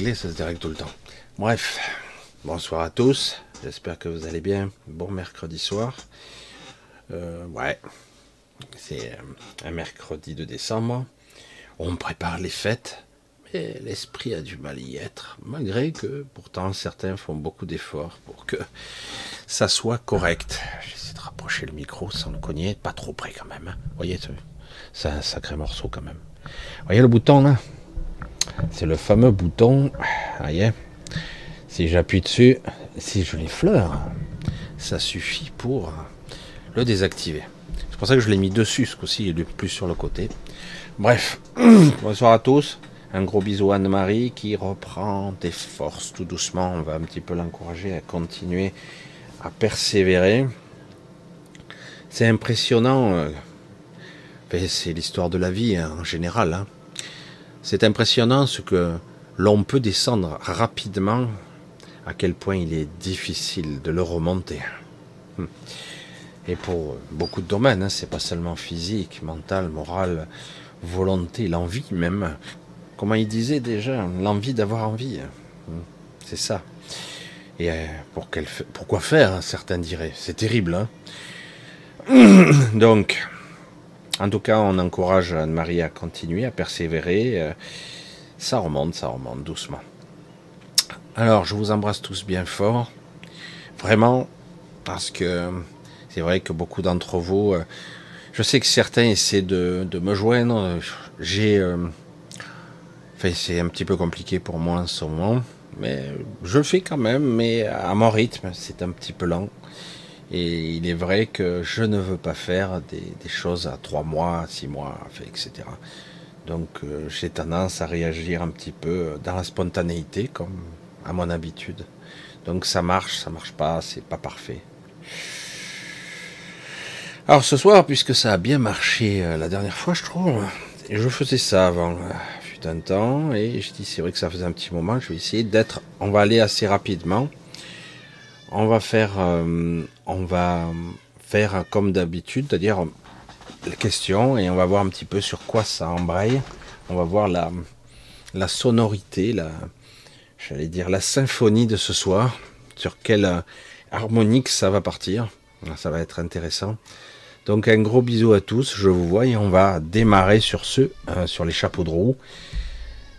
Ça se dérègle tout le temps. Bref, bonsoir à tous. J'espère que vous allez bien. Bon mercredi soir. Euh, ouais, c'est euh, un mercredi de décembre. On prépare les fêtes, mais l'esprit a du mal à y être, malgré que pourtant certains font beaucoup d'efforts pour que ça soit correct. J'essaie de rapprocher le micro sans le cogner, pas trop près quand même. Vous hein. voyez, c'est un sacré morceau quand même. Vous voyez le bouton là? C'est le fameux bouton. Voyez si j'appuie dessus, si je l'effleure, ça suffit pour le désactiver. C'est pour ça que je l'ai mis dessus ce coup-ci et plus sur le côté. Bref, bonsoir à tous. Un gros bisou à Anne-Marie qui reprend des forces tout doucement. On va un petit peu l'encourager à continuer à persévérer. C'est impressionnant. Euh, c'est l'histoire de la vie hein, en général. Hein. C'est impressionnant ce que l'on peut descendre rapidement, à quel point il est difficile de le remonter. Hmm. Et pour beaucoup de domaines, hein, c'est pas seulement physique, mental, moral, volonté, l'envie même. Comment il disait déjà, l'envie d'avoir envie. Hmm. C'est ça. Et euh, pour pourquoi faire, hein, certains diraient. C'est terrible. Hein Donc, en tout cas, on encourage Anne-Marie à continuer, à persévérer. Euh, ça remonte, ça remonte doucement. Alors, je vous embrasse tous bien fort. Vraiment, parce que c'est vrai que beaucoup d'entre vous, euh, je sais que certains essaient de, me joindre. J'ai, enfin, c'est un petit peu compliqué pour moi en ce moment. Mais je le fais quand même, mais à mon rythme, c'est un petit peu lent. Et il est vrai que je ne veux pas faire des, choses à trois mois, six mois, etc. Donc euh, j'ai tendance à réagir un petit peu dans la spontanéité, comme à mon habitude. Donc ça marche, ça marche pas, c'est pas parfait. Alors ce soir, puisque ça a bien marché euh, la dernière fois, je trouve, je faisais ça avant un temps et je dis c'est vrai que ça faisait un petit moment, je vais essayer d'être, on va aller assez rapidement. On va faire, euh, on va faire comme d'habitude, c'est-à-dire les questions et on va voir un petit peu sur quoi ça embraye. On va voir la, sonorité, la, j'allais dire la symphonie de ce soir, sur quelle harmonique ça va partir. Ça va être intéressant. Donc un gros bisou à tous, je vous vois et on va démarrer sur ce, euh, sur les chapeaux de roue.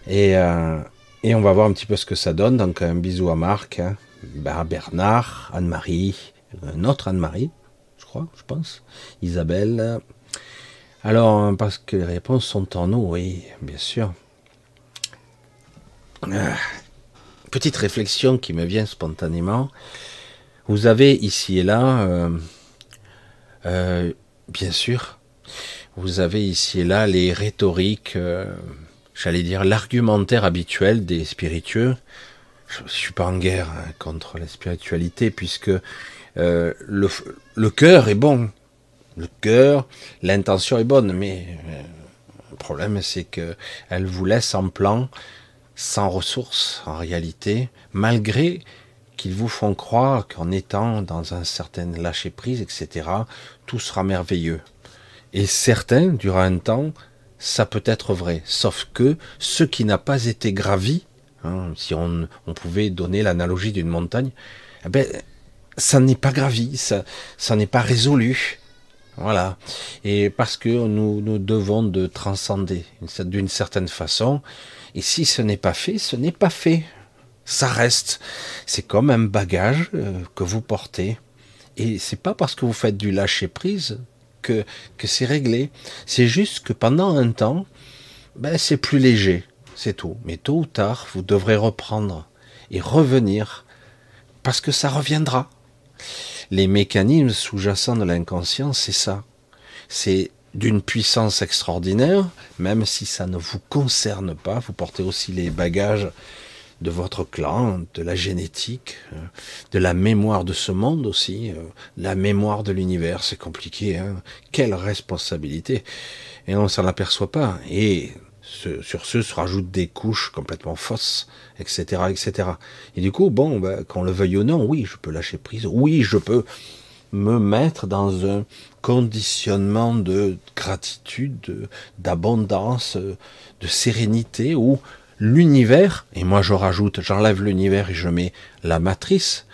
Et, euh, et, on va voir un petit peu ce que ça donne. Donc un bisou à Marc, hein. Ben, Bernard, Anne-Marie, notre Anne-Marie, je crois, je pense, Isabelle. Alors, parce que les réponses sont en nous, oui, bien sûr. Ah, petite réflexion qui me vient spontanément. Vous avez ici et là euh, euh, bien sûr, vous avez ici et là les rhétoriques, euh, j'allais dire l'argumentaire habituel des spiritueux. Je ne suis pas en guerre hein, contre la spiritualité puisque euh, le, cœur est bon. Le cœur, l'intention est bonne, mais le problème c'est que elle vous laisse en plan, sans ressources en réalité, malgré qu'ils vous font croire qu'en étant dans un certain lâcher-prise, etc., tout sera merveilleux. Et certains, durant un temps, ça peut être vrai. Sauf que ce qui n'a pas été gravi, hein, si on, pouvait donner l'analogie d'une montagne, eh ben, ça n'est pas gravi, ça, ça n'est pas résolu. Voilà. Et parce que nous, nous devons de transcender d'une certaine façon. Et si ce n'est pas fait, ce n'est pas fait ça reste. C'est comme un bagage euh, que vous portez. Et c'est pas parce que vous faites du lâcher prise que, que c'est réglé. C'est juste que pendant un temps, ben, c'est plus léger. C'est tout. Mais tôt ou tard, vous devrez reprendre et revenir parce que ça reviendra. Les mécanismes sous-jacents de l'inconscient, c'est ça. C'est d'une puissance extraordinaire, même si ça ne vous concerne pas. Vous portez aussi les bagages de votre clan, de la génétique, de la mémoire de ce monde aussi, euh, la mémoire de l'univers, c'est compliqué. Hein Quelle responsabilité Et on s'en aperçoit pas. Et sur ce se rajoutent des couches complètement fausses, etc., etc. Et du coup, bon, ben, qu'on le veuille ou non, oui, je peux lâcher prise, oui, je peux me mettre dans un conditionnement de gratitude, d'abondance, de sérénité, où l'univers, et moi je rajoute, j'enlève l'univers et je mets la matrice,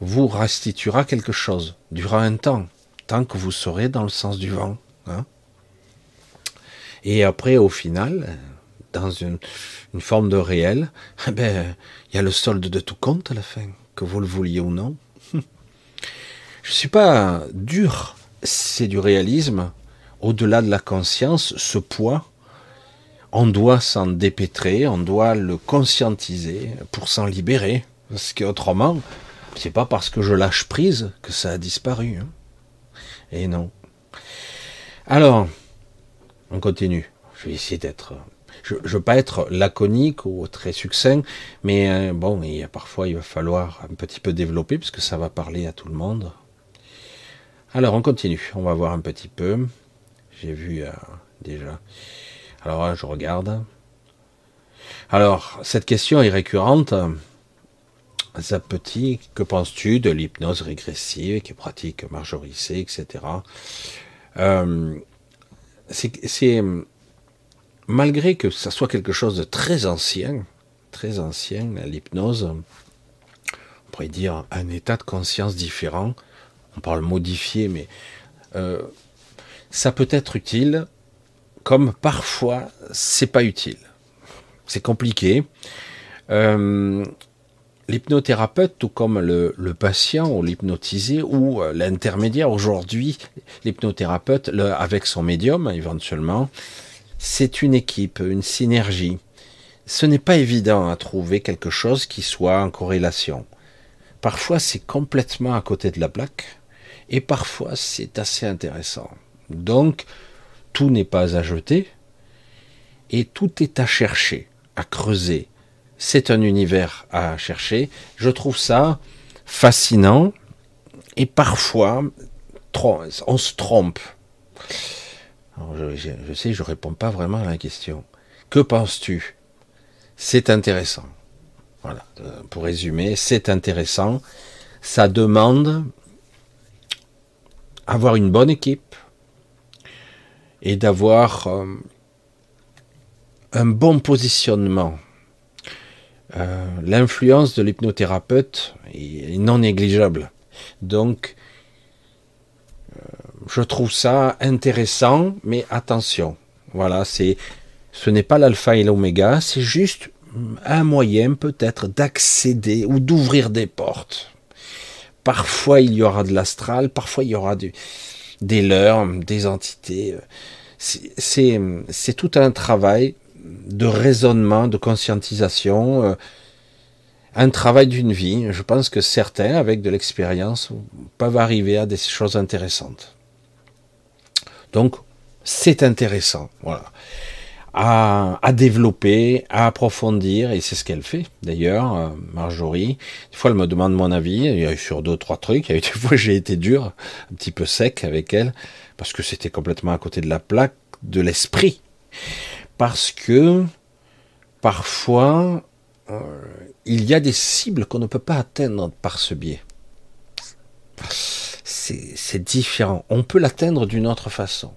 vous restituera quelque chose, durant un temps, tant que vous serez dans le sens du vent. Hein. Et après, au final, dans une, forme de réel, eh ben, il y a le solde de tout compte à la fin, que vous le vouliez ou non. Je suis pas dur, c'est du réalisme. Au-delà de la conscience, ce poids, on doit s'en dépêtrer, on doit le conscientiser pour s'en libérer. Parce qu'autrement, c'est pas parce que je lâche prise que ça a disparu. Hein. Et non. Alors, on continue. Je vais essayer d'être. Je ne veux pas être laconique ou très succinct, mais euh, bon, il y a parfois il va falloir un petit peu développer puisque ça va parler à tout le monde. Alors, on continue. On va voir un petit peu. J'ai vu euh, déjà. Alors, je regarde. Alors, cette question est récurrente. Petit, que penses-tu de l'hypnose régressive qui pratique Marjorie etc. c'est malgré que ça soit quelque chose de très ancien, très ancien, l'hypnose, on pourrait dire un état de conscience différent on parle modifier, mais euh, ça peut être utile, comme parfois c'est pas utile. C'est compliqué. Euh, l'hypnothérapeute, tout comme le, patient ou l'hypnotisé ou euh, l'intermédiaire aujourd'hui, l'hypnothérapeute avec son médium éventuellement, c'est une équipe, une synergie. Ce n'est pas évident à trouver quelque chose qui soit en corrélation. Parfois c'est complètement à côté de la plaque. Et parfois, c'est assez intéressant. Donc, tout n'est pas à jeter, et tout est à chercher, à creuser. C'est un univers à chercher. Je trouve ça fascinant, et parfois, on se trompe. je, je, sais, je réponds pas vraiment à la question. Que penses-tu? C'est intéressant. Voilà. Euh, pour résumer, c'est intéressant. Ça demande avoir une bonne équipe et d'avoir euh, un bon positionnement. Euh, l'influence de l'hypnothérapeute est non négligeable. Donc, euh, je trouve ça intéressant, mais attention. Voilà, c'est, ce n'est pas l'alpha et l'oméga, c'est juste un moyen peut-être d'accéder ou d'ouvrir des portes. Parfois il y aura de l'astral, parfois il y aura des leurs, des entités. C'est tout un travail de raisonnement, de conscientisation, euh, un travail d'une vie. Je pense que certains, avec de l'expérience, peuvent arriver à des choses intéressantes. Donc, c'est intéressant. Voilà à, développer, à approfondir, et c'est ce qu'elle fait d'ailleurs, euh, Marjorie. Des fois, elle me demande mon avis, il y a eu sur deux, trois trucs, il y a eu des fois j'ai été dur, un petit peu sec avec elle, parce que c'était complètement à côté de la plaque de l'esprit. Parce que parfois, euh, il y a des cibles qu'on ne peut pas atteindre par ce biais. C'est différent. On peut l'atteindre d'une autre façon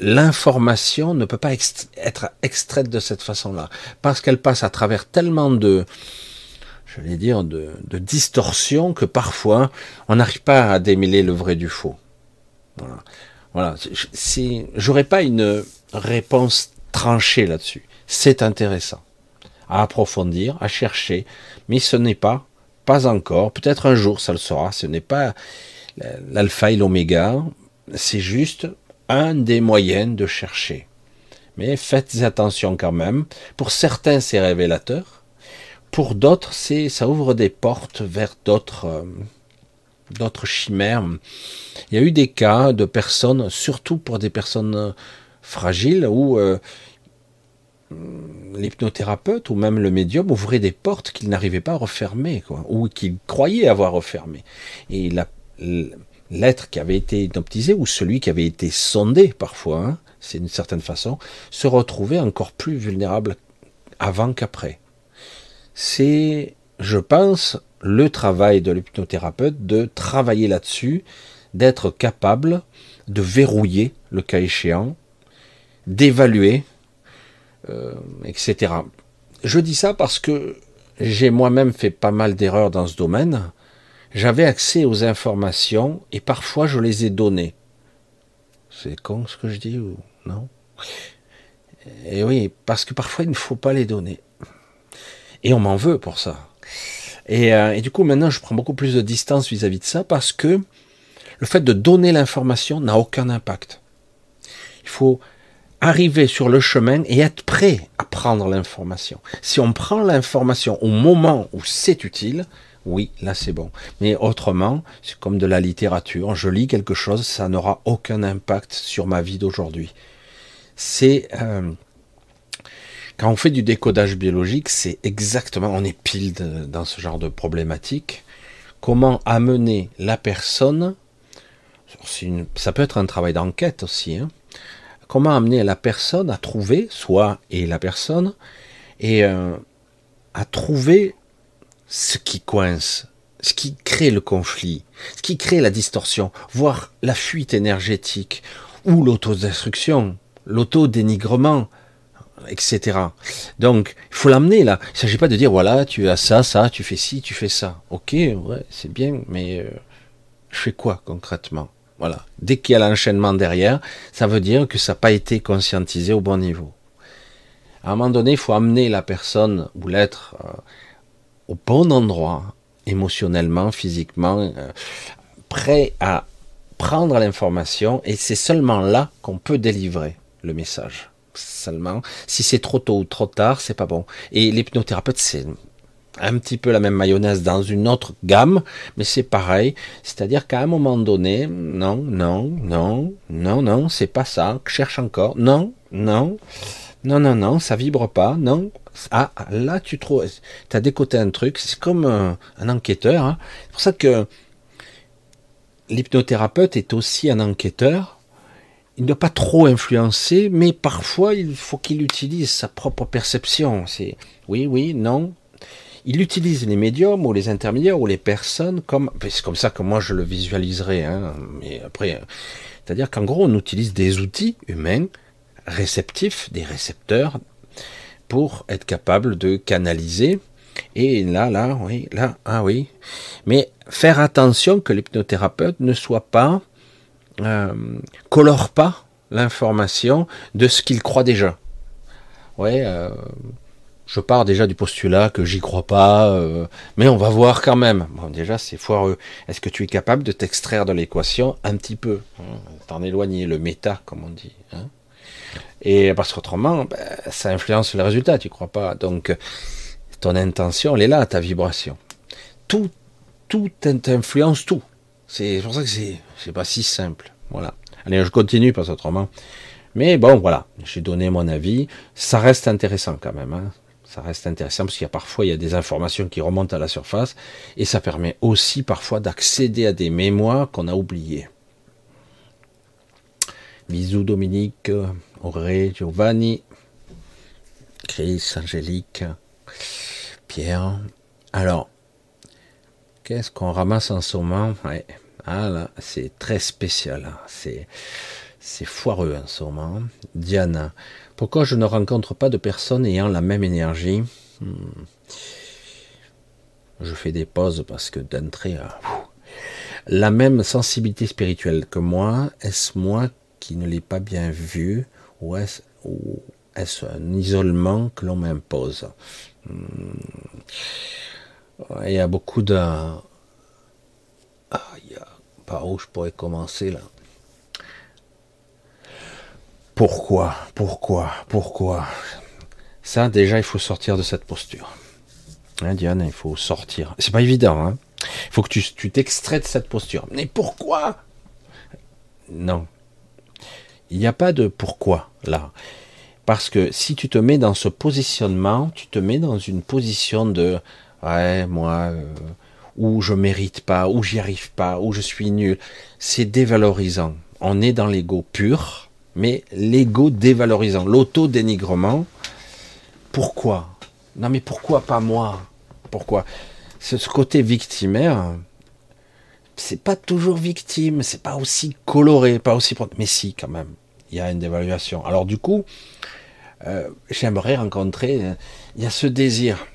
l'information ne peut pas être extraite de cette façon-là, parce qu'elle passe à travers tellement de, je vais dire, de, distorsions que parfois on n'arrive pas à démêler le vrai du faux. Voilà. Voilà. Si j'aurais pas une réponse tranchée là-dessus. C'est intéressant à approfondir, à chercher, mais ce n'est pas, pas encore. Peut-être un jour ça le sera. Ce n'est pas l'alpha et l'oméga. C'est juste un des moyens de chercher. Mais faites attention quand même. Pour certains, c'est révélateur. Pour d'autres, c'est ça ouvre des portes vers d'autres euh, d'autres chimères. Il y a eu des cas de personnes, surtout pour des personnes fragiles, où euh, l'hypnothérapeute ou même le médium ouvrait des portes qu'il n'arrivait pas à refermer, ou qu'il croyait avoir refermées. Et l'être qui avait été hypnotisé ou celui qui avait été sondé parfois, hein, c'est d'une certaine façon, se retrouvait encore plus vulnérable avant qu'après. C'est, je pense, le travail de l'hypnothérapeute de travailler là-dessus, d'être capable de verrouiller le cas échéant, d'évaluer, euh, etc. Je dis ça parce que j'ai moi-même fait pas mal d'erreurs dans ce domaine. J'avais accès aux informations et parfois je les ai données. C'est con ce que je dis ou non? Et oui, parce que parfois il ne faut pas les donner. Et on m'en veut pour ça. Euh, et, du coup, maintenant, je prends beaucoup plus de distance vis-à-vis de ça parce que le fait de donner l'information n'a aucun impact. Il faut arriver sur le chemin et être prêt à prendre l'information. Si on prend l'information au moment où c'est utile, oui, là c'est bon. Mais autrement, c'est comme de la littérature. Je lis quelque chose, ça n'aura aucun impact sur ma vie d'aujourd'hui. C'est euh, quand on fait du décodage biologique, c'est exactement, on est pile dans ce genre de problématique. Comment amener la personne, ça peut être un travail d'enquête aussi, hein, comment amener la personne à trouver, soit et la personne, et euh, à trouver ce qui coince, ce qui crée le conflit, ce qui crée la distorsion, voire la fuite énergétique, ou l'autodestruction, l'autodénigrement, etc. Donc, il faut l'amener là. Il ne s'agit pas de dire voilà, tu as ça, ça, tu fais ci, tu fais ça. Ok, c'est bien, mais euh, je fais quoi concrètement? Voilà. Dès qu'il y a l'enchaînement derrière, ça veut dire que ça n'a pas été conscientisé au bon niveau. À un moment donné, il faut amener la personne ou l'être euh, au bon endroit, émotionnellement, physiquement, euh, prêt à prendre l'information, et c'est seulement là qu'on peut délivrer le message seulement. Si c'est trop tôt ou trop tard, c'est pas bon. Et l'hypnothérapeute, c'est un petit peu la même mayonnaise dans une autre gamme, mais c'est pareil. C'est-à-dire qu'à un moment donné, non, non, non, non, non, c'est pas ça. Cherche encore. Non, non, non, non, non, ça vibre pas. Non. Ah, là, tu trouves, as décoté un truc. C'est comme un, enquêteur. Hein. C'est pour ça que l'hypnothérapeute est aussi un enquêteur il ne doit pas trop influencer, mais parfois il faut qu'il utilise sa propre perception. C'est oui, oui, non. Il utilise les médiums ou les intermédiaires ou les personnes comme c'est comme ça que moi je le visualiserai. Hein, mais après, c'est-à-dire qu'en gros on utilise des outils humains réceptifs, des récepteurs, pour être capable de canaliser. Et là, là, oui, là, ah oui. Mais faire attention que l'hypnothérapeute ne soit pas euh, colore pas l'information de ce qu'il croit déjà. Ouais, euh, je pars déjà du postulat que j'y crois pas, euh, mais on va voir quand même. Bon, déjà, c'est foireux. Est-ce que tu es capable de t'extraire de l'équation un petit peu hein, T'en éloigner, le méta, comme on dit. Hein? Et parce qu'autrement, ben, ça influence le résultat, tu crois pas? Donc, ton intention, elle est là, ta vibration. Tout, tout influence tout. C'est pour ça que c'est, pas si simple. Voilà. Allez, je continue parce autrement. Mais bon, voilà, j'ai donné mon avis. Ça reste intéressant quand même. Hein. Ça reste intéressant parce qu'il y a parfois il y a des informations qui remontent à la surface et ça permet aussi parfois d'accéder à des mémoires qu'on a oubliées. Bisous Dominique, Auré, Giovanni, Chris, Angélique, Pierre. Alors, qu'est-ce qu'on ramasse en ce moment? Ah là, c'est très spécial. C'est, c'est foireux en ce moment. Diana, pourquoi je ne rencontre pas de personnes ayant la même énergie? Hmm. Je fais des pauses parce que d'entrée, euh, la même sensibilité spirituelle que moi, est-ce moi qui ne l'ai pas bien vu ou est-ce, un isolement que l'on m'impose? Hmm. Il y a beaucoup de... Ah, il y a par où je pourrais commencer là? Pourquoi Pourquoi Pourquoi? Ça, déjà, il faut sortir de cette posture. Hein, Diane, il faut sortir. C'est pas évident. Hein il faut que tu t'extrais de cette posture. Mais pourquoi? Non. Il n'y a pas de pourquoi là. Parce que si tu te mets dans ce positionnement, tu te mets dans une position de ouais, moi, euh, où je mérite pas, où j'y arrive pas, où je suis nul. C'est dévalorisant. On est dans l'ego pur, mais l'ego dévalorisant, l'auto-dénigrement. Pourquoi? Non mais pourquoi pas moi? Pourquoi? Ce côté victimaire, c'est pas toujours victime, c'est pas aussi coloré, pas aussi. Mais si, quand même, il y a une dévaluation. Alors, du coup, euh, j'aimerais rencontrer. Euh, il y a ce désir.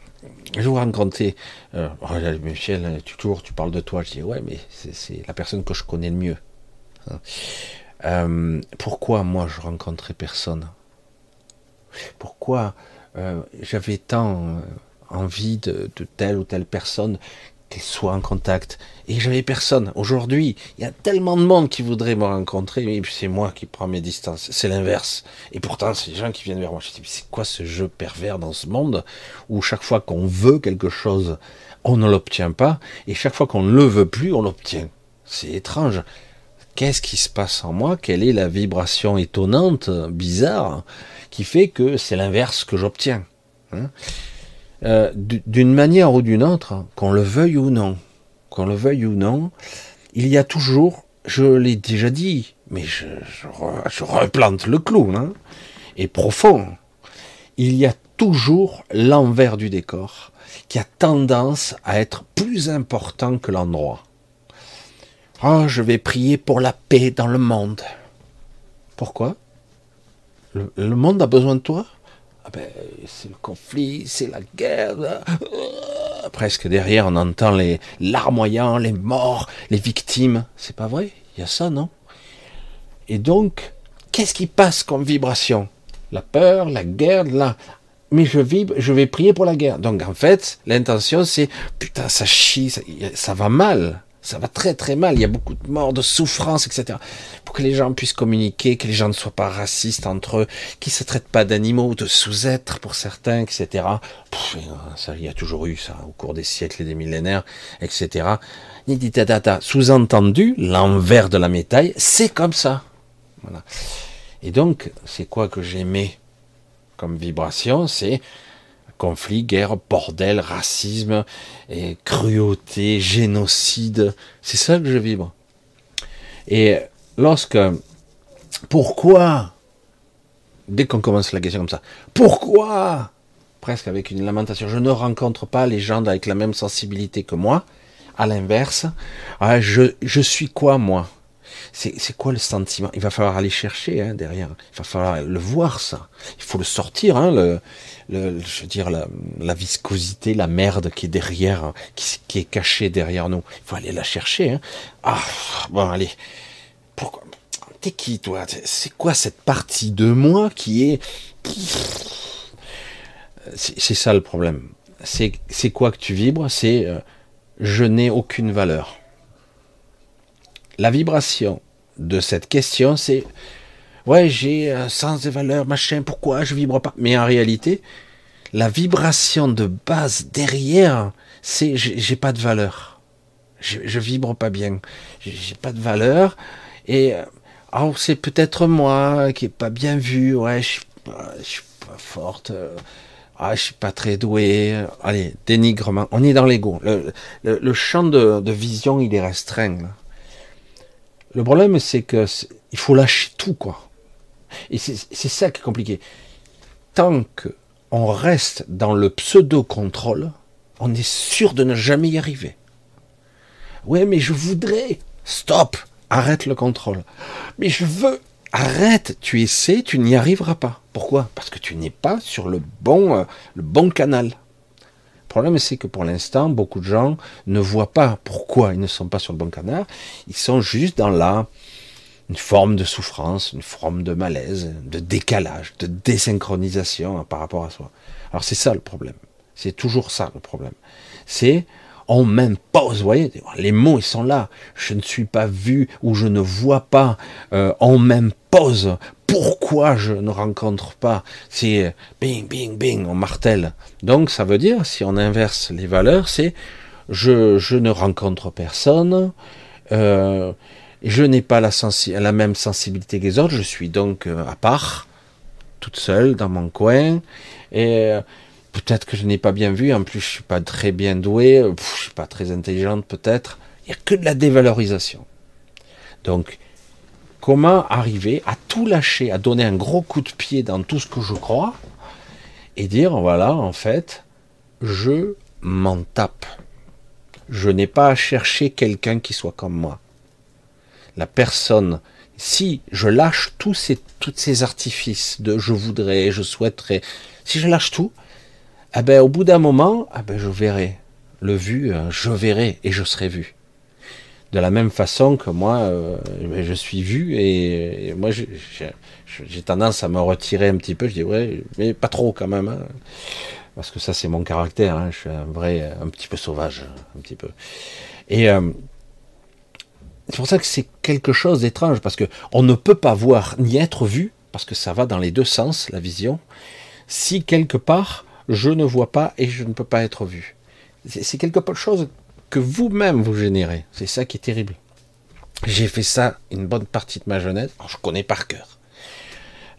Je vous rencontrer. Euh, oh, Michel, tu, toujours tu parles de toi. Je dis ouais, mais c'est la personne que je connais le mieux. Hein. Euh, pourquoi moi je rencontrais personne? Pourquoi j'avais tant envie de, telle ou telle personne qu'elle soit en contact? Et j'avais personne. Aujourd'hui, il y a tellement de monde qui voudrait me rencontrer, mais c'est moi qui prends mes distances. C'est l'inverse. Et pourtant, c'est les gens qui viennent vers moi. Je dis, c'est quoi ce jeu pervers dans ce monde où chaque fois qu'on veut quelque chose, on ne l'obtient pas, et chaque fois qu'on ne le veut plus, on l'obtient? C'est étrange. Qu'est-ce qui se passe en moi? Quelle est la vibration étonnante, bizarre, qui fait que c'est l'inverse que j'obtiens hein? Euh, d'une manière ou d'une autre, qu'on le veuille ou non, qu'on le veuille ou non, il y a toujours, je l'ai déjà dit, mais je, je, replante le clou, hein, et profond, il y a toujours l'envers du décor qui a tendance à être plus important que l'endroit. Oh, je vais prier pour la paix dans le monde. Pourquoi? Le monde a besoin de toi? Ah ben, c'est le conflit, c'est la guerre. Euh, presque derrière, on entend les larmoyants, les morts, les victimes. C'est pas vrai? Il y a ça, non? Et donc, qu'est-ce qui passe comme vibration? La peur, la guerre, la... Mais je vibre, je vais prier pour la guerre. Donc en fait, l'intention c'est putain, ça chie, ça va mal ça va très très mal, il y a beaucoup de morts, de souffrances, etc. Pour que les gens puissent communiquer, que les gens ne soient pas racistes entre eux, qu'ils ne se traitent pas d'animaux, de sous-êtres pour certains, etc. ça, il y a toujours eu ça au cours des siècles et des millénaires, etc. Sous-entendu, l'envers de la médaille, c'est comme ça. Et donc, c'est quoi que j'aimais comme vibration? C'est conflit, guerre, bordel, racisme, cruauté, génocide. C'est ça que je vibre. Et lorsque, pourquoi, dès qu'on commence la question comme ça, pourquoi, presque avec une lamentation, je ne rencontre pas les gens avec la même sensibilité que moi, à l'inverse, ah, je, suis quoi moi? C'est quoi le sentiment? Il va falloir aller chercher hein, derrière. Il va falloir le voir ça. Il faut le sortir. Hein, je veux dire la, viscosité, la merde qui est derrière, qui, est cachée derrière nous. Il faut aller la chercher. Hein. Ah bon allez. Pourquoi? T'es qui toi? C'est quoi cette partie de moi qui est C'est ça le problème. C'est quoi que tu vibres? C'est euh, je n'ai aucune valeur. La vibration de cette question, c'est ouais, j'ai un sens de valeur, machin, pourquoi je vibre pas? Mais en réalité, la vibration de base derrière, c'est j'ai pas de valeur. Je, vibre pas bien. J'ai pas de valeur. Et oh, c'est peut-être moi qui est pas bien vu. Ouais, je suis pas, forte. Ah, je suis pas très doué. Allez, dénigrement. On est dans l'ego. Le, champ de, vision, il est restreint. Le problème, c'est que il faut lâcher tout, quoi. Et c'est ça qui est compliqué. Tant qu'on reste dans le pseudo-contrôle, on est sûr de ne jamais y arriver. Ouais, mais je voudrais. Stop Arrête le contrôle. Mais je veux. Arrête, tu essaies, tu n'y arriveras pas. Pourquoi? Parce que tu n'es pas sur le bon, euh, canal. Le problème, c'est que pour l'instant, beaucoup de gens ne voient pas pourquoi ils ne sont pas sur le bon canal. Ils sont juste dans la, une forme de souffrance, une forme de malaise, de décalage, de désynchronisation par rapport à soi. Alors c'est ça le problème. C'est toujours ça le problème. C'est on m'impose, vous voyez, les mots ils sont là. Je ne suis pas vu ou je ne vois pas. Euh, on m'impose pourquoi je ne rencontre pas? C'est bing, bing, bing, on martèle. Donc ça veut dire, si on inverse les valeurs, c'est je, je, ne rencontre personne, euh, je n'ai pas la, même sensibilité que les autres, je suis donc euh, à part, toute seule dans mon coin, et euh, peut-être que je n'ai pas bien vu, en plus je suis pas très bien doué, je suis pas très intelligente peut-être, il n'y a que de la dévalorisation. Donc Comment arriver à tout lâcher, à donner un gros coup de pied dans tout ce que je crois et dire voilà, en fait, je m'en tape. je n'ai pas à chercher quelqu'un qui soit comme moi. La personne, si je lâche tous ces, artifices de je voudrais, je souhaiterais, si je lâche tout, eh ben, au bout d'un moment, eh ben, je verrai le vu, euh, je verrai et je serai vu. De la même façon que moi, euh, ben, je suis vu et, moi, j'ai tendance à me retirer un petit peu. Je dis ouais, mais pas trop quand même, hein. parce que ça c'est mon caractère. Hein. je suis un vrai, un petit peu sauvage, un petit peu. Et euh, c'est pour ça que c'est quelque chose d'étrange parce que on ne peut pas voir ni être vu parce que ça va dans les deux sens la vision. Si quelque part je ne vois pas et je ne peux pas être vu. C'est quelque chose que vous-même vous générez. C'est ça qui est terrible. J'ai fait ça une bonne partie de ma jeunesse. je connais par cœur.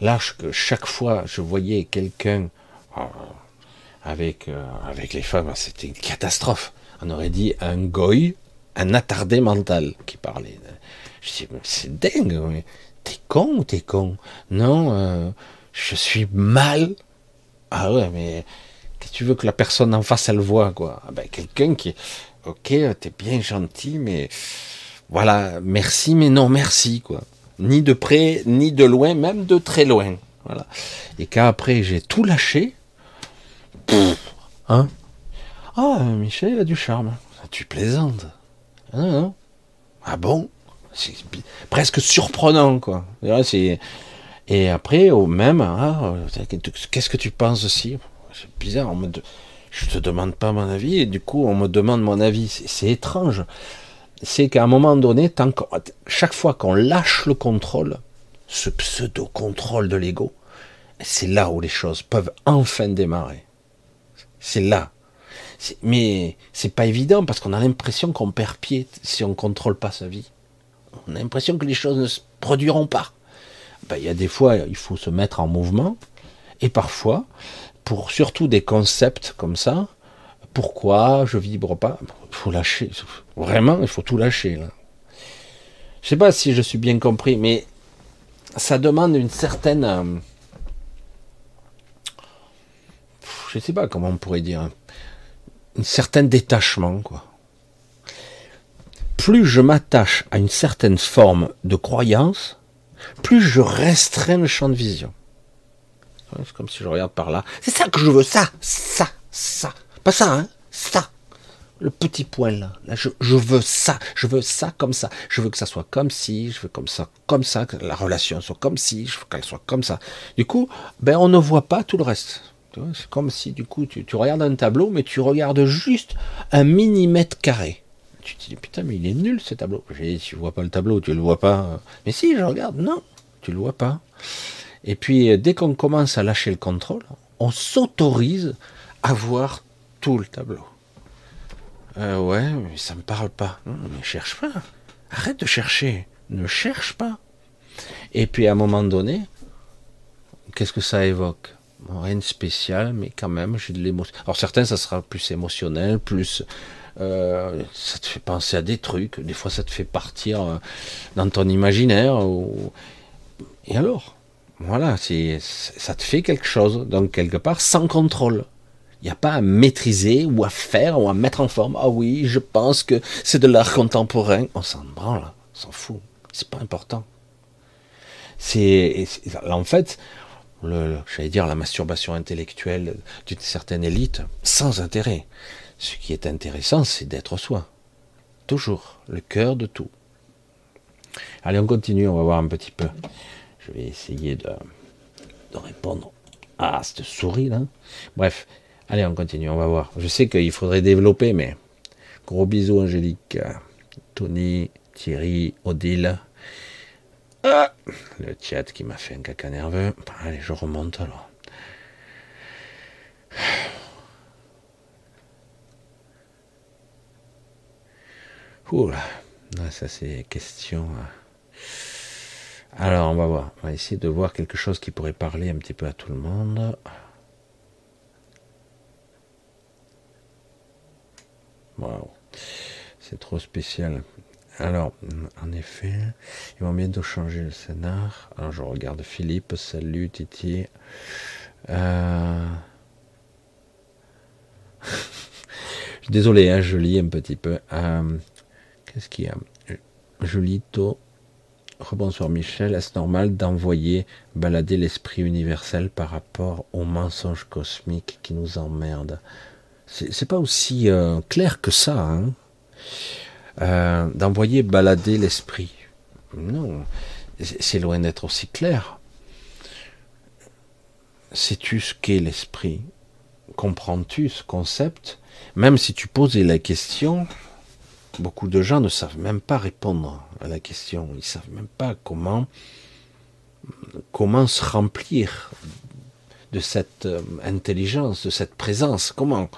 Là, chaque fois je voyais quelqu'un euh, avec euh, avec les femmes, c'était une catastrophe. On aurait dit un goy, un attardé mental qui parlait. Je dis, c'est dingue. T'es con ou t'es con? Non, euh, je suis mal ah ouais, mais tu veux que la personne en face elle voit quoi? Ah ben, Quelqu'un qui, ok, t'es bien gentil, mais voilà, merci, mais non merci quoi. Ni de près, ni de loin, même de très loin. Voilà. Et qu'après j'ai tout lâché, hein Ah, Michel a du charme. Tu plaisantes. Hein, ah bon? C'est presque surprenant quoi. Et après, au même, ah, qu'est-ce que tu penses aussi C'est bizarre, je te demande pas mon avis, et du coup, on me demande mon avis. C'est étrange. C'est qu'à un moment donné, chaque fois qu'on lâche le contrôle, ce pseudo-contrôle de l'ego, c'est là où les choses peuvent enfin démarrer. C'est là. Mais c'est pas évident parce qu'on a l'impression qu'on perd pied si on contrôle pas sa vie. On a l'impression que les choses ne se produiront pas. Ben, il y a des fois, il faut se mettre en mouvement, et parfois, pour surtout des concepts comme ça, pourquoi je vibre pas? Il faut lâcher. Vraiment, il faut tout lâcher. Là. Je sais pas si je suis bien compris, mais ça demande une certaine. Euh, je sais pas comment on pourrait dire. Une certaine détachement, quoi. Plus je m'attache à une certaine forme de croyance, plus je restreins le champ de vision. C'est comme si je regarde par là. C'est ça que je veux, ça, ça, ça. Pas ça, hein, ça. Le petit point là. là je, veux ça, je veux ça comme ça. Je veux que ça soit comme si, je veux comme ça, comme ça, que la relation soit comme si, je veux qu'elle soit comme ça. Du coup, ben on ne voit pas tout le reste. C'est comme si du coup tu, regardes un tableau, mais tu regardes juste un millimètre carré tu te dis putain mais il est nul ce tableau. J'ai dit tu vois pas le tableau, tu le vois pas. Mais si je regarde, non, tu le vois pas. Et puis dès qu'on commence à lâcher le contrôle, on s'autorise à voir tout le tableau. Euh, ouais, mais ça me parle pas. Non, mais cherche pas. Arrête de chercher. Ne cherche pas. Et puis à un moment donné, qu'est-ce que ça évoque? Rien de spécial, mais quand même, j'ai de l'émotion. Alors certains, ça sera plus émotionnel, plus euh, ça te fait penser à des trucs, des fois ça te fait partir euh, dans ton imaginaire. Et alors Voilà, ça te fait quelque chose, donc quelque part sans contrôle. Il n'y a pas à maîtriser ou à faire ou à mettre en forme. Ah oui, je pense que c'est de l'art contemporain. On s'en branle, on s'en fout. C'est pas important. C'est, en fait, j'allais dire la masturbation intellectuelle d'une certaine élite, sans intérêt. Ce qui est intéressant, c'est d'être soi. Toujours, le cœur de tout. Allez, on continue, on va voir un petit peu. Je vais essayer de, répondre à cette souris là. Bref, allez, on continue, on va voir. Je sais qu'il faudrait développer, mais gros bisous, Angélique, Tony, Thierry, Odile. Ah, le chat qui m'a fait un caca nerveux. Allez, je remonte alors. Oula, ça c'est question. Hein. Alors on va voir, on va essayer de voir quelque chose qui pourrait parler un petit peu à tout le monde. Waouh, c'est trop spécial. Alors, en effet, ils vont bientôt changer le scénar. Alors je regarde Philippe, salut Titi. Euh... Désolé, hein, je lis un petit peu. Euh, qu'est-ce qu'il y a? Je lis tôt. Rebonsoir Michel, est-ce normal d'envoyer balader l'esprit universel par rapport aux mensonges cosmiques qui nous emmerdent? C'est pas aussi euh, clair que ça, hein? Euh, d'envoyer balader l'esprit. Non, c'est loin d'être aussi clair. Sais-tu ce qu'est l'esprit? Comprends-tu ce concept? Même si tu posais la question, beaucoup de gens ne savent même pas répondre à la question. Ils savent même pas comment comment se remplir de cette euh, intelligence, de cette présence. Comment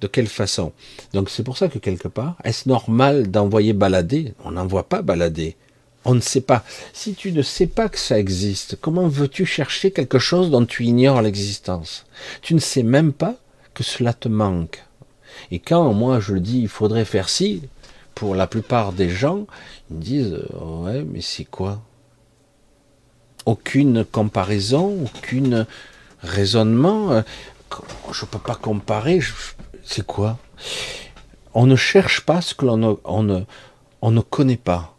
De quelle façon? Donc c'est pour ça que quelque part, est-ce normal d'envoyer balader? On n'envoie pas balader. On ne sait pas. Si tu ne sais pas que ça existe, comment veux-tu chercher quelque chose dont tu ignores l'existence? Tu ne sais même pas que cela te manque. Et quand moi je dis il faudrait faire ci, pour la plupart des gens, ils me disent ouais mais c'est quoi? Aucune comparaison, aucune raisonnement. Je peux pas comparer. C'est quoi? On ne cherche pas ce que l'on on ne, on ne connaît pas.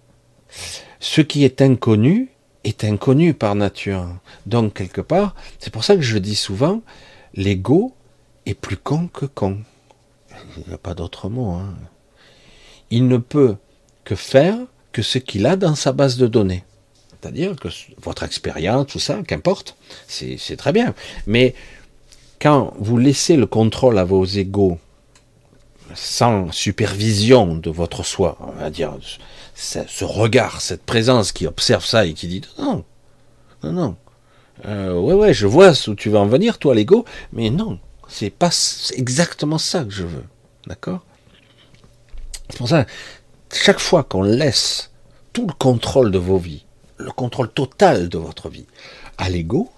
Ce qui est inconnu est inconnu par nature. Donc quelque part, c'est pour ça que je dis souvent, l'ego est plus con que con. Il n'y a pas d'autre mot. Hein. Il ne peut que faire que ce qu'il a dans sa base de données. C'est-à-dire que votre expérience, tout ça, qu'importe, c'est très bien. Mais quand vous laissez le contrôle à vos égaux sans supervision de votre soi, on va dire, ce regard, cette présence qui observe ça et qui dit non, non, non, euh, ouais, ouais, je vois où tu vas en venir, toi, l'ego, mais non, c'est pas exactement ça que je veux. D'accord? C'est pour ça, chaque fois qu'on laisse tout le contrôle de vos vies, le contrôle total de votre vie à l'ego,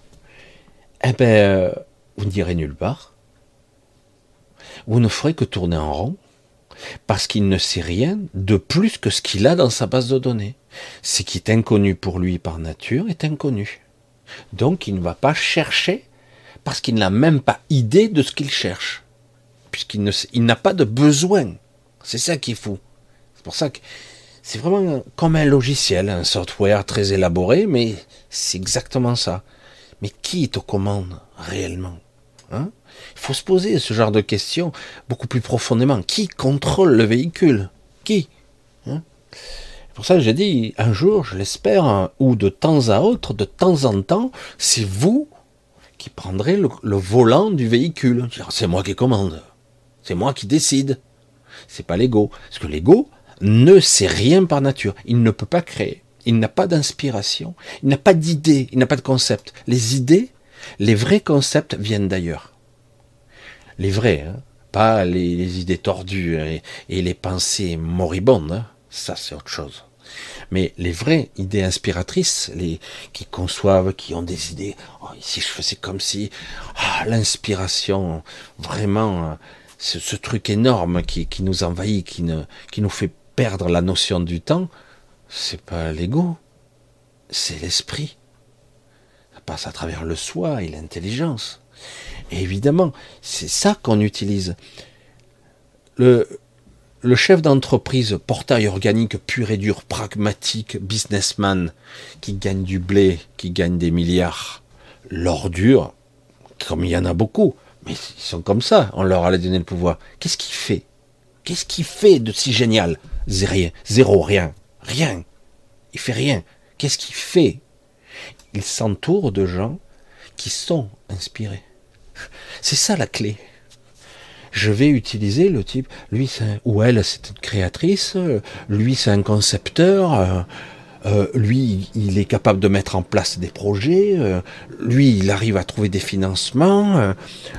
eh ben, vous n'irez nulle part. Vous ne ferez que tourner en rond, parce qu'il ne sait rien de plus que ce qu'il a dans sa base de données. Ce qui est inconnu pour lui par nature est inconnu. Donc il ne va pas chercher parce qu'il n'a même pas idée de ce qu'il cherche, puisqu'il n'a pas de besoin. C'est ça qui est fou. C'est pour ça que c'est vraiment comme un logiciel, un software très élaboré, mais c'est exactement ça. Mais qui est aux commandes réellement? Hein Il faut se poser ce genre de questions beaucoup plus profondément. Qui contrôle le véhicule? Qui hein? Pour ça j'ai dit, un jour, je l'espère, ou de temps à autre, de temps en temps, c'est vous qui prendrez le, volant du véhicule. C'est moi qui commande. C'est moi qui décide. C'est pas l'ego. Parce que l'ego ne sait rien par nature. Il ne peut pas créer. Il n'a pas d'inspiration. Il n'a pas d'idée. Il n'a pas de concept. Les idées, les vrais concepts viennent d'ailleurs. Les vrais, hein. pas les, idées tordues et, les pensées moribondes. Hein. Ça, c'est autre chose. Mais les vraies idées inspiratrices, les qui conçoivent, qui ont des idées, oh, si je faisais comme si, ah, l'inspiration, vraiment, euh, ce, truc énorme qui, nous envahit, qui nous fait perdre la notion du temps, c'est pas l'ego, c'est l'esprit. Passe à travers le soi et l'intelligence. Évidemment, c'est ça qu'on utilise. Le, le chef d'entreprise, portail organique pur et dur, pragmatique, businessman, qui gagne du blé, qui gagne des milliards, l'ordure, comme il y en a beaucoup, mais ils sont comme ça, on leur a donné le pouvoir. Qu'est-ce qu'il fait? Qu'est-ce qu'il fait de si génial? Rien, zéro, rien, rien. Il fait rien. Qu'est-ce qu'il fait? Il s'entoure de gens qui sont inspirés. C'est ça la clé je vais utiliser le type, lui ou elle c'est une créatrice, lui c'est un concepteur, euh, euh, lui il est capable de mettre en place des projets, euh, lui il arrive à trouver des financements,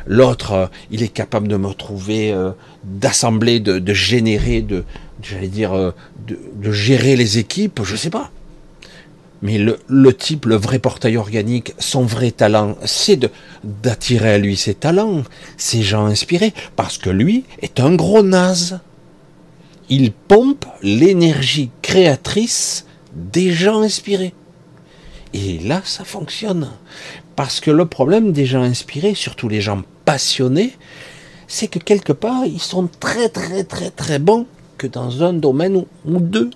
l'autre il est capable de me trouver, d'assembler, de, générer, de j'allais dire de, de gérer les équipes, je sais pas. Mais le, type, le vrai portail organique, son vrai talent, c'est d'attirer à lui ses talents, ses gens inspirés, parce que lui est un gros naze. Il pompe l'énergie créatrice des gens inspirés. Et là, ça fonctionne. Parce que le problème des gens inspirés, surtout les gens passionnés, c'est que quelque part, ils sont très très très très bons que dans un domaine ou, deux.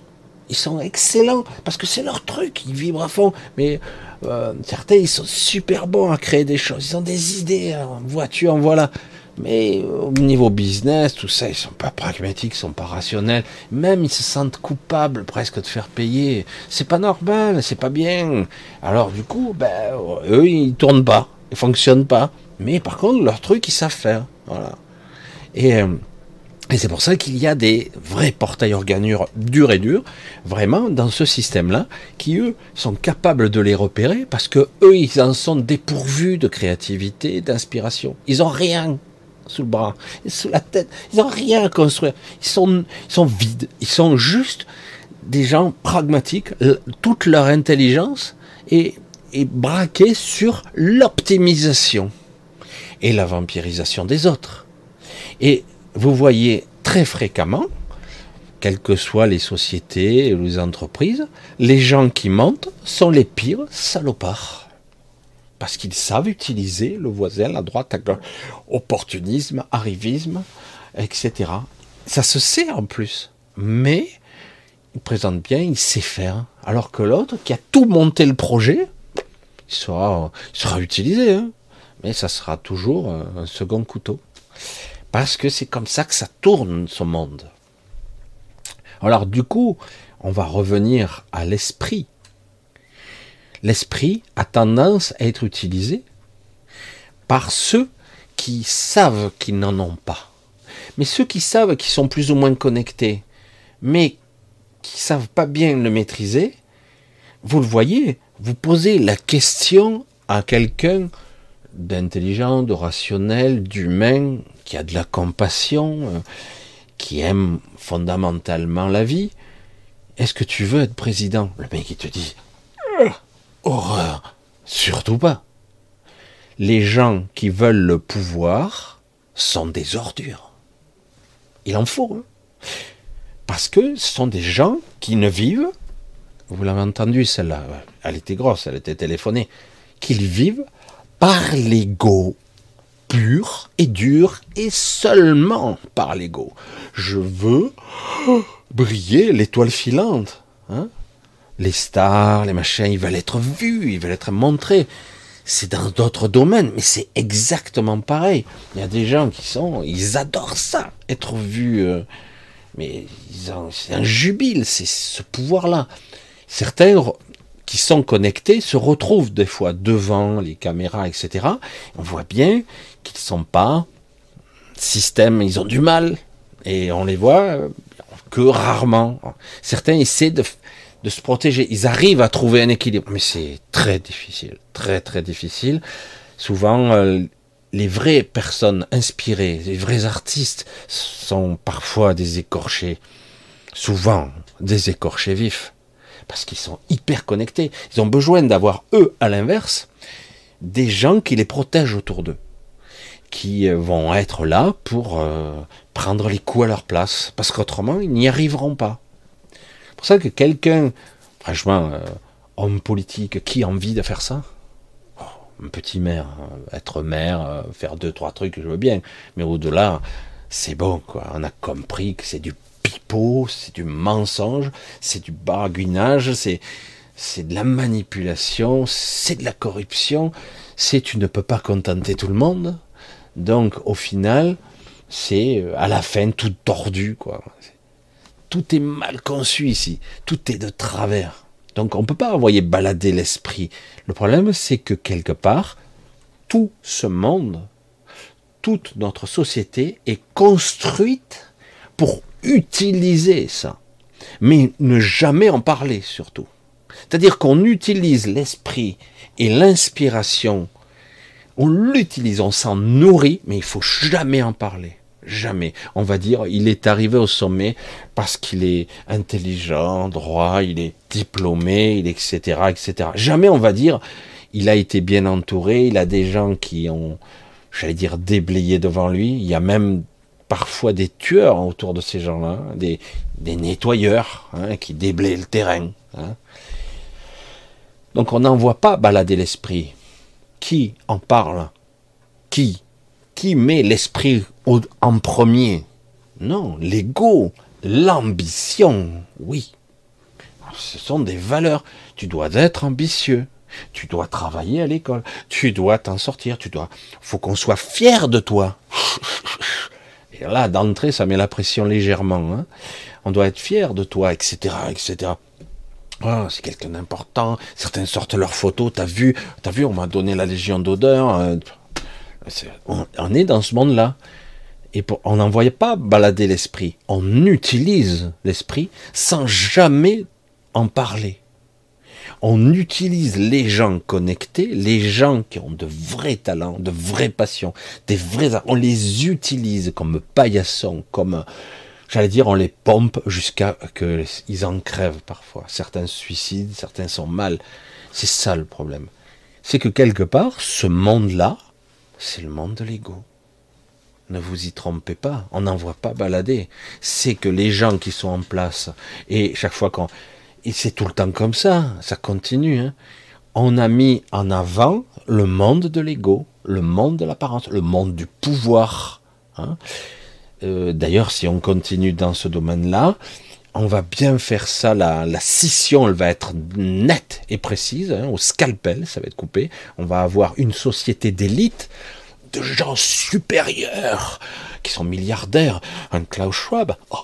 Ils sont excellents parce que c'est leur truc, ils vibrent à fond. Mais euh, certains, ils sont super bons à créer des choses. Ils ont des idées en voiture, voilà. Mais au niveau business, tout ça, ils sont pas pragmatiques, ils sont pas rationnels. Même ils se sentent coupables presque de faire payer. C'est pas normal, c'est pas bien. Alors du coup, ben, eux, ils tournent pas, ils fonctionnent pas. Mais par contre, leur truc, ils savent faire. Voilà. Et, euh, et c'est pour ça qu'il y a des vrais portails organures durs et durs, vraiment, dans ce système-là, qui, eux, sont capables de les repérer parce que eux, ils en sont dépourvus de créativité, d'inspiration. Ils ont rien sous le bras, sous la tête. Ils n'ont rien à construire. Ils sont, ils sont vides. Ils sont juste des gens pragmatiques. Toute leur intelligence est, braquée sur l'optimisation et la vampirisation des autres. Vous voyez très fréquemment, quelles que soient les sociétés ou les entreprises, les gens qui mentent sont les pires salopards parce qu'ils savent utiliser le voisin, la droite, à gauche, opportunisme, arrivisme, etc. Ça se sait en plus, mais il présente bien, il sait faire, alors que l'autre, qui a tout monté le projet, il sera, sera utilisé, hein. mais ça sera toujours un second couteau. Parce que c'est comme ça que ça tourne ce monde. Alors du coup, on va revenir à l'esprit l'esprit a tendance à être utilisé par ceux qui savent qu'ils n'en ont pas. Mais ceux qui savent qu'ils sont plus ou moins connectés, mais qui savent pas bien le maîtriser, vous le voyez, vous posez la question à quelqu'un d'intelligent, de rationnel, d'humain, qui a de la compassion, euh, qui aime fondamentalement la vie. Est-ce que tu veux être président? Le mec il te dit Horreur. Surtout pas. Les gens qui veulent le pouvoir sont des ordures. Il en faut. Hein. Parce que ce sont des gens qui ne vivent, vous l'avez entendu celle-là, elle était grosse, elle était téléphonée, qu'ils vivent par l'ego pur et dur et seulement par l'ego. Je veux briller l'étoile filante. Hein les stars, les machins, ils veulent être vus, ils veulent être montrés. C'est dans d'autres domaines, mais c'est exactement pareil. Il y a des gens qui sont, ils adorent ça, être vus. Euh, mais c'est un jubile, c'est ce pouvoir-là. Certains qui sont connectés se retrouvent des fois devant les caméras, etc. On voit bien qu'ils ne sont pas système, ils ont du mal. Et on les voit euh, que rarement. Certains essaient de, de se protéger. Ils arrivent à trouver un équilibre, mais c'est très difficile, très très difficile. Souvent, euh, les vraies personnes inspirées, les vrais artistes sont parfois des écorchés, souvent des écorchés vifs, parce qu'ils sont hyper connectés. Ils ont besoin d'avoir, eux, à l'inverse, des gens qui les protègent autour d'eux, qui euh, vont être là pour euh, prendre les coups à leur place, parce qu'autrement, ils n'y arriveront pas pour ça que quelqu'un, franchement, euh, homme politique, qui a envie de faire ça? Oh, Un petit maire, être maire, faire deux, trois trucs, je veux bien. Mais au-delà, c'est bon, quoi. On a compris que c'est du c'est du mensonge, c'est du barguinage, c'est, c'est de la manipulation, c'est de la corruption, c'est tu ne peux pas contenter tout le monde. Donc, au final, c'est euh, à la fin tout tordu, quoi tout est mal conçu ici, tout est de travers. Donc on ne peut pas envoyer balader l'esprit. Le problème, c'est que quelque part, tout ce monde, toute notre société est construite pour utiliser ça, mais ne jamais en parler surtout. C'est-à-dire qu'on utilise l'esprit et l'inspiration, on l'utilise, on s'en nourrit, mais il faut jamais en parler. Jamais. On va dire, il est arrivé au sommet parce qu'il est intelligent, droit, il est diplômé, il etc., etc. Jamais on va dire, il a été bien entouré, il a des gens qui ont, j'allais dire, déblayé devant lui. Il y a même parfois des tueurs autour de ces gens-là, des, des nettoyeurs hein, qui déblayent le terrain. Hein. Donc on n'en voit pas balader l'esprit. Qui en parle? Qui? Qui met l'esprit en premier? Non, l'ego, l'ambition, oui. Ce sont des valeurs. Tu dois être ambitieux. Tu dois travailler à l'école. Tu dois t'en sortir. Tu dois. Faut qu'on soit fier de toi. Là, d'entrée, ça met la pression légèrement. Hein. On doit être fier de toi, etc., etc. Oh, c'est quelqu'un d'important. Certains sortent leurs photos. T'as vu, t'as vu, on m'a donné la légion d'odeur. Hein. on, est dans ce monde-là. Et on n'envoie pas balader l'esprit. On utilise l'esprit sans jamais en parler. On utilise les gens connectés, les gens qui ont de vrais talents, de vraies passions, des vrais, on les utilise comme paillassons, comme, j'allais dire, on les pompe jusqu'à que ils en crèvent parfois. Certains suicident, certains sont mal. C'est ça le problème. C'est que quelque part, ce monde-là, c'est le monde de l'ego. Ne vous y trompez pas, on n'en voit pas balader. C'est que les gens qui sont en place, et chaque fois qu'on, et c'est tout le temps comme ça, ça continue. Hein. On a mis en avant le monde de l'ego, le monde de l'apparence, le monde du pouvoir. Hein. Euh, d'ailleurs, si on continue dans ce domaine-là, on va bien faire ça. La, la, scission, elle va être nette et précise, hein, au scalpel, ça va être coupé. On va avoir une société d'élite, de gens supérieurs, qui sont milliardaires. Un Klaus Schwab, oh,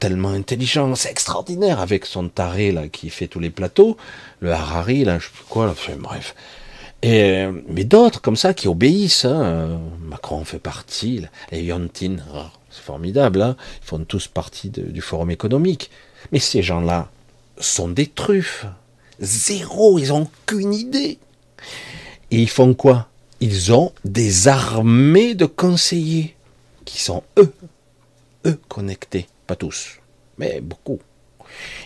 tellement intelligent, c'est extraordinaire avec son taré là qui fait tous les plateaux, le Harari là, je sais plus quoi, là, bref. Et, mais d'autres comme ça qui obéissent. Hein. Macron fait partie, les Yontine, oh, c'est formidable, hein. ils font tous partie du forum économique. Mais ces gens-là sont des truffes, zéro, ils ont qu'une idée. Et ils font quoi? Ils ont des armées de conseillers qui sont eux, eux connectés pas tous, mais beaucoup.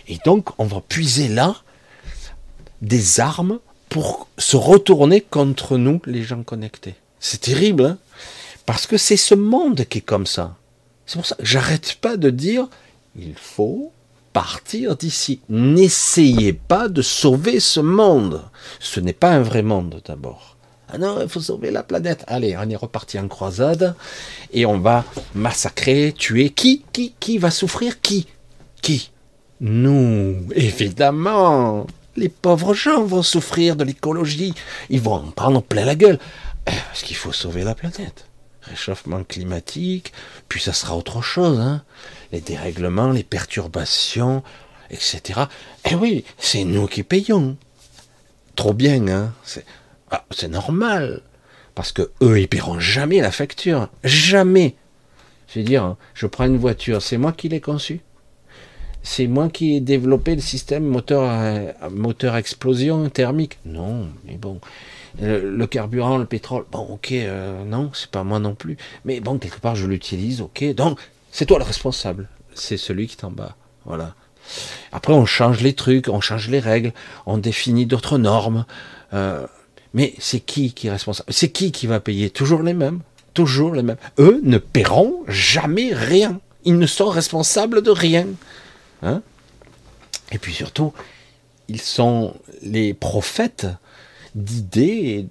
Et donc, on va puiser là des armes pour se retourner contre nous, les gens connectés. C'est terrible, hein? Parce que c'est ce monde qui est comme ça. C'est pour ça que j'arrête pas de dire, il faut partir d'ici. N'essayez pas de sauver ce monde. Ce n'est pas un vrai monde d'abord. Ah non, il faut sauver la planète. Allez, on est reparti en croisade et on va massacrer, tuer. Qui Qui Qui va souffrir? Qui? Qui? Nous, évidemment. Les pauvres gens vont souffrir de l'écologie. Ils vont en prendre plein la gueule. Eh, parce qu'il faut sauver la planète? Réchauffement climatique, puis ça sera autre chose. Hein. Les dérèglements, les perturbations, etc. Eh oui, c'est nous qui payons. Trop bien, hein. Ah, c'est normal. Parce que eux, ils paieront jamais la facture. Jamais. Je veux dire, hein, je prends une voiture, c'est moi qui l'ai conçue. C'est moi qui ai développé le système moteur, euh, moteur explosion thermique. Non, mais bon. Le, carburant, le pétrole, bon, ok, euh, non, c'est pas moi non plus. Mais bon, quelque part, je l'utilise, ok. Donc, c'est toi le responsable. C'est celui qui est en bas. Voilà. Après, on change les trucs, on change les règles, on définit d'autres normes. Euh, mais c'est qui qui est responsable? C'est qui qui va payer? Toujours les mêmes. Toujours les mêmes. Eux ne paieront jamais rien. Ils ne sont responsables de rien. Hein? Et puis surtout, ils sont les prophètes d'idées,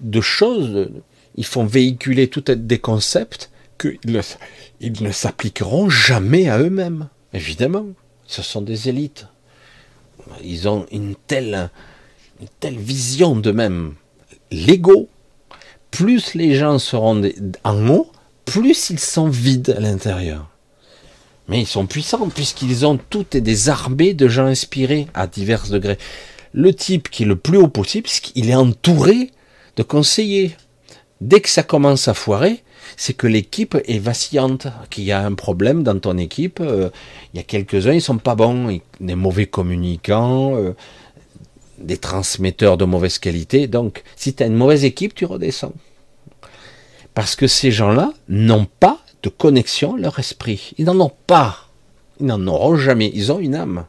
de choses. Ils font véhiculer tout des concepts qu'ils ne s'appliqueront jamais à eux-mêmes. Évidemment, ce sont des élites. Ils ont une telle une telle vision d'eux-mêmes, l'ego, plus les gens seront en haut, plus ils sont vides à l'intérieur. Mais ils sont puissants puisqu'ils ont toutes des armées de gens inspirés à divers degrés. Le type qui est le plus haut possible, c'est qu'il est entouré de conseillers. Dès que ça commence à foirer, c'est que l'équipe est vacillante, qu'il y a un problème dans ton équipe. Euh, il y a quelques-uns, ils sont pas bons, des mauvais communicants, euh, des transmetteurs de mauvaise qualité. Donc, si tu as une mauvaise équipe, tu redescends. Parce que ces gens-là n'ont pas de connexion leur esprit. Ils n'en ont pas. Ils n'en auront jamais. Ils ont une âme,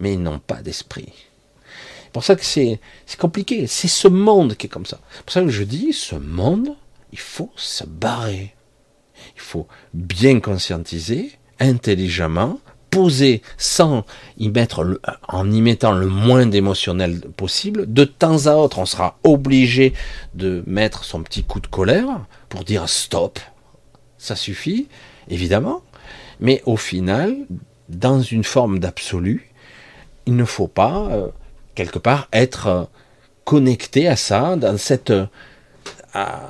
mais ils n'ont pas d'esprit. C'est pour ça que c'est compliqué. C'est ce monde qui est comme ça. C'est pour ça que je dis, ce monde, il faut se barrer. Il faut bien conscientiser, intelligemment, sans y mettre en y mettant le moins d'émotionnel possible. De temps à autre, on sera obligé de mettre son petit coup de colère pour dire stop. Ça suffit, évidemment. Mais au final, dans une forme d'absolu, il ne faut pas, euh, quelque part, être euh, connecté à ça, dans cette, euh, à,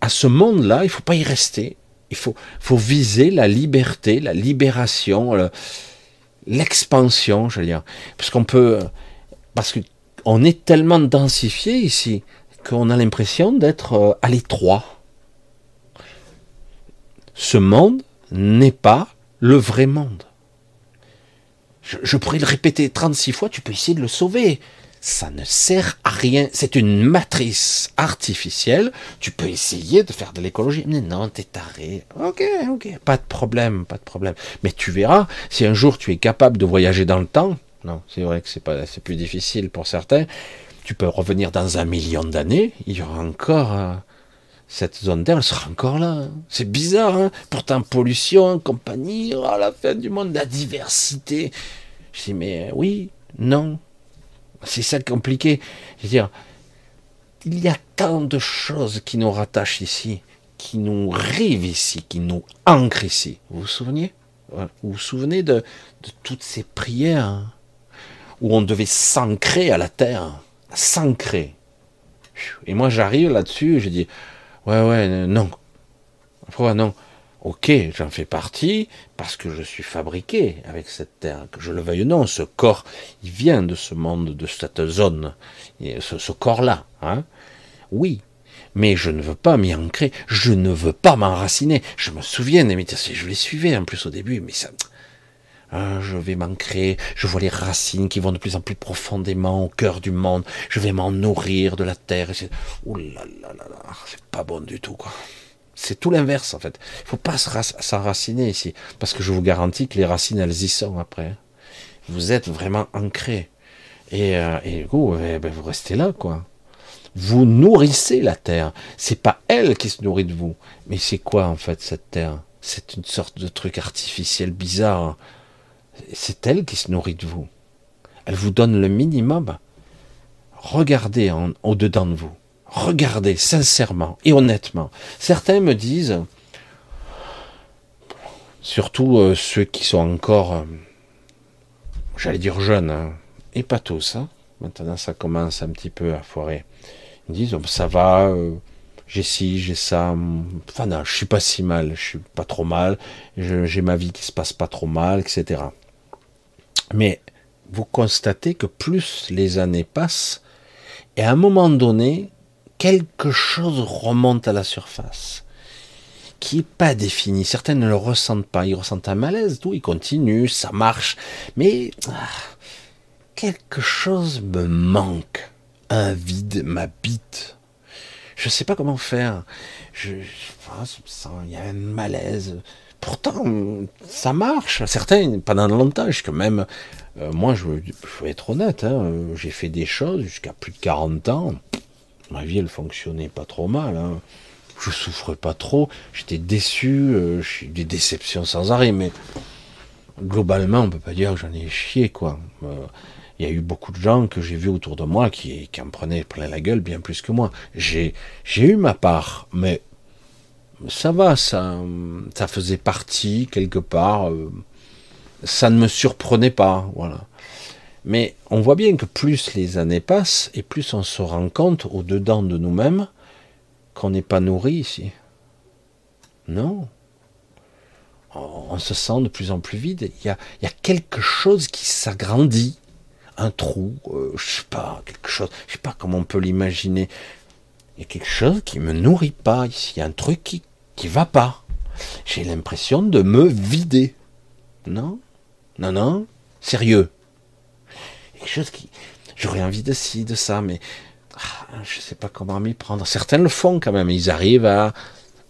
à ce monde-là, il ne faut pas y rester. Il faut, viser la liberté, la libération, l'expansion, je veux dire. Parce qu'on peut, parce qu'on est tellement densifié ici qu'on a l'impression d'être à l'étroit. Ce monde n'est pas le vrai monde. Je, pourrais le répéter 36 fois, tu peux essayer de le sauver ça ne sert à rien. C'est une matrice artificielle. Tu peux essayer de faire de l'écologie. Mais non, t'es taré. Ok, ok. Pas de problème, pas de problème. Mais tu verras, si un jour tu es capable de voyager dans le temps, non, c'est vrai que c'est pas, c'est plus difficile pour certains. Tu peux revenir dans un million d'années. Il y aura encore, euh, cette zone d'air, elle sera encore là. C'est bizarre, hein. Pourtant, pollution, compagnie, oh, la fin du monde, la diversité. Je dis, mais oui, non, c'est ça compliqué. Je veux dire, il y a tant de choses qui nous rattachent ici, qui nous rivent ici, qui nous ancrent ici. Vous vous souvenez Vous vous souvenez de, toutes ces prières hein, où on devait s'ancrer à la terre, s'ancrer. Et moi j'arrive là-dessus je dis, ouais, ouais, non. Pourquoi non Ok, j'en fais partie parce que je suis fabriqué avec cette terre, que je le veuille ou non. Ce corps, il vient de ce monde, de cette zone, ce, ce corps-là. Hein oui, mais je ne veux pas m'y ancrer, je ne veux pas m'enraciner. Je me souviens des je les suivais en plus au début, mais ça, hein, je vais m'ancrer, je vois les racines qui vont de plus en plus profondément au cœur du monde, je vais m'en nourrir de la terre. Ouh là là là là, c'est pas bon du tout quoi. C'est tout l'inverse en fait. Il faut pas s'enraciner ici, parce que je vous garantis que les racines elles y sont après. Vous êtes vraiment ancré. Et, euh, et vous, eh ben, vous restez là quoi. Vous nourrissez la terre. C'est pas elle qui se nourrit de vous, mais c'est quoi en fait cette terre? C'est une sorte de truc artificiel bizarre. C'est elle qui se nourrit de vous. Elle vous donne le minimum. Regardez en, au-dedans de vous. Regardez sincèrement et honnêtement. Certains me disent, surtout euh, ceux qui sont encore, euh, j'allais dire jeunes, hein, et pas tous, hein. maintenant ça commence un petit peu à foirer. Ils disent, oh, ça va, euh, j'ai ci, j'ai ça, enfin non, je suis pas si mal, je suis pas trop mal, j'ai ma vie qui se passe pas trop mal, etc. Mais vous constatez que plus les années passent, et à un moment donné, quelque chose remonte à la surface qui n'est pas défini. Certains ne le ressentent pas. Ils ressentent un malaise, tout, ils continuent, ça marche. Mais ah, quelque chose me manque. Un vide m'habite. Je ne sais pas comment faire. Je, sens, il y a un malaise. Pourtant, ça marche. Certains, pendant longtemps, jusqu'à même, euh, moi, je veux, être honnête, hein, j'ai fait des choses jusqu'à plus de 40 ans ma vie elle fonctionnait pas trop mal. Hein. Je souffrais pas trop. J'étais déçu. Euh, des déceptions sans arrêt, mais globalement on peut pas dire que j'en ai chié quoi. Euh, il y a eu beaucoup de gens que j'ai vus autour de moi qui, qui en prenaient plein la gueule bien plus que moi. J'ai j'ai eu ma part, mais ça va, ça ça faisait partie quelque part. Euh, ça ne me surprenait pas, voilà. Mais on voit bien que plus les années passent et plus on se rend compte au-dedans de nous-mêmes qu'on n'est pas nourri ici. Non. On se sent de plus en plus vide. Il y a, quelque chose qui s'agrandit. Un trou, euh, je sais pas, quelque chose, je sais pas comment on peut l'imaginer. Il y a quelque chose qui me nourrit pas ici. Il y a un truc qui, qui va pas. J'ai l'impression de me vider. Non? Non, non. Sérieux quelque chose qui, j'aurais envie de ci, de ça, mais ah, je sais pas comment m'y prendre. Certains le font quand même. Ils arrivent à,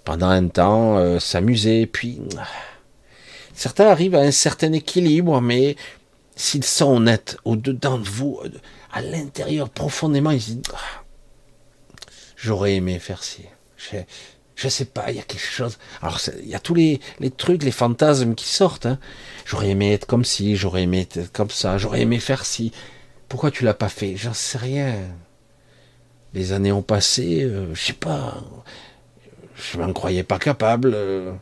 pendant un temps, euh, s'amuser. Puis, ah, certains arrivent à un certain équilibre, mais s'ils sont honnêtes au-dedans de vous, euh, à l'intérieur profondément, ils disent ah, J'aurais aimé faire ci. Je sais pas, il y a quelque chose. Alors, il y a tous les, trucs, les fantasmes qui sortent. Hein. J'aurais aimé être comme ci, j'aurais aimé être comme ça, j'aurais aimé faire ci. Pourquoi tu l'as pas fait? J'en sais rien. Les années ont passé, euh, je sais pas. Je m'en croyais pas capable. Euh.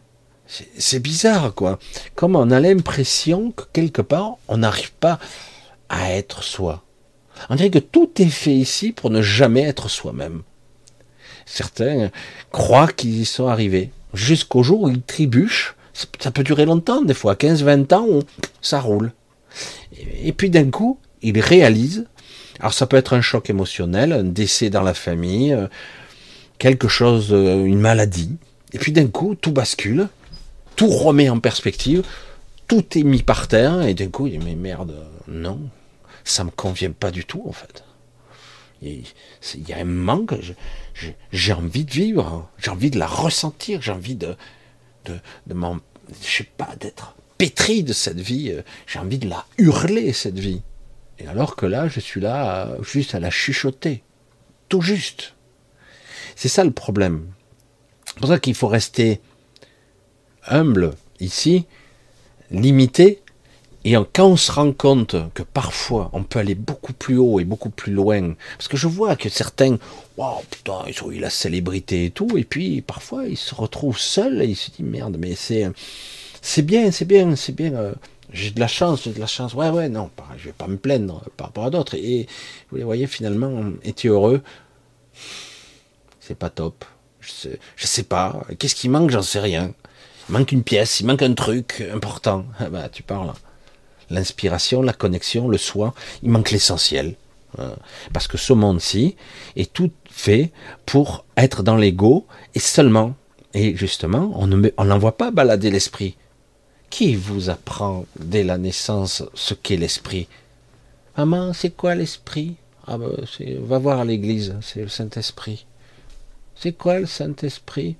c'est bizarre, quoi. Comme on a l'impression que quelque part, on n'arrive pas à être soi. On dirait que tout est fait ici pour ne jamais être soi-même. Certains croient qu'ils y sont arrivés. Jusqu'au jour où ils trébuchent. Ça peut durer longtemps, des fois, 15-20 ans, ça roule. Et puis d'un coup, ils réalisent. Alors ça peut être un choc émotionnel, un décès dans la famille, euh, quelque chose, euh, une maladie. Et puis d'un coup, tout bascule, tout remet en perspective, tout est mis par terre, et d'un coup, il dit, mais merde, non, ça me convient pas du tout, en fait. Il y a un manque, j'ai envie de vivre, j'ai envie de la ressentir, j'ai envie de, de, de m'en, je sais pas, d'être pétri de cette vie, j'ai envie de la hurler, cette vie. Et alors que là, je suis là juste à la chuchoter. Tout juste. C'est ça le problème. C'est pour ça qu'il faut rester humble ici, limité, et quand on se rend compte que parfois on peut aller beaucoup plus haut et beaucoup plus loin, parce que je vois que certains, waouh putain, ils ont eu la célébrité et tout, et puis parfois ils se retrouvent seuls et ils se disent merde, mais c'est, c'est bien, c'est bien, c'est bien. Euh, j'ai de la chance, j'ai de la chance. Ouais, ouais, non, je vais pas me plaindre par rapport à d'autres. Et vous les voyez finalement, es-tu heureux? C'est pas top. Je sais, je sais pas. Qu'est-ce qui manque? J'en sais rien. Il manque une pièce, il manque un truc important. Ah bah, tu parles l'inspiration, la connexion, le soi, il manque l'essentiel. Hein. Parce que ce monde-ci est tout fait pour être dans l'ego et seulement. Et justement, on n'envoie pas balader l'esprit. Qui vous apprend dès la naissance ce qu'est l'esprit? Maman, c'est quoi l'esprit? Ah ben, Va voir l'église, c'est le Saint-Esprit. C'est quoi le Saint-Esprit?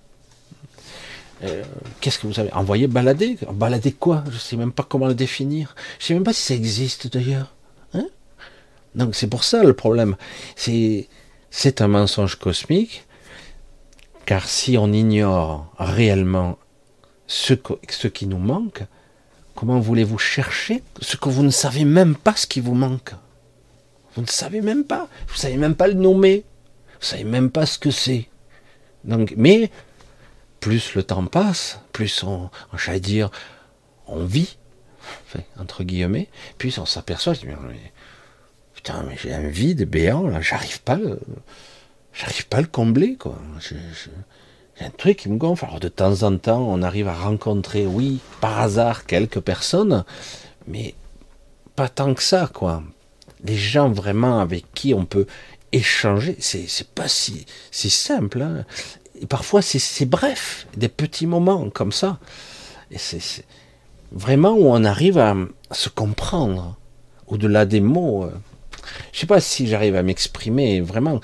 Euh, qu'est-ce que vous avez envoyé balader? Balader quoi? Je ne sais même pas comment le définir. Je ne sais même pas si ça existe d'ailleurs. Hein? Donc c'est pour ça le problème. C'est un mensonge cosmique, car si on ignore réellement ce, ce qui nous manque, comment voulez-vous chercher ce que vous ne savez même pas ce qui vous manque? Vous ne savez même pas. Vous savez même pas le nommer. Vous savez même pas ce que c'est. Donc, mais plus le temps passe, plus on, j'allais dire, on vit, entre guillemets, puis on s'aperçoit, putain, mais j'ai un vide béant, là, j'arrive pas, j'arrive pas à le combler, quoi. J'ai un truc qui me gonfle. Alors de temps en temps, on arrive à rencontrer, oui, par hasard, quelques personnes, mais pas tant que ça, quoi. Les gens vraiment avec qui on peut échanger, c'est pas si, si simple. Hein parfois c'est bref, des petits moments comme ça. C'est vraiment où on arrive à, se comprendre au-delà des mots. Euh. Je sais pas si j'arrive à m'exprimer vraiment.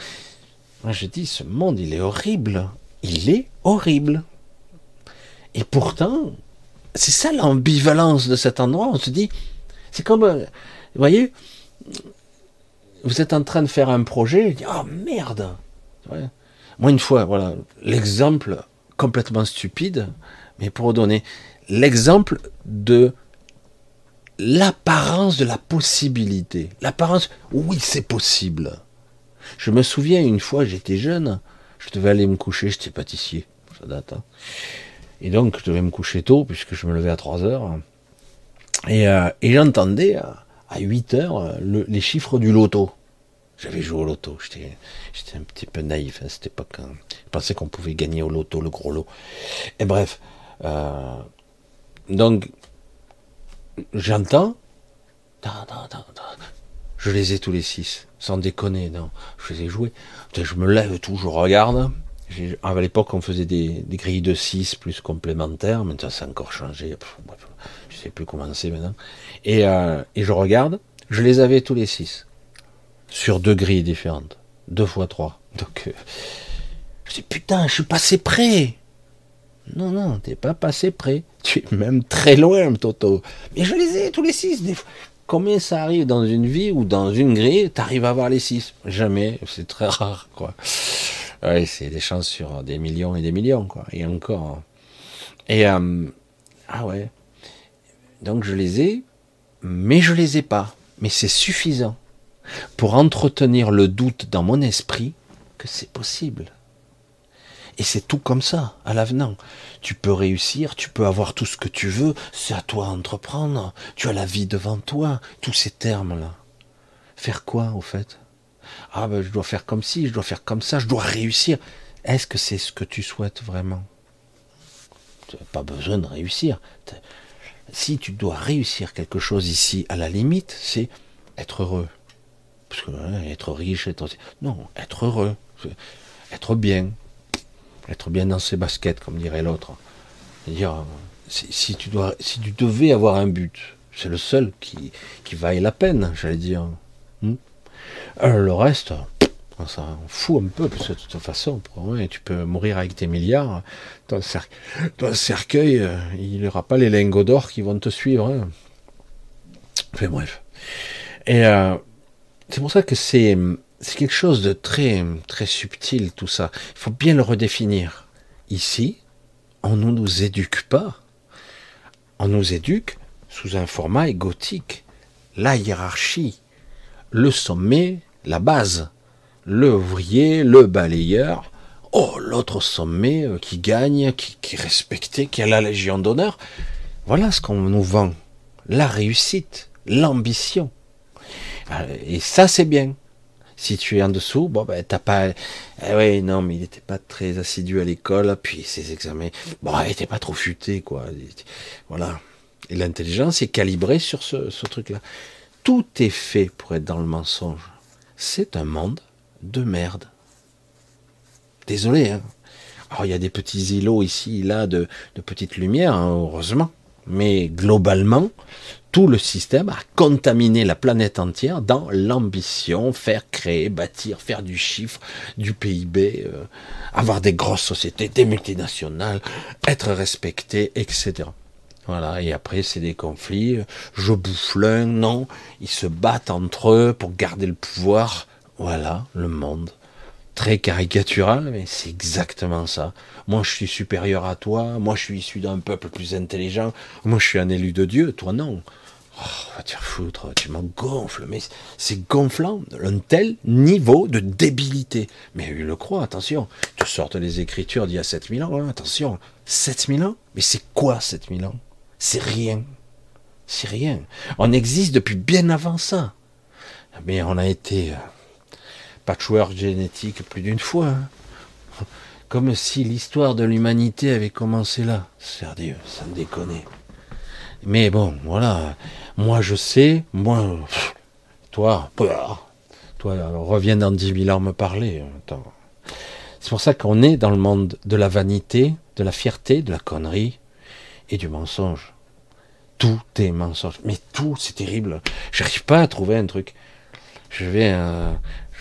Moi je dis, ce monde il est horrible. Il est horrible. Et pourtant, c'est ça l'ambivalence de cet endroit. On se dit, c'est comme, vous voyez, vous êtes en train de faire un projet, oh merde. Moi, une fois, voilà, l'exemple complètement stupide, mais pour donner l'exemple de l'apparence de la possibilité. L'apparence, oui, c'est possible. Je me souviens une fois, j'étais jeune, je devais aller me coucher, j'étais pâtissier, ça date. Hein. Et donc, je devais me coucher tôt, puisque je me levais à 3 heures. Et, euh, j'entendais à 8 heures les chiffres du loto. J'avais joué au loto. J'étais un petit peu naïf à cette époque. Hein. Je pensais qu'on pouvait gagner au loto le gros lot. Et bref. Euh, donc, j'entends. Je les ai tous les six. Sans déconner, non. Je les ai joués. Je me lève tout, je regarde. À l'époque, on faisait des, grilles de 6 plus complémentaires. Maintenant, ça a encore changé. Je sais plus comment c'est maintenant. Et, euh, et je regarde. Je les avais tous les six sur deux grilles différentes. Deux fois trois. Donc, euh, je dis, putain, je suis passé près. Non, non, t'es pas passé près. Tu es même très loin, Toto. Mais je les ai tous les six. Combien ça arrive dans une vie ou dans une grille, t'arrives à voir les six? Jamais, c'est très rare, quoi. Ouais, c'est des chances sur des millions et des millions, quoi. Et encore. Et euh, ah ouais. Donc je les ai, mais je les ai pas. Mais c'est suffisant pour entretenir le doute dans mon esprit que c'est possible. Et c'est tout comme ça, à l'avenant. Tu peux réussir, tu peux avoir tout ce que tu veux, c'est à toi d'entreprendre. Tu as la vie devant toi, tous ces termes-là. Faire quoi, au fait? Ah ben je dois faire comme ci, je dois faire comme ça, je dois réussir. Est-ce que c'est ce que tu souhaites vraiment? Tu n'as pas besoin de réussir. Si tu dois réussir quelque chose ici, à la limite, c'est être heureux. Parce que hein, être riche, être... Non, être heureux, être bien, être bien dans ses baskets, comme dirait l'autre. Dire, si, tu dois, si tu devais avoir un but, c'est le seul qui, qui vaille la peine, j'allais dire. Hmm? Euh, le reste, on s'en fout un peu, parce que de toute façon, tu peux mourir avec tes milliards. Dans le, cercueil, euh, il n'y aura pas les lingots d'or qui vont te suivre. Hein. Enfin bref. Et euh, c'est pour ça que c'est c'est quelque chose de très, très subtil tout ça. Il faut bien le redéfinir. Ici, on ne nous éduque pas. On nous éduque sous un format égotique. La hiérarchie, le sommet, la base, le ouvrier, le balayeur, oh, l'autre sommet euh, qui gagne, qui est respecté, qui a la légion d'honneur. Voilà ce qu'on nous vend. La réussite, l'ambition. Euh, et ça, c'est bien. Si tu es en dessous, bon, ben, t'as pas. Eh oui, non, mais il n'était pas très assidu à l'école, puis ses examens. Bon, il n'était pas trop futé, quoi. Voilà. Et l'intelligence est calibrée sur ce, truc-là. Tout est fait pour être dans le mensonge. C'est un monde de merde. Désolé, hein. Alors, il y a des petits îlots ici, là, de, de petites lumières, hein, heureusement. Mais globalement, tout le système a contaminé la planète entière dans l'ambition, faire créer, bâtir, faire du chiffre, du PIB, euh, avoir des grosses sociétés, des multinationales, être respecté, etc. Voilà, et après c'est des conflits, je bouffe l'un, non, ils se battent entre eux pour garder le pouvoir. Voilà, le monde. Très caricatural, mais c'est exactement ça. Moi je suis supérieur à toi, moi je suis issu d'un peuple plus intelligent, moi je suis un élu de Dieu, toi non. Oh, va te foutre, tu m'en gonfles, mais c'est gonflant, un tel niveau de débilité. Mais il le croit, attention, tu sortes les écritures d'il y a 7000 ans, hein, attention, 7000 ans? Mais c'est quoi 7000 ans? C'est rien. C'est rien. On existe depuis bien avant ça. Mais on a été euh, patchwork génétique plus d'une fois. Hein. Comme si l'histoire de l'humanité avait commencé là. Sérieux, ça me déconne. Mais bon, voilà. Moi, je sais, moi, toi, toi, reviens dans dix mille ans me parler. C'est pour ça qu'on est dans le monde de la vanité, de la fierté, de la connerie et du mensonge. Tout est mensonge. Mais tout, c'est terrible. J'arrive pas à trouver un truc. Je vais,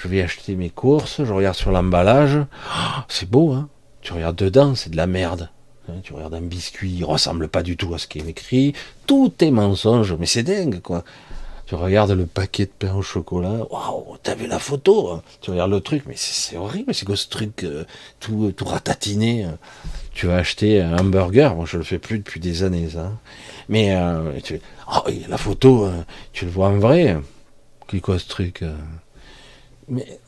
je vais acheter mes courses, je regarde sur l'emballage. Oh, c'est beau, hein. Tu regardes dedans, c'est de la merde. Hein, tu regardes un biscuit, il ressemble pas du tout à ce qui est écrit. Tout est mensonge, mais c'est dingue, quoi. Tu regardes le paquet de pain au chocolat, waouh, t'as vu la photo hein. Tu regardes le truc, mais c'est horrible, c'est quoi ce truc euh, tout, ratatiné hein. Tu vas acheter un hamburger, moi je le fais plus depuis des années, ça. Mais euh, tu, oh, la photo, euh, tu le vois en vrai. Qu'est quoi ce truc Mais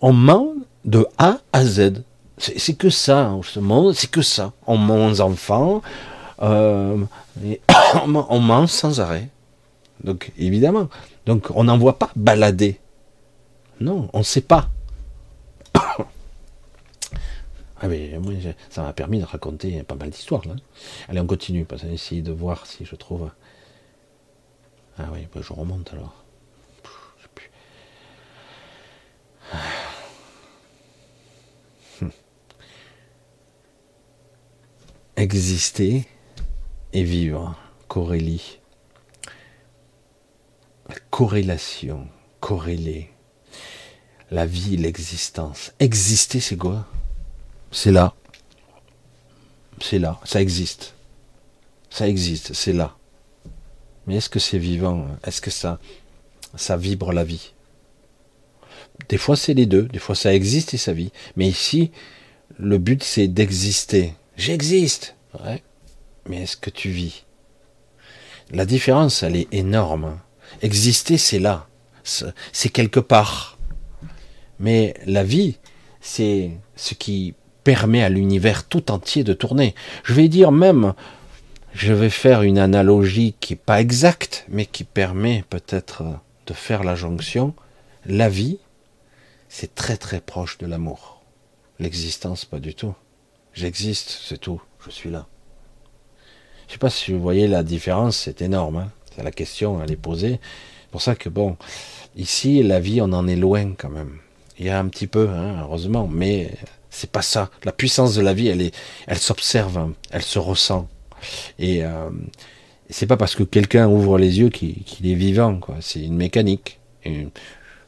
on ment de A à Z. C'est que ça, hein, ce monde, c'est que ça. On ment aux enfants, euh, on ment sans arrêt. Donc, évidemment. Donc, on n'en voit pas balader. Non, on ne sait pas. ah, mais moi, ça m'a permis de raconter pas mal d'histoires, là. Allez, on continue, parce qu'on de voir si je trouve. Ah oui, bah, je remonte alors. Je sais plus. Exister et vivre. Corélie. corrélation. Corréler. La vie, l'existence. Exister, c'est quoi? C'est là. C'est là. Ça existe. Ça existe. C'est là. Mais est-ce que c'est vivant? Est-ce que ça, ça vibre la vie? Des fois c'est les deux, des fois ça existe et ça vit. Mais ici, le but c'est d'exister. J'existe. Mais est-ce que tu vis? La différence, elle est énorme. Exister, c'est là, c'est quelque part. Mais la vie, c'est ce qui permet à l'univers tout entier de tourner. Je vais dire même, je vais faire une analogie qui n'est pas exacte, mais qui permet peut-être de faire la jonction. La vie, c'est très très proche de l'amour. L'existence, pas du tout. J'existe, c'est tout. Je suis là. Je sais pas si vous voyez la différence, c'est énorme. Hein. c'est la question, elle est posée. C'est pour ça que bon, ici, la vie, on en est loin quand même. Il y a un petit peu, hein, heureusement, mais c'est pas ça. La puissance de la vie, elle est, elle s'observe, hein. elle se ressent. Et euh, c'est pas parce que quelqu'un ouvre les yeux qu'il est vivant. C'est une mécanique.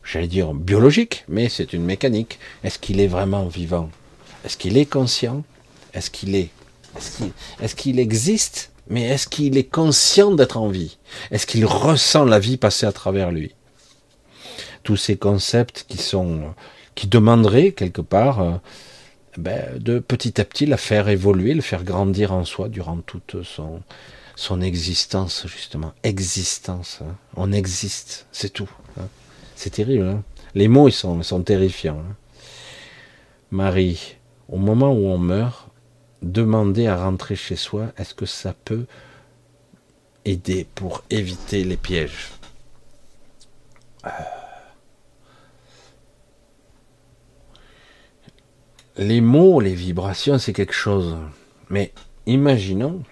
J'allais dire biologique, mais c'est une mécanique. Est-ce qu'il est vraiment vivant? Est-ce qu'il est conscient? Est-ce qu'il est Est-ce qu'il existe? Mais est-ce qu'il est conscient d'être en vie? Est-ce qu'il ressent la vie passer à travers lui? Tous ces concepts qui sont qui demanderaient quelque part euh, ben, de petit à petit la faire évoluer, le faire grandir en soi durant toute son, son existence, justement. Existence. Hein. On existe, c'est tout. Hein. C'est terrible. Hein. Les mots, ils sont, terrifiants. Marie, au moment où on meurt, demander à rentrer chez soi, est-ce que ça peut aider pour éviter les pièges? Euh, les mots, les vibrations, c'est quelque chose. Mais imaginons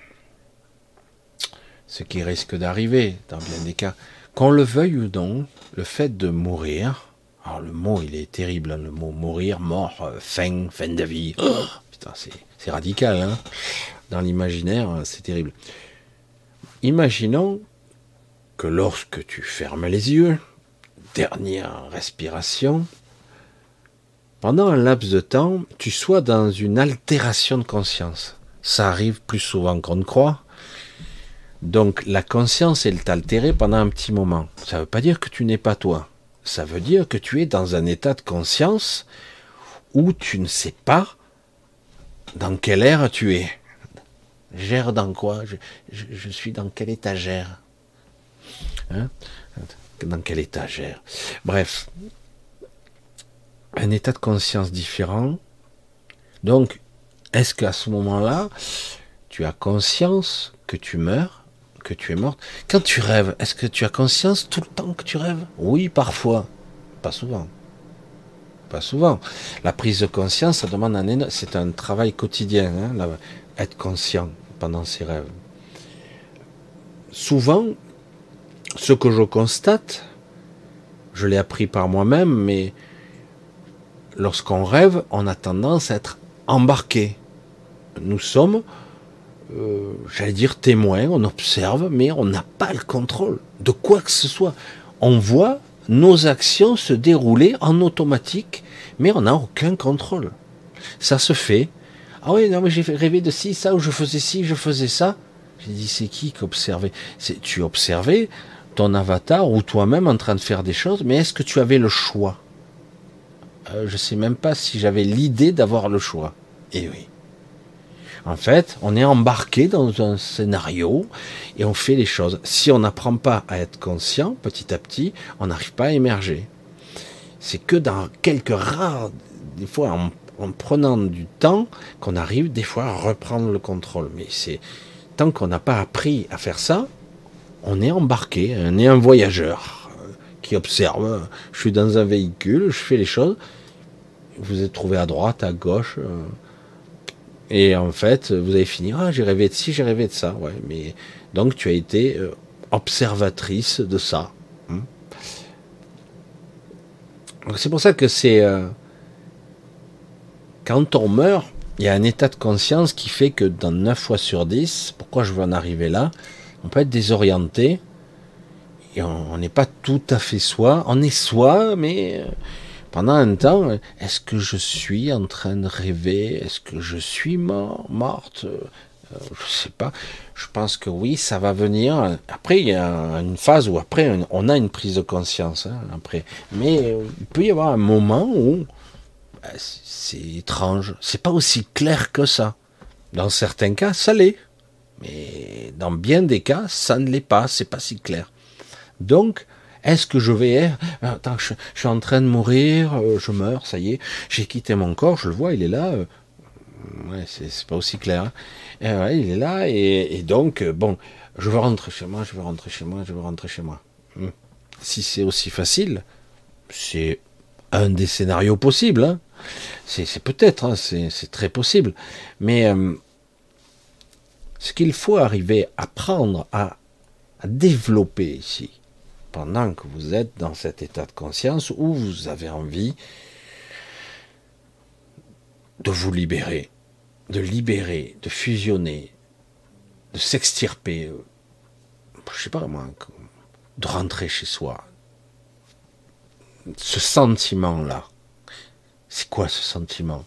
ce qui risque d'arriver dans bien des cas. Qu'on le veuille ou non, le fait de mourir, alors le mot il est terrible, hein, le mot mourir, mort, euh, fin, fin de vie, oh, putain c'est radical, hein dans l'imaginaire c'est terrible. Imaginons que lorsque tu fermes les yeux, dernière respiration, pendant un laps de temps, tu sois dans une altération de conscience. Ça arrive plus souvent qu'on ne croit. Donc la conscience, elle altérée pendant un petit moment. Ça ne veut pas dire que tu n'es pas toi. Ça veut dire que tu es dans un état de conscience où tu ne sais pas dans quelle ère tu es. Gère dans quoi? Je, suis dans quelle étagère? Hein? Dans quelle étagère? Bref, un état de conscience différent. Donc, est-ce qu'à ce, moment-là, tu as conscience que tu meurs, tu es morte Quand tu rêves, est-ce que tu as conscience tout le temps que tu rêves? Oui, parfois. Pas souvent. Pas souvent. La prise de conscience, ça demande un c'est un travail quotidien, hein, être conscient pendant ses rêves. Souvent, ce que je constate, je l'ai appris par moi-même, mais lorsqu'on rêve, on a tendance à être embarqué. Nous sommes, euh, j'allais dire, témoins, on observe, mais on n'a pas le contrôle de quoi que ce soit. On voit nos actions se dérouler en automatique, mais on n'a aucun contrôle. Ça se fait. Ah oui, non, mais j'ai rêvé de ci, ça, ou je faisais ci, je faisais ça. J'ai dit, c'est qui qui observait? C'est Tu observais ton avatar ou toi-même en train de faire des choses, mais est-ce que tu avais le choix? Euh, je ne sais même pas si j'avais l'idée d'avoir le choix. Et oui. En fait, on est embarqué dans un scénario et on fait les choses. Si on n'apprend pas à être conscient, petit à petit, on n'arrive pas à émerger. C'est que dans quelques rares, des fois en, en prenant du temps, qu'on arrive des fois à reprendre le contrôle. Mais c'est tant qu'on n'a pas appris à faire ça, on est embarqué, on est un voyageur qui observe. Je suis dans un véhicule, je fais les choses. Vous êtes trouvé à droite, à gauche. Euh, et en fait, vous avez fini. Ah, j'ai rêvé de ci, j'ai rêvé de ça. Ouais, mais donc tu as été euh, observatrice de ça. Hein. c'est pour ça que c'est euh, quand on meurt, il y a un état de conscience qui fait que dans 9 fois sur 10, pourquoi je veux en arriver là, on peut être désorienté et on n'est pas tout à fait soi. On est soi, mais euh, pendant un temps, est-ce que je suis en train de rêver? Est-ce que je suis mort, morte? Euh, je sais pas. Je pense que oui, ça va venir. Après, il y a une phase où après, on a une prise de conscience. Hein, après, mais il peut y avoir un moment où bah, c'est étrange. C'est pas aussi clair que ça. Dans certains cas, ça l'est. Mais dans bien des cas, ça ne l'est pas. C'est pas si clair. Donc, est-ce que je vais attends, je, suis en train de mourir, euh, je meurs, ça y est, j'ai quitté mon corps, je le vois, il est là. Euh, ouais, c'est pas aussi clair. Hein. il est là et, donc euh, bon, je veux rentrer chez moi, je veux rentrer chez moi, je veux rentrer chez moi. Hmm. Si c'est aussi facile, c'est un des scénarios possibles. Hein. C'est peut-être, hein, c'est très possible. Mais ce qu'il faut arriver à prendre, à développer ici, pendant que vous êtes dans cet état de conscience où vous avez envie de vous libérer, de libérer, de fusionner, de s'extirper, euh, je sais pas moi, de rentrer chez soi. Ce sentiment-là, c'est quoi ce sentiment?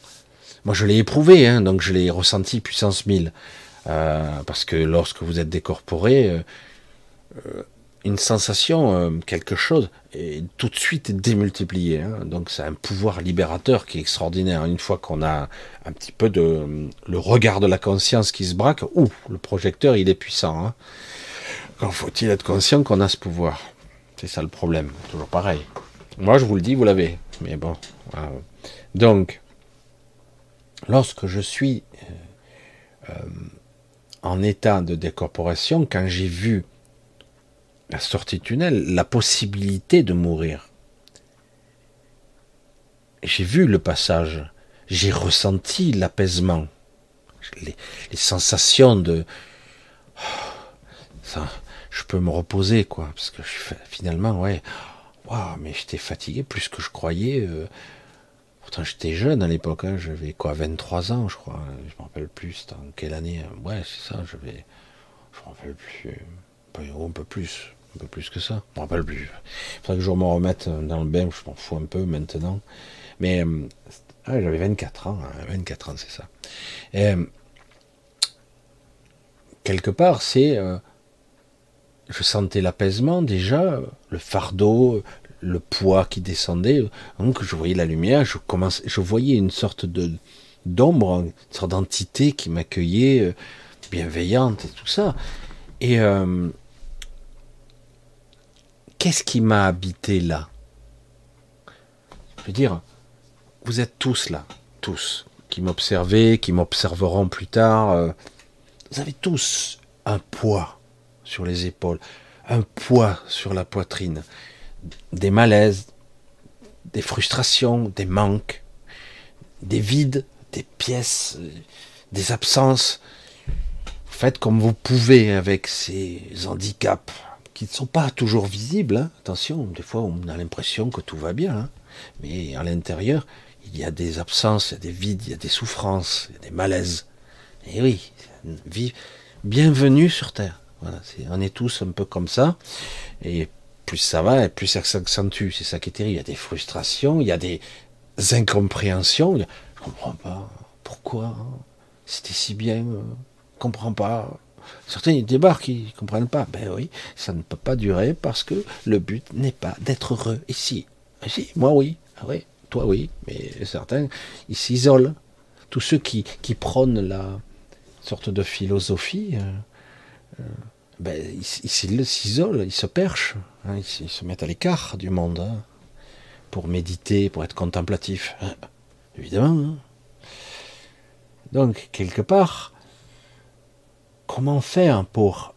Moi je l'ai éprouvé, hein, donc je l'ai ressenti puissance 1000. Euh, parce que lorsque vous êtes décorporé, euh, une sensation, euh, quelque chose, tout de suite démultiplié. Hein. Donc c'est un pouvoir libérateur qui est extraordinaire. Une fois qu'on a un petit peu de le regard de la conscience qui se braque, ouh, le projecteur il est puissant. Hein. Quand faut-il être conscient qu'on a ce pouvoir? C'est ça le problème. Toujours pareil. Moi je vous le dis, vous l'avez. Mais bon. Donc, lorsque je suis euh, euh, en état de décorporation, quand j'ai vu la sortie tunnel, la possibilité de mourir. J'ai vu le passage, j'ai ressenti l'apaisement, les, sensations de ça, je peux me reposer quoi, parce que finalement ouais, waouh, mais j'étais fatigué plus que je croyais. Euh, pourtant j'étais jeune à l'époque, hein, j'avais quoi, 23 ans je crois, je me rappelle plus, en quelle année, ouais c'est ça, j'avais, je me rappelle plus, un peu plus, un peu plus que ça. Je me rappelle plus. Il faudrait que je me remette dans le bain, je m'en fous un peu maintenant. Mais euh, ah, j'avais 24 ans, 24 hein, ans c'est ça. Et, euh, quelque part, c'est euh, je sentais l'apaisement déjà, le fardeau, le poids qui descendait. Donc je voyais la lumière, je je voyais une sorte de d'ombre, une sorte d'entité qui m'accueillait, bienveillante et tout ça. Et qu'est-ce qui m'a habité là? Je veux dire, vous êtes tous là, tous, qui m'observez, qui m'observeront plus tard. Euh, vous avez tous un poids sur les épaules, un poids sur la poitrine, des malaises, des frustrations, des manques, des vides, des pièces, des absences. Faites comme vous pouvez avec ces handicaps, qui ne sont pas toujours visibles. Hein. Attention, des fois on a l'impression que tout va bien, hein. mais à l'intérieur, il y a des absences, il y a des vides, il y a des souffrances, il y a des malaises. Et oui, bienvenue sur Terre. On est tous un peu comme ça. Et plus ça va, et plus ça s'accentue. C'est ça qui est terrible. Il y a des frustrations, il y a des incompréhensions. Je comprends pas. Pourquoi hein? C'était si bien. Euh, je comprends pas. Certains débarquent, qui ne comprennent pas. Ben oui, ça ne peut pas durer parce que le but n'est pas d'être heureux ici. Ici, moi oui, ah oui, toi oui, mais certains, ils s'isolent. Tous ceux qui, qui prônent la sorte de philosophie, euh, euh, ben, ils s'isolent, ils se perchent, hein, ils, se mettent à l'écart du monde hein, pour méditer, pour être contemplatif. Hein, évidemment. Donc, quelque part, Comment faire pour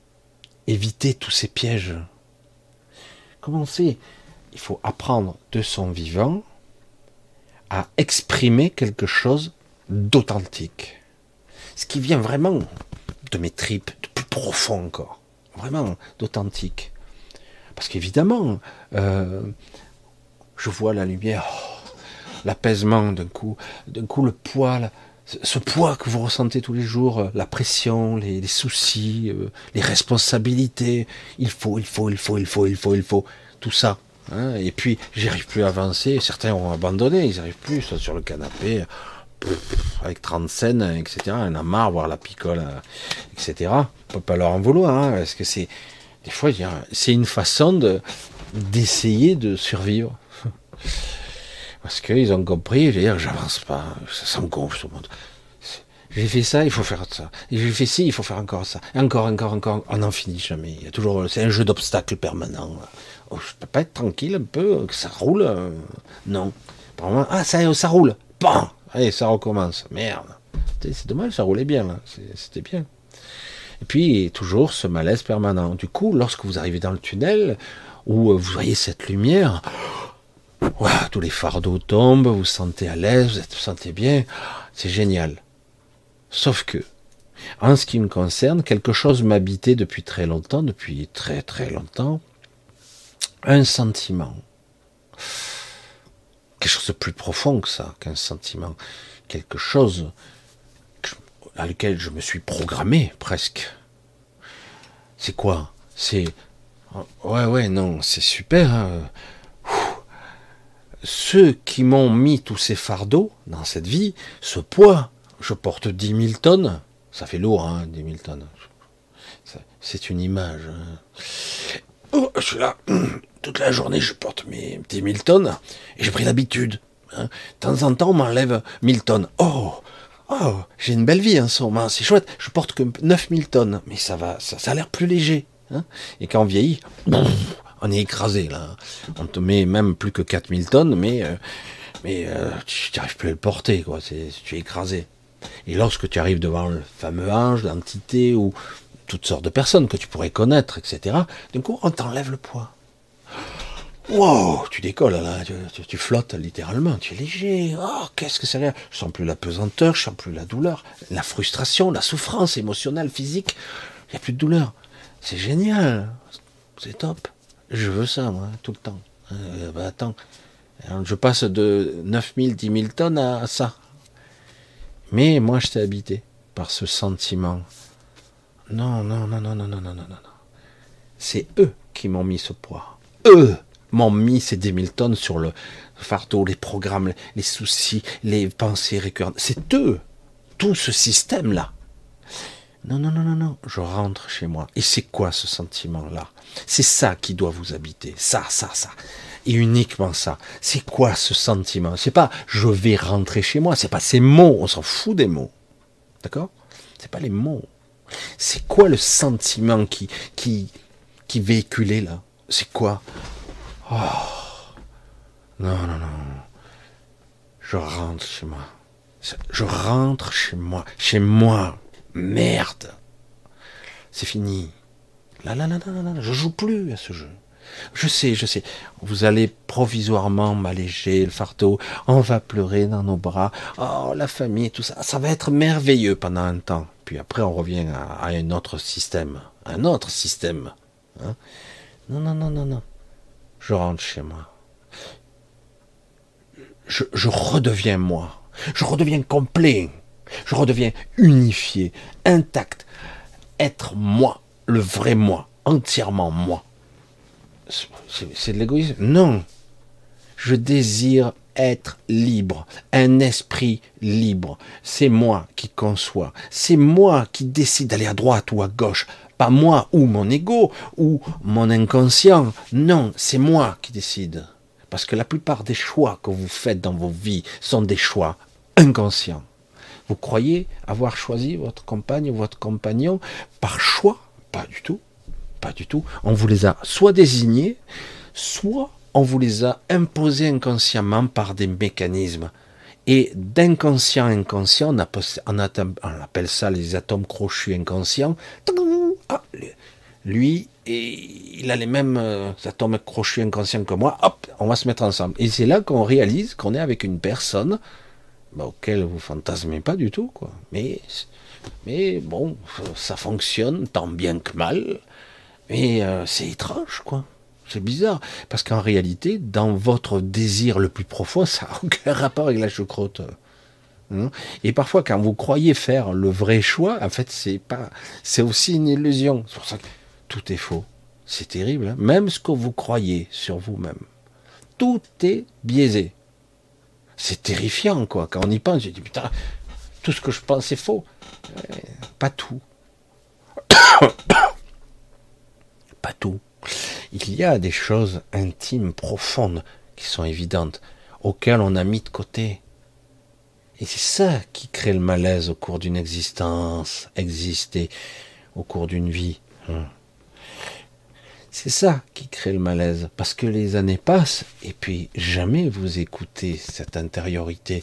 éviter tous ces pièges? Fait Il faut apprendre de son vivant à exprimer quelque chose d'authentique. Ce qui vient vraiment de mes tripes, de plus profond encore. Vraiment d'authentique. Parce qu'évidemment, euh, je vois la lumière, oh, l'apaisement d'un coup, d'un coup le poids, ce poids que vous ressentez tous les jours, euh, la pression, les, soucis, euh, les responsabilités, il faut, il faut, il faut, il faut, il faut, il faut, tout ça. Hein. et puis, j'arrive plus à avancer. Certains ont abandonné, ils n'arrivent plus, sont sur le canapé. avec 30 scènes, etc. On a marre, voir la picole, euh, etc. On peut pas leur en vouloir, hein, parce que c'est des fois, c'est une façon de d'essayer de survivre. Parce qu'ils ont compris, je veux dire, j'avance pas, ça s'engonfle tout le monde. J'ai fait ça, il faut faire ça. J'ai fait ci, il faut faire encore ça. encore, encore, encore. On n'en finit jamais. Il y a toujours, c'est un jeu d'obstacles permanent. Oh, je peux pas être tranquille un peu, que ça roule. Euh, non. Ah, ça, ça roule. Bon, allez, ça recommence. Merde. C'est dommage, ça roulait bien. C'était bien. Et puis toujours ce malaise permanent. Du coup, lorsque vous arrivez dans le tunnel où vous voyez cette lumière, tous les fardeaux tombent, vous sentez à l'aise, vous, sentez bien, c'est génial. Sauf que, en ce qui me concerne, quelque chose m'habitait depuis très longtemps, depuis très très longtemps, un sentiment. Quelque chose de plus profond que ça, qu'un sentiment. Quelque chose à lequel je me suis programmé presque. C'est quoi? C'est ouais ouais non, c'est super. Hein. Ceux qui m'ont mis tous ces fardeaux dans cette vie, ce poids, je porte 10 000 tonnes, ça fait lourd, hein, 10 000 tonnes. C'est une image. Hein. Oh, je suis là, toute la journée, je porte mes 10 000 tonnes, et j'ai pris l'habitude. Hein. De temps en temps, on m'enlève 1000 tonnes. Oh, oh, j'ai une belle vie en ce moment, c'est chouette. Je porte que 9000 tonnes, mais ça va, ça, a l'air plus léger. Hein. et quand on vieillit, on est écrasé là. On te met même plus que 4000 tonnes, mais, euh, mais euh, tu n'arrives plus à le porter, quoi. tu es écrasé. Et lorsque tu arrives devant le fameux ange, l'entité ou toutes sortes de personnes que tu pourrais connaître, etc., d'un coup, on t'enlève le poids. Wow, tu décolles là, tu, flottes littéralement, tu es léger. Oh, qu'est-ce que c'est là Je sens plus la pesanteur, je sens plus la douleur, la frustration, la souffrance émotionnelle, physique. Il n'y a plus de douleur. C'est génial, c'est top. Je veux ça, moi, tout le temps. Euh, bah, attends, je passe de 9000, 10 000 tonnes à ça. Mais moi, je t'ai habité par ce sentiment. Non, non, non, non, non, non, non, non, non. C'est eux qui m'ont mis ce poids. Eux m'ont mis ces 10 000 tonnes sur le fardeau, les programmes, les soucis, les pensées récurrentes. C'est eux, tout ce système-là. Non, non, non, non, non, je rentre chez moi. Et c'est quoi ce sentiment-là? C'est ça qui doit vous habiter. Ça, ça, ça. Et uniquement ça. C'est quoi ce sentiment? C'est pas je vais rentrer chez moi. C'est pas ces mots. On s'en fout des mots. D'accord? C'est pas les mots. C'est quoi le sentiment qui, qui, qui véhiculait là? C'est quoi? Oh. Non, non, non. Je rentre chez moi. Je rentre chez moi. Chez moi. Merde. C'est fini. Là, là, je joue plus à ce jeu. Je sais, je sais. Vous allez provisoirement m'alléger le fardeau. On va pleurer dans nos bras. Oh, la famille, tout ça. Ça va être merveilleux pendant un temps. Puis après, on revient à, un autre système. Un autre système. Hein. non, non, non, non, non je rentre chez moi. Je, redeviens moi. Je redeviens complet. Je redeviens unifié, intact. Être moi, le vrai moi, entièrement moi. C'est de l'égoïsme? Non. Je désire être libre, un esprit libre. C'est moi qui conçois, c'est moi qui décide d'aller à droite ou à gauche, pas moi ou mon ego ou mon inconscient. Non, c'est moi qui décide. Parce que la plupart des choix que vous faites dans vos vies sont des choix inconscients. Vous croyez avoir choisi votre compagne ou votre compagnon par choix? Pas du tout. Pas du tout. On vous les a soit désignés, soit on vous les a imposés inconsciemment par des mécanismes. Et d'inconscient inconscient, on, appelle ça les atomes crochus inconscients. Ah, lui, il a les mêmes euh, atomes crochus inconscients que moi. Hop, on va se mettre ensemble. Et c'est là qu'on réalise qu'on est avec une personne bah, auquel vous fantasmez pas du tout. Mais, mais bon, ça fonctionne tant bien que mal. Mais euh, c'est étrange, quoi. C'est bizarre, parce qu'en réalité, dans votre désir le plus profond, ça n'a aucun rapport avec la choucroute. Hein? Et parfois, quand vous croyez faire le vrai choix, en fait, c'est pas, c'est aussi une illusion. C'est tout est faux. C'est terrible. Hein. même ce que vous croyez sur vous-même, tout est biaisé. C'est terrifiant, quoi. Quand on y pense, je dis putain, tout ce que je pense est faux. pas tout. pas tout. Il y a des choses intimes, profondes, qui sont évidentes, auxquelles on a mis de côté. Et c'est ça qui crée le malaise au cours d'une existence, exister au cours d'une vie. C'est ça qui crée le malaise, parce que les années passent, et puis jamais vous écoutez cette intériorité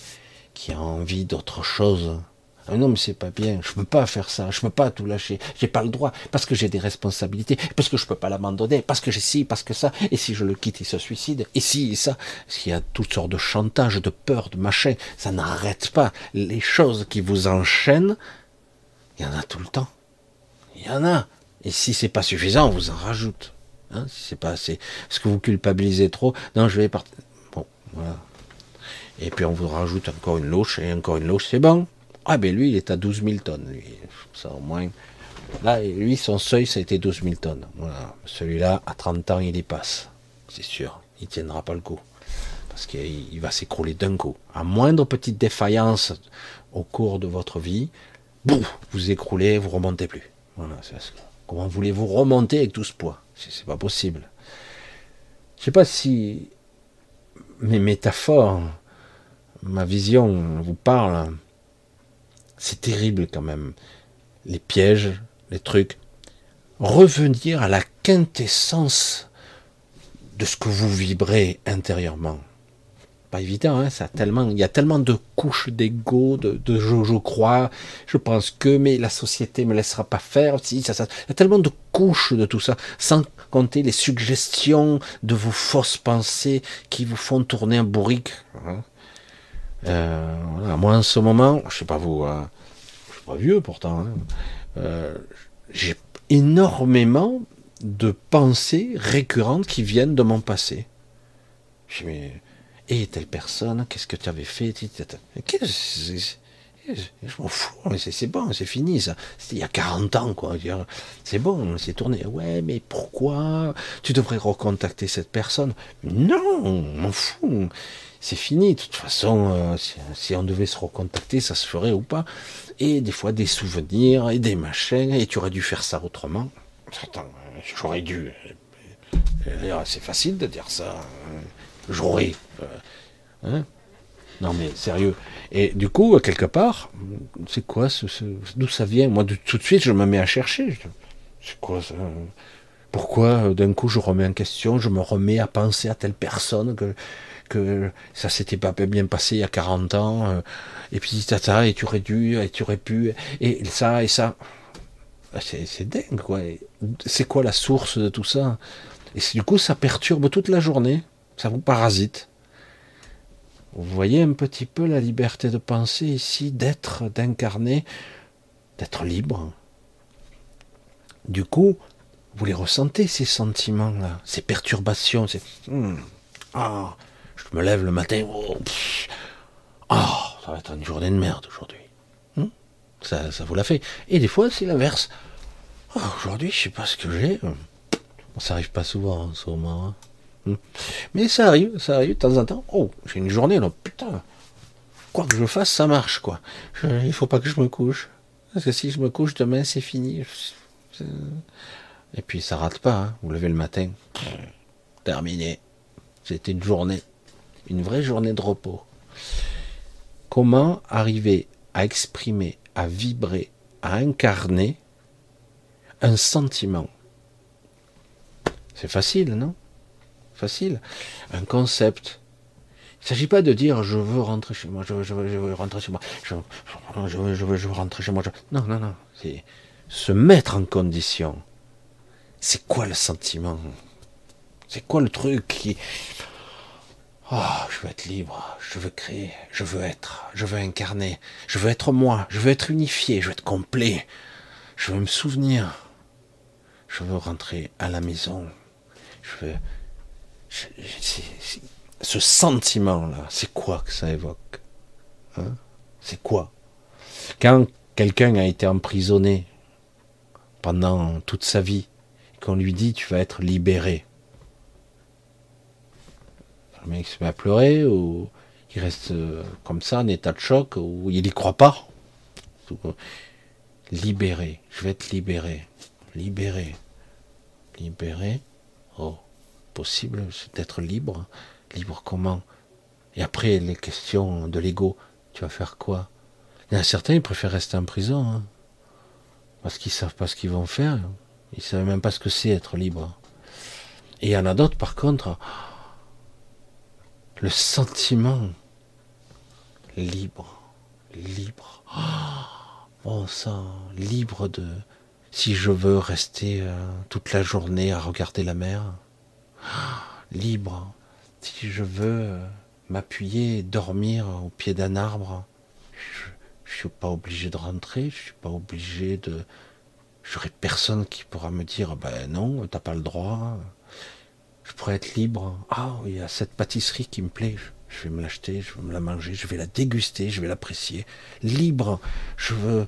qui a envie d'autre chose. Ah non, mais c'est pas bien, je peux pas faire ça, je peux pas tout lâcher, j'ai pas le droit, parce que j'ai des responsabilités, parce que je peux pas l'abandonner, parce que j'ai ci, parce que ça, et si je le quitte, il se suicide, et si, et ça. Parce qu'il y a toutes sortes de chantages, de peur, de machin, ça n'arrête pas. Les choses qui vous enchaînent, il y en a tout le temps. Il y en a. Et si c'est pas suffisant, on vous en rajoute. Hein, si c'est pas assez. Est-ce que vous culpabilisez trop Non, je vais partir. Bon, voilà. Et puis on vous rajoute encore une louche et encore une louche, c'est bon. Ah ben lui, il est à 12 000 tonnes, lui. Ça au moins. Là, lui, son seuil, ça a été 12 000 tonnes. Voilà. Celui-là, à 30 ans, il y passe. C'est sûr. Il tiendra pas le coup. Parce qu'il va s'écrouler d'un coup. À moindre petite défaillance au cours de votre vie, vous écroulez, vous remontez plus. Voilà, Voulez-vous remonter avec tout ce poids? C'est pas possible. Je sais pas si mes métaphores, ma vision vous parlent c'est terrible quand même. Les pièges, les trucs. Revenir à la quintessence de ce que vous vibrez intérieurement. Pas évident, hein, ça tellement, il y a tellement de couches d'ego, de, je, crois, je pense que, mais la société me laissera pas faire. Si, ça, ça, il y a tellement de couches de tout ça, sans compter les suggestions de vos fausses pensées qui vous font tourner un bourrique. Hein. Euh, Moi, en ce moment, je sais pas vous, hein, je suis pas vieux pourtant, hein, euh, j'ai énormément de pensées récurrentes qui viennent de mon passé. Je me et telle personne, qu'est-ce que tu avais fait? Je m'en fous, mais c'est bon, c'est fini ça. C'était il y a 40 ans, quoi. C'est bon, c'est tourné. Ouais, mais pourquoi Tu devrais recontacter cette personne? Non, m'en fous c'est fini. De toute façon, euh, si, on devait se recontacter, ça se ferait ou pas. Et des fois, des souvenirs et des machins, et tu aurais dû faire ça autrement. Attends, j'aurais dû. C'est facile de dire ça. J'aurais. Euh, hein? Non mais sérieux. Et du coup, quelque part, c'est quoi ce, D'où ça vient? Moi, tout de suite, je me mets à chercher. C'est quoi ça? Pourquoi euh, d'un coup je remets en question, je me remets à penser à telle personne que que ça s'était pas bien passé il y a 40 ans, euh, et puis ça, et tu aurais dû, et tu aurais pu, et ça, et ça. Ah, c'est dingue, quoi. C'est quoi la source de tout ça? Et du coup, ça perturbe toute la journée, ça vous parasite. Vous voyez un petit peu la liberté de penser ici, d'être, d'incarner, d'être libre. Du coup, vous les ressentez, ces sentiments-là, ces perturbations, ces... Hmm. Ah, je me lève le matin, oh, oh, ça va être une journée de merde aujourd'hui. Hmm ça, ça vous l'a fait. Et des fois, c'est l'inverse. Oh, aujourd'hui, je sais pas ce que j'ai. Ça arrive pas souvent en ce moment. Hein. Hmm Mais ça arrive, ça arrive de temps en temps. Oh, j'ai une journée, là, putain. Quoi que je fasse, ça marche, quoi. il faut pas que je me couche. Parce que si je me couche demain, c'est fini. Et puis ça rate pas, hein. vous levez le matin. Terminé. C'était une journée une vraie journée de repos. Comment arriver à exprimer, à vibrer, à incarner un sentiment? C'est facile, non? Facile. Un concept. Il ne s'agit pas de dire je veux rentrer chez moi, je veux, je veux, rentrer chez moi, je, je, veux, je, veux, je veux rentrer chez moi. Non, non, non. C'est se mettre en condition. C'est quoi le sentiment C'est quoi le truc qui, Oh, je veux être libre, je veux créer, je veux être, je veux incarner, je veux être moi, je veux être unifié, je veux être complet, je veux me souvenir, je veux rentrer à la maison, je veux. Ce sentiment-là, c'est quoi que ça évoque hein? C'est quoi? Quand quelqu'un a été emprisonné pendant toute sa vie, qu'on lui dit tu vas être libéré, le mec se met à pleurer ou il reste euh, comme ça, en état de choc, où il n'y croit pas. Libéré, je vais être libéré, libéré, libéré. Oh, possible d'être libre. Libre comment? Et après, les questions de l'ego, tu vas faire quoi? Il y en a certains, ils préfèrent rester en prison, hein, parce qu'ils savent pas ce qu'ils vont faire. Ils savent même pas ce que c'est être libre. Et il y en a d'autres, par contre, le sentiment libre, libre. Oh, ça, libre de. Si je veux rester euh, toute la journée à regarder la mer, libre. Si je veux m'appuyer, dormir au pied d'un arbre, je, je suis pas obligé de rentrer, je suis pas obligé de. J'aurai personne qui pourra me dire ben non, t'as pas le droit. Je pourrais être libre. Ah, il y a cette pâtisserie qui me plaît. Je vais me l'acheter, je vais me la manger, je vais la déguster, je vais l'apprécier. Libre. Je veux.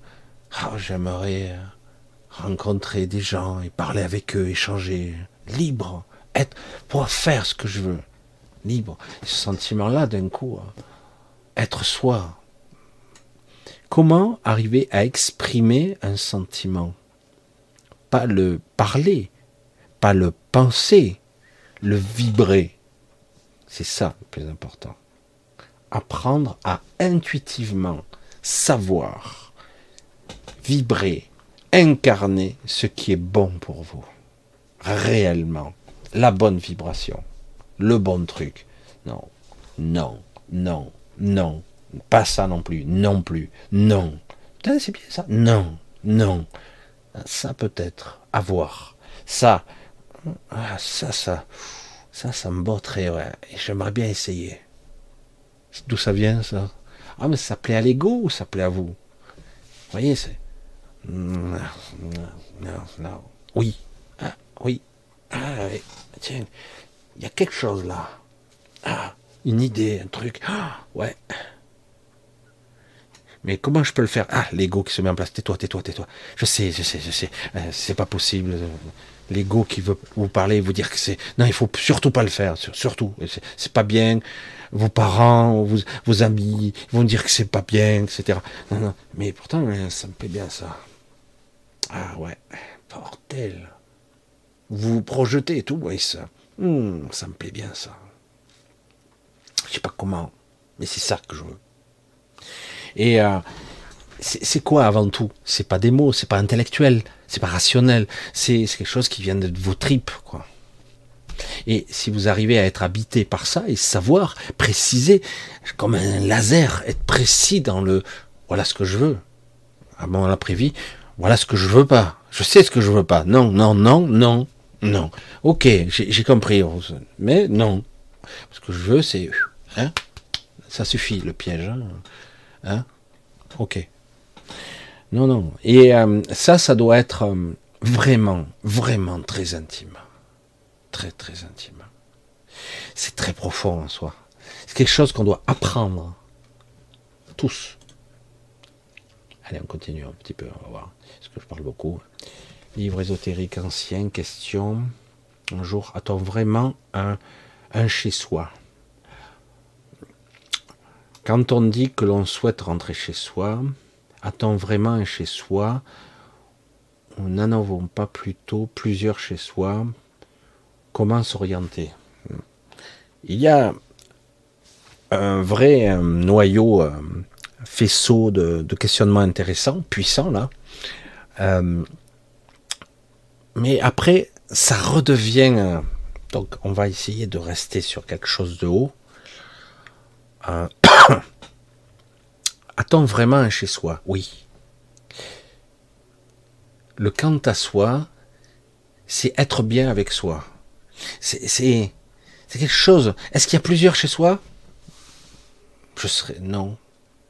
Ah, j'aimerais rencontrer des gens et parler avec eux, échanger. Libre. Être, faire ce que je veux. Libre. ce sentiment-là, d'un coup, hein. être soi. Comment arriver à exprimer un sentiment? Pas le parler, pas le penser, le vibrer. C'est ça le plus important. Apprendre à intuitivement savoir, vibrer, incarner ce qui est bon pour vous. Réellement. La bonne vibration. Le bon truc. Non, non, non, non. Pas ça non plus. Non plus. Non. C'est bien ça. Non, non. Ça peut-être. À voir. Ça, ah, ça, ça, ça, ça me botterait, ouais. Et j'aimerais bien essayer. D'où ça vient, ça? Ah, mais ça plaît à l'ego ou ça plaît à vous? Vous voyez, c'est. Non, non, non. Oui. Ah, oui. Ah, oui. Tiens, il y a quelque chose là. Ah, une idée, un truc. Ah, ouais. Mais comment je peux le faire? Ah, l'ego qui se met en place. Tais-toi, tais-toi, tais-toi. Je sais, je sais, je sais. Euh, c'est pas possible l'ego qui veut vous parler, vous dire que c'est non, il faut surtout pas le faire, surtout, c'est pas bien. Vos parents, vos, amis vont dire que c'est pas bien, etc. Non, non, mais pourtant hein, ça me plaît bien ça. Ah ouais, bordel. Vous vous projetez et tout, oui ça. Hmm, ça me plaît bien ça. Je sais pas comment, mais c'est ça que je veux. Et euh, c'est quoi avant tout? C'est pas des mots, c'est pas intellectuel, c'est pas rationnel, c'est quelque chose qui vient de vos tripes, quoi. Et si vous arrivez à être habité par ça et savoir préciser, comme un laser, être précis dans le voilà ce que je veux. À mon après-vie, voilà ce que je veux pas. Je sais ce que je veux pas. Non, non, non, non, non. Ok, j'ai compris. Mais non. Ce que je veux, c'est. Hein ça suffit, le piège. Hein, hein? Ok. Non, non. Et euh, ça, ça doit être euh, vraiment, vraiment très intime. Très, très intime. C'est très profond en soi. C'est quelque chose qu'on doit apprendre. Tous. Allez, on continue un petit peu, on va voir. Parce que je parle beaucoup. Livre ésotérique ancien, question. Un jour, a-t-on vraiment un, un chez-soi? Quand on dit que l'on souhaite rentrer chez soi, a-t-on vraiment un chez soi Ou n'en avons pas plutôt plusieurs chez soi Comment s'orienter? Il y a un vrai noyau, un faisceau de, de, questionnements intéressants, puissants là. Euh, mais après, ça redevient. Donc, on va essayer de rester sur quelque chose de haut. Euh, a-t-on vraiment un chez soi Oui. Le quant à soi, c'est être bien avec soi. C'est quelque chose. Est-ce qu'il y a plusieurs chez soi? Je serais non.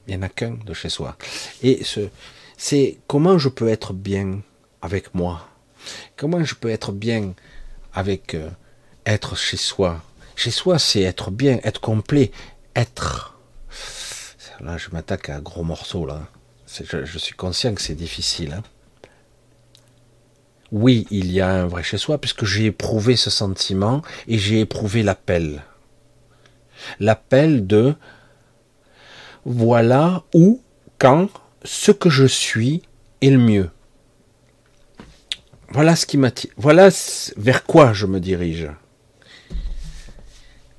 Il n'y en a qu'un de chez soi. Et ce, c'est comment je peux être bien avec moi? Comment je peux être bien avec euh, être chez soi? Chez soi, c'est être bien, être complet, être Là, je m'attaque à un gros morceau, là. Je, suis conscient que c'est difficile. Hein. Oui, il y a un vrai chez soi, puisque j'ai éprouvé ce sentiment et j'ai éprouvé l'appel. L'appel de voilà où, quand, ce que je suis est le mieux. Voilà ce vers quoi je me dirige.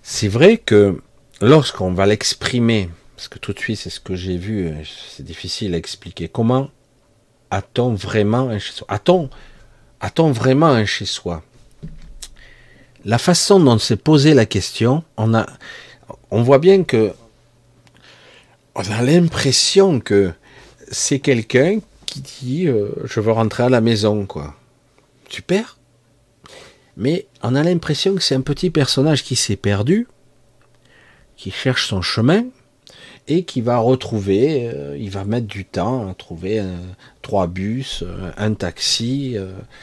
C'est vrai que lorsqu'on va l'exprimer, parce que tout de suite c'est ce que j'ai vu, c'est difficile à expliquer. Comment a-t-on vraiment un chez soi A-t-on vraiment un chez soi La façon dont s'est posée la question, on voit bien que on a l'impression que c'est quelqu'un qui dit euh, je veux rentrer à la maison quoi. Super. Mais on a l'impression que c'est un petit personnage qui s'est perdu, qui cherche son chemin et qui va retrouver, euh, il va mettre du temps à trouver trois bus, euh, un taxi,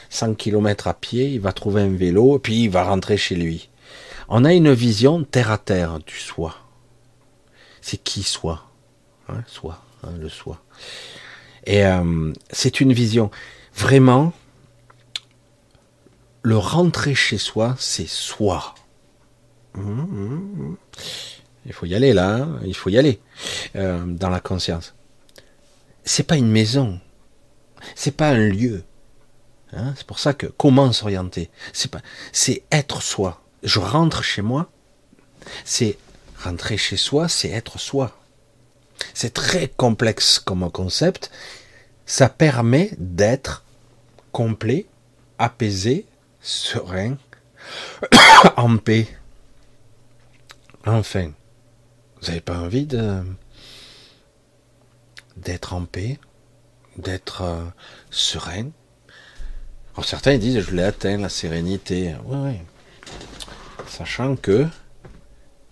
100 km à pied, il va trouver un vélo, puis il va rentrer chez lui. On a une vision terre à terre du soi. C'est qui soi hein, Soi, hein, le soi. Et euh, c'est une vision. Vraiment, le rentrer chez soi, c'est soi. Il faut y aller là, hein, il faut y aller euh, dans la conscience. C'est pas une maison, c'est pas un lieu. c'est pour ça que comment s'orienter? C'est pas, c'est être soi je rentre chez moi, c'est rentrer chez soi, c'est être soi. C'est très complexe comme concept. Ça permet d'être complet, apaisé, serein, en paix. Enfin, vous n'avez pas envie de d'être en paix, d'être euh, serein? Alors certains disent je l'ai atteint la sérénité. Oui, sachant que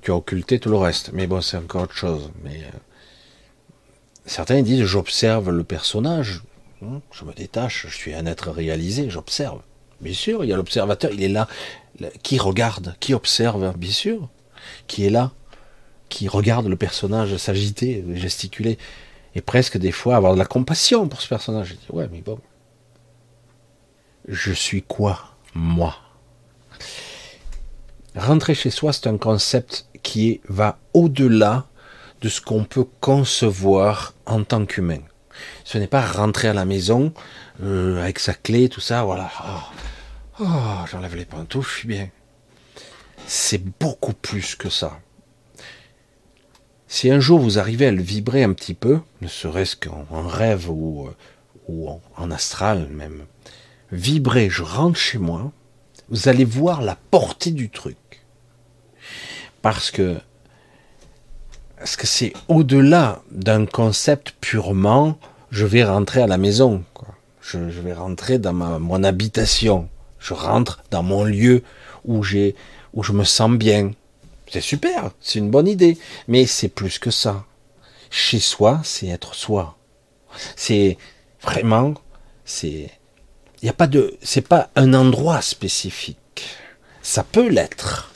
tu as occulté tout le reste. Mais bon, c'est encore autre chose. Mais euh, certains disent j'observe le personnage, hein, je me détache, je suis un être réalisé, j'observe. Bien sûr, il y a l'observateur, il est là, qui regarde, qui observe, bien sûr, qui est là, qui regarde le personnage s'agiter, gesticuler, et presque des fois avoir de la compassion pour ce personnage. Je dis ouais, mais bon, je suis quoi, moi? Rentrer chez soi, c'est un concept qui va au-delà de ce qu'on peut concevoir en tant qu'humain. Ce n'est pas rentrer à la maison euh, avec sa clé, tout ça, voilà. Oh, oh, j'enlève les pantoufles, je suis bien. C'est beaucoup plus que ça. Si un jour vous arrivez à le vibrer un petit peu, ne serait-ce qu'en rêve ou, euh, en astral même, vibrer, je rentre chez moi, vous allez voir la portée du truc. Parce que parce que c'est au-delà d'un concept purement je vais rentrer à la maison. Je, vais rentrer dans ma, mon habitation. Je rentre dans mon lieu où j'ai où je me sens bien. C'est super, c'est une bonne idée. Mais c'est plus que ça. Chez soi, c'est être soi. C'est vraiment, c'est, il a pas de, c'est pas un endroit spécifique. Ça peut l'être.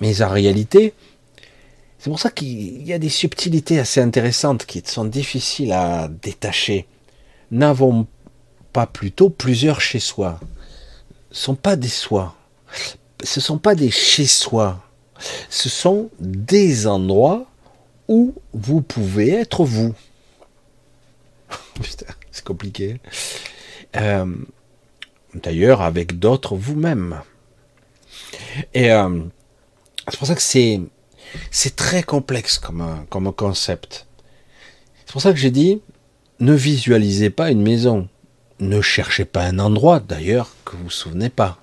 Mais en réalité, c'est pour ça qu'il y a des subtilités assez intéressantes qui sont difficiles à détacher. N'avons pas plutôt plusieurs chez soi. Ce sont pas des soi. Ce sont pas des chez soi. Ce sont des endroits où vous pouvez être vous. Putain, c'est compliqué. Euh, d'ailleurs, avec d'autres vous-même. Et euh, c'est pour ça que c'est très complexe comme concept. C'est pour ça que j'ai dit ne visualisez pas une maison, ne cherchez pas un endroit d'ailleurs que vous vous souvenez pas.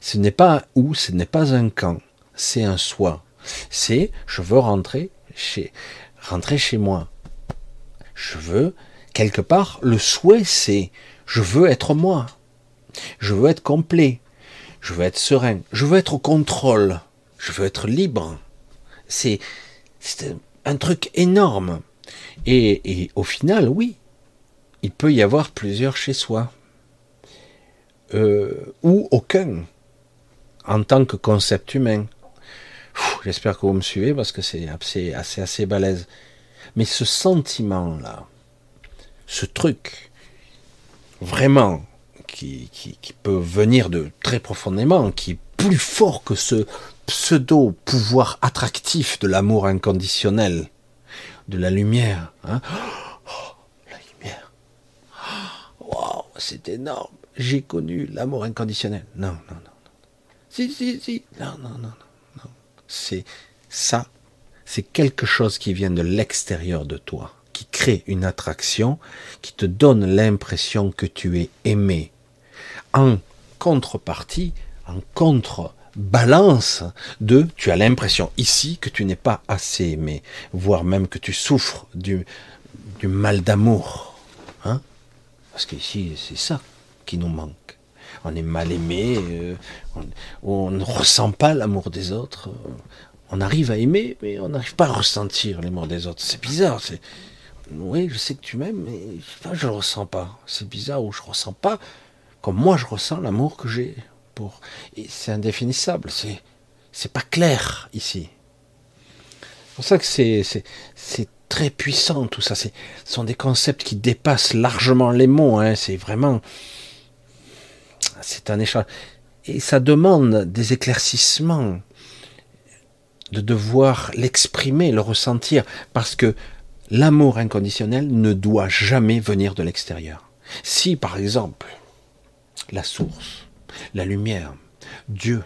Ce n'est pas où, ce n'est pas un camp, c'est un soi. C'est je veux rentrer chez rentrer chez moi. Je veux quelque part le souhait c'est je veux être moi. Je veux être complet. Je veux être serein. Je veux être au contrôle. Je veux être libre. C'est un truc énorme. Et, au final, oui, il peut y avoir plusieurs chez soi. Euh, ou aucun, en tant que concept humain. J'espère que vous me suivez parce que c'est assez, assez, balèze. Mais ce sentiment-là, ce truc, vraiment, qui, qui, peut venir de très profondément, qui est plus fort que ce pseudo pouvoir attractif de l'amour inconditionnel, de la lumière. Hein. Wow, c'est énorme. J'ai connu l'amour inconditionnel. Non, non, non, non. Si, si, si. Non, non, non, non. C'est ça. C'est quelque chose qui vient de l'extérieur de toi, qui crée une attraction, qui te donne l'impression que tu es aimé. En contrepartie, en contrebalance de tu as l'impression ici que tu n'es pas assez aimé, voire même que tu souffres du mal d'amour. Parce qu'ici, c'est ça qui nous manque. On est mal aimé, euh, on, ne ressent pas l'amour des autres. On arrive à aimer, mais on n'arrive pas à ressentir l'amour des autres. C'est bizarre. C'est oui, je sais que tu m'aimes, mais je ne le ressens pas. C'est bizarre ou je ressens pas comme moi je ressens l'amour que j'ai pour. C'est indéfinissable, c'est c'est pas clair ici. C'est pour ça que c'est c'est très puissant tout ça. Ce sont des concepts qui dépassent largement les mots. Hein. C'est vraiment c'est un échange et ça demande des éclaircissements de devoir l'exprimer, le ressentir, parce que l'amour inconditionnel ne doit jamais venir de l'extérieur. Si par exemple la source, la lumière, Dieu,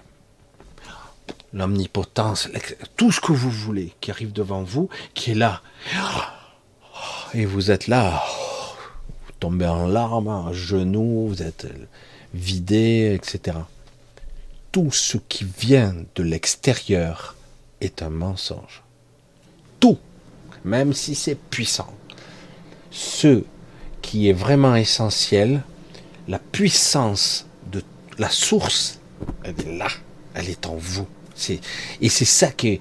l'omnipotence, tout ce que vous voulez qui arrive devant vous, qui est là. Et vous êtes là, vous tombez en larmes, à genoux, vous êtes vidé, etc. Tout ce qui vient de l'extérieur est un mensonge. Tout, même si c'est puissant. Ce qui est vraiment essentiel, la puissance de la source, elle est là, elle est en vous. Et c'est ça qui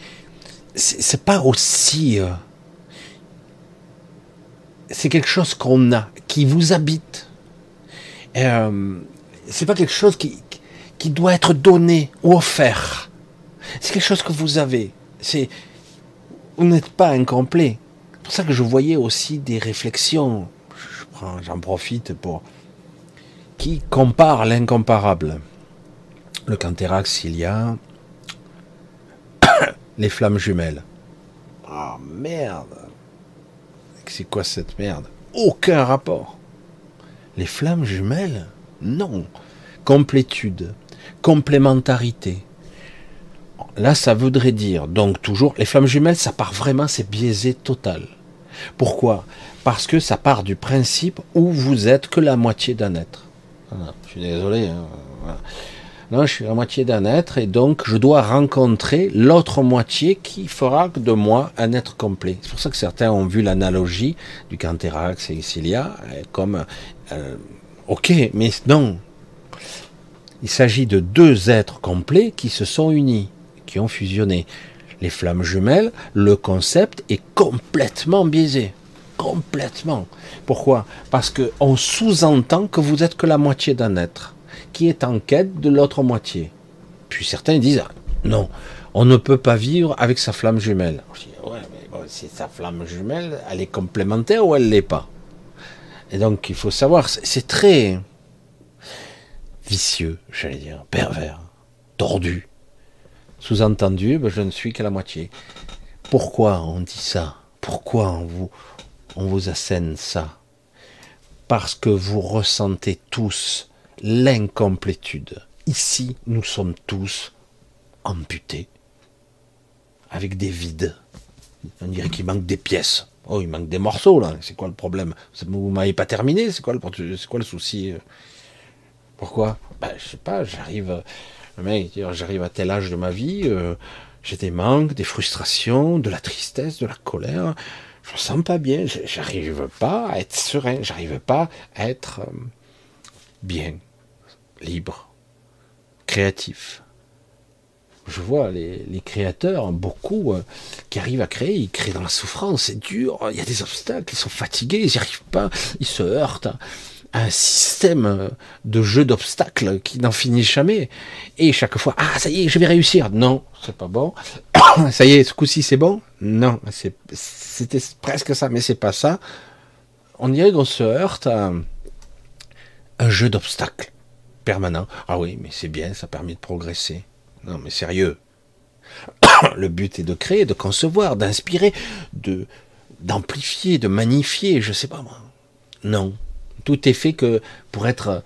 c'est pas aussi, euh, c'est quelque chose qu'on a, qui vous habite. Euh, c'est pas quelque chose qui, qui doit être donné ou offert. C'est quelque chose que vous avez. C'est, vous n'êtes pas incomplet. C'est pour ça que je voyais aussi des réflexions. j'en profite pour qui compare l'incomparable. Le Canthérax, il y a les flammes jumelles. Ah merde C'est quoi cette merde? Aucun rapport. Les flammes jumelles? Non. Complétude, complémentarité. Là, ça voudrait dire, donc toujours, les flammes jumelles, ça part vraiment, c'est biaisé total. Pourquoi? Parce que ça part du principe où vous êtes que la moitié d'un être je suis désolé. Hein, non, je suis la moitié d'un être et donc je dois rencontrer l'autre moitié qui fera de moi un être complet. C'est pour ça que certains ont vu l'analogie du Canthérax et Cilia euh, comme euh, ok, mais non. Il s'agit de deux êtres complets qui se sont unis, qui ont fusionné. Les flammes jumelles, le concept est complètement biaisé complètement. Pourquoi? Parce que on sous-entend que vous êtes que la moitié d'un être qui est en quête de l'autre moitié. Puis certains disent non, on ne peut pas vivre avec sa flamme jumelle. Je dis, ouais, mais si sa flamme jumelle, elle est complémentaire ou elle l'est pas? Et donc il faut savoir, c'est très vicieux, j'allais dire, pervers, tordu. Sous-entendu, ben, je ne suis qu'à la moitié. Pourquoi on dit ça? Pourquoi on vous, on vous assène ça? Parce que vous ressentez tous l'incomplétude. Ici, nous sommes tous amputés, avec des vides. On dirait qu'il manque des pièces. Oh, il manque des morceaux, là. C'est quoi le problème? Vous m'avez pas terminé? C'est quoi, le, souci? Pourquoi? Ben, Je sais pas, j'arrive... J'arrive à tel âge de ma vie, euh, j'ai des manques, des frustrations, de la tristesse, de la colère je me sens pas bien, j'arrive pas à être serein, j'arrive pas à être euh, bien, libre, créatif. Je vois les, créateurs, beaucoup, euh, qui arrivent à créer, ils créent dans la souffrance, c'est dur, il y a des obstacles, ils sont fatigués, ils n'y arrivent pas, ils se heurtent à un système euh, de jeu d'obstacles qui n'en finit jamais. Et chaque fois, ah ça y est, je vais réussir. Non, c'est pas bon. ça y est, ce coup-ci c'est bon? Non, c'était presque ça, mais c'est pas ça. On dirait qu'on se heurte à un jeu d'obstacles permanent. Ah oui, mais c'est bien, ça permet de progresser. Non, mais sérieux. Le but est de créer, de concevoir, d'inspirer, de d'amplifier, de magnifier, je sais pas moi. Non. Tout est fait que pour être,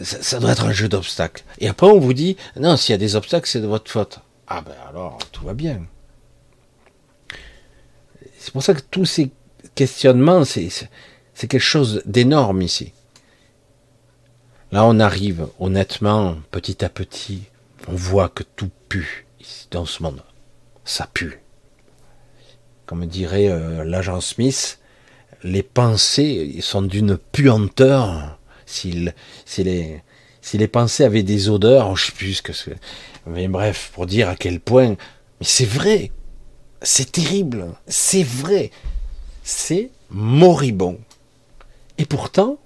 ça, doit être un jeu d'obstacles. Et après, on vous dit, non, s'il y a des obstacles, c'est de votre faute. Ah ben alors, tout va bien. C'est pour ça que tous ces questionnements, c'est quelque chose d'énorme ici. Là, on arrive, honnêtement, petit à petit, on voit que tout pue ici, dans ce monde. Ça pue. Comme dirait euh, l'agent Smith, les pensées sont d'une puanteur. Si, les, pensées avaient des odeurs, je sais plus ce que c'est. Mais bref, pour dire à quel point. Mais c'est vrai. C'est terrible. C'est vrai. C'est moribond. Et pourtant,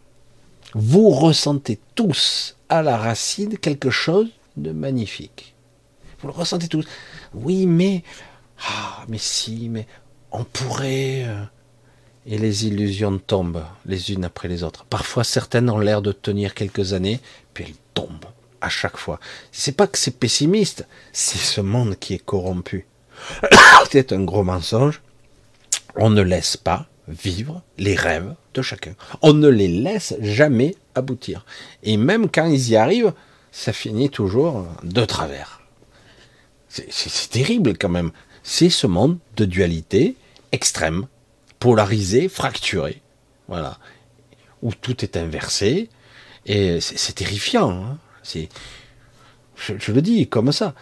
vous ressentez tous à la racine quelque chose de magnifique. Vous le ressentez tous. Oui, mais, ah, mais si, mais on pourrait. Euh, et les illusions tombent les unes après les autres. Parfois, certaines ont l'air de tenir quelques années, puis elles tombent à chaque fois. C'est pas que c'est pessimiste, c'est ce monde qui est corrompu. c'est un gros mensonge. On ne laisse pas vivre les rêves de chacun. On ne les laisse jamais aboutir. Et même quand ils y arrivent, ça finit toujours de travers. C'est terrible quand même. C'est ce monde de dualité extrême, polarisé, fracturé. Voilà. Où tout est inversé. Et c'est terrifiant. Hein. C'est, je, je, le dis comme ça.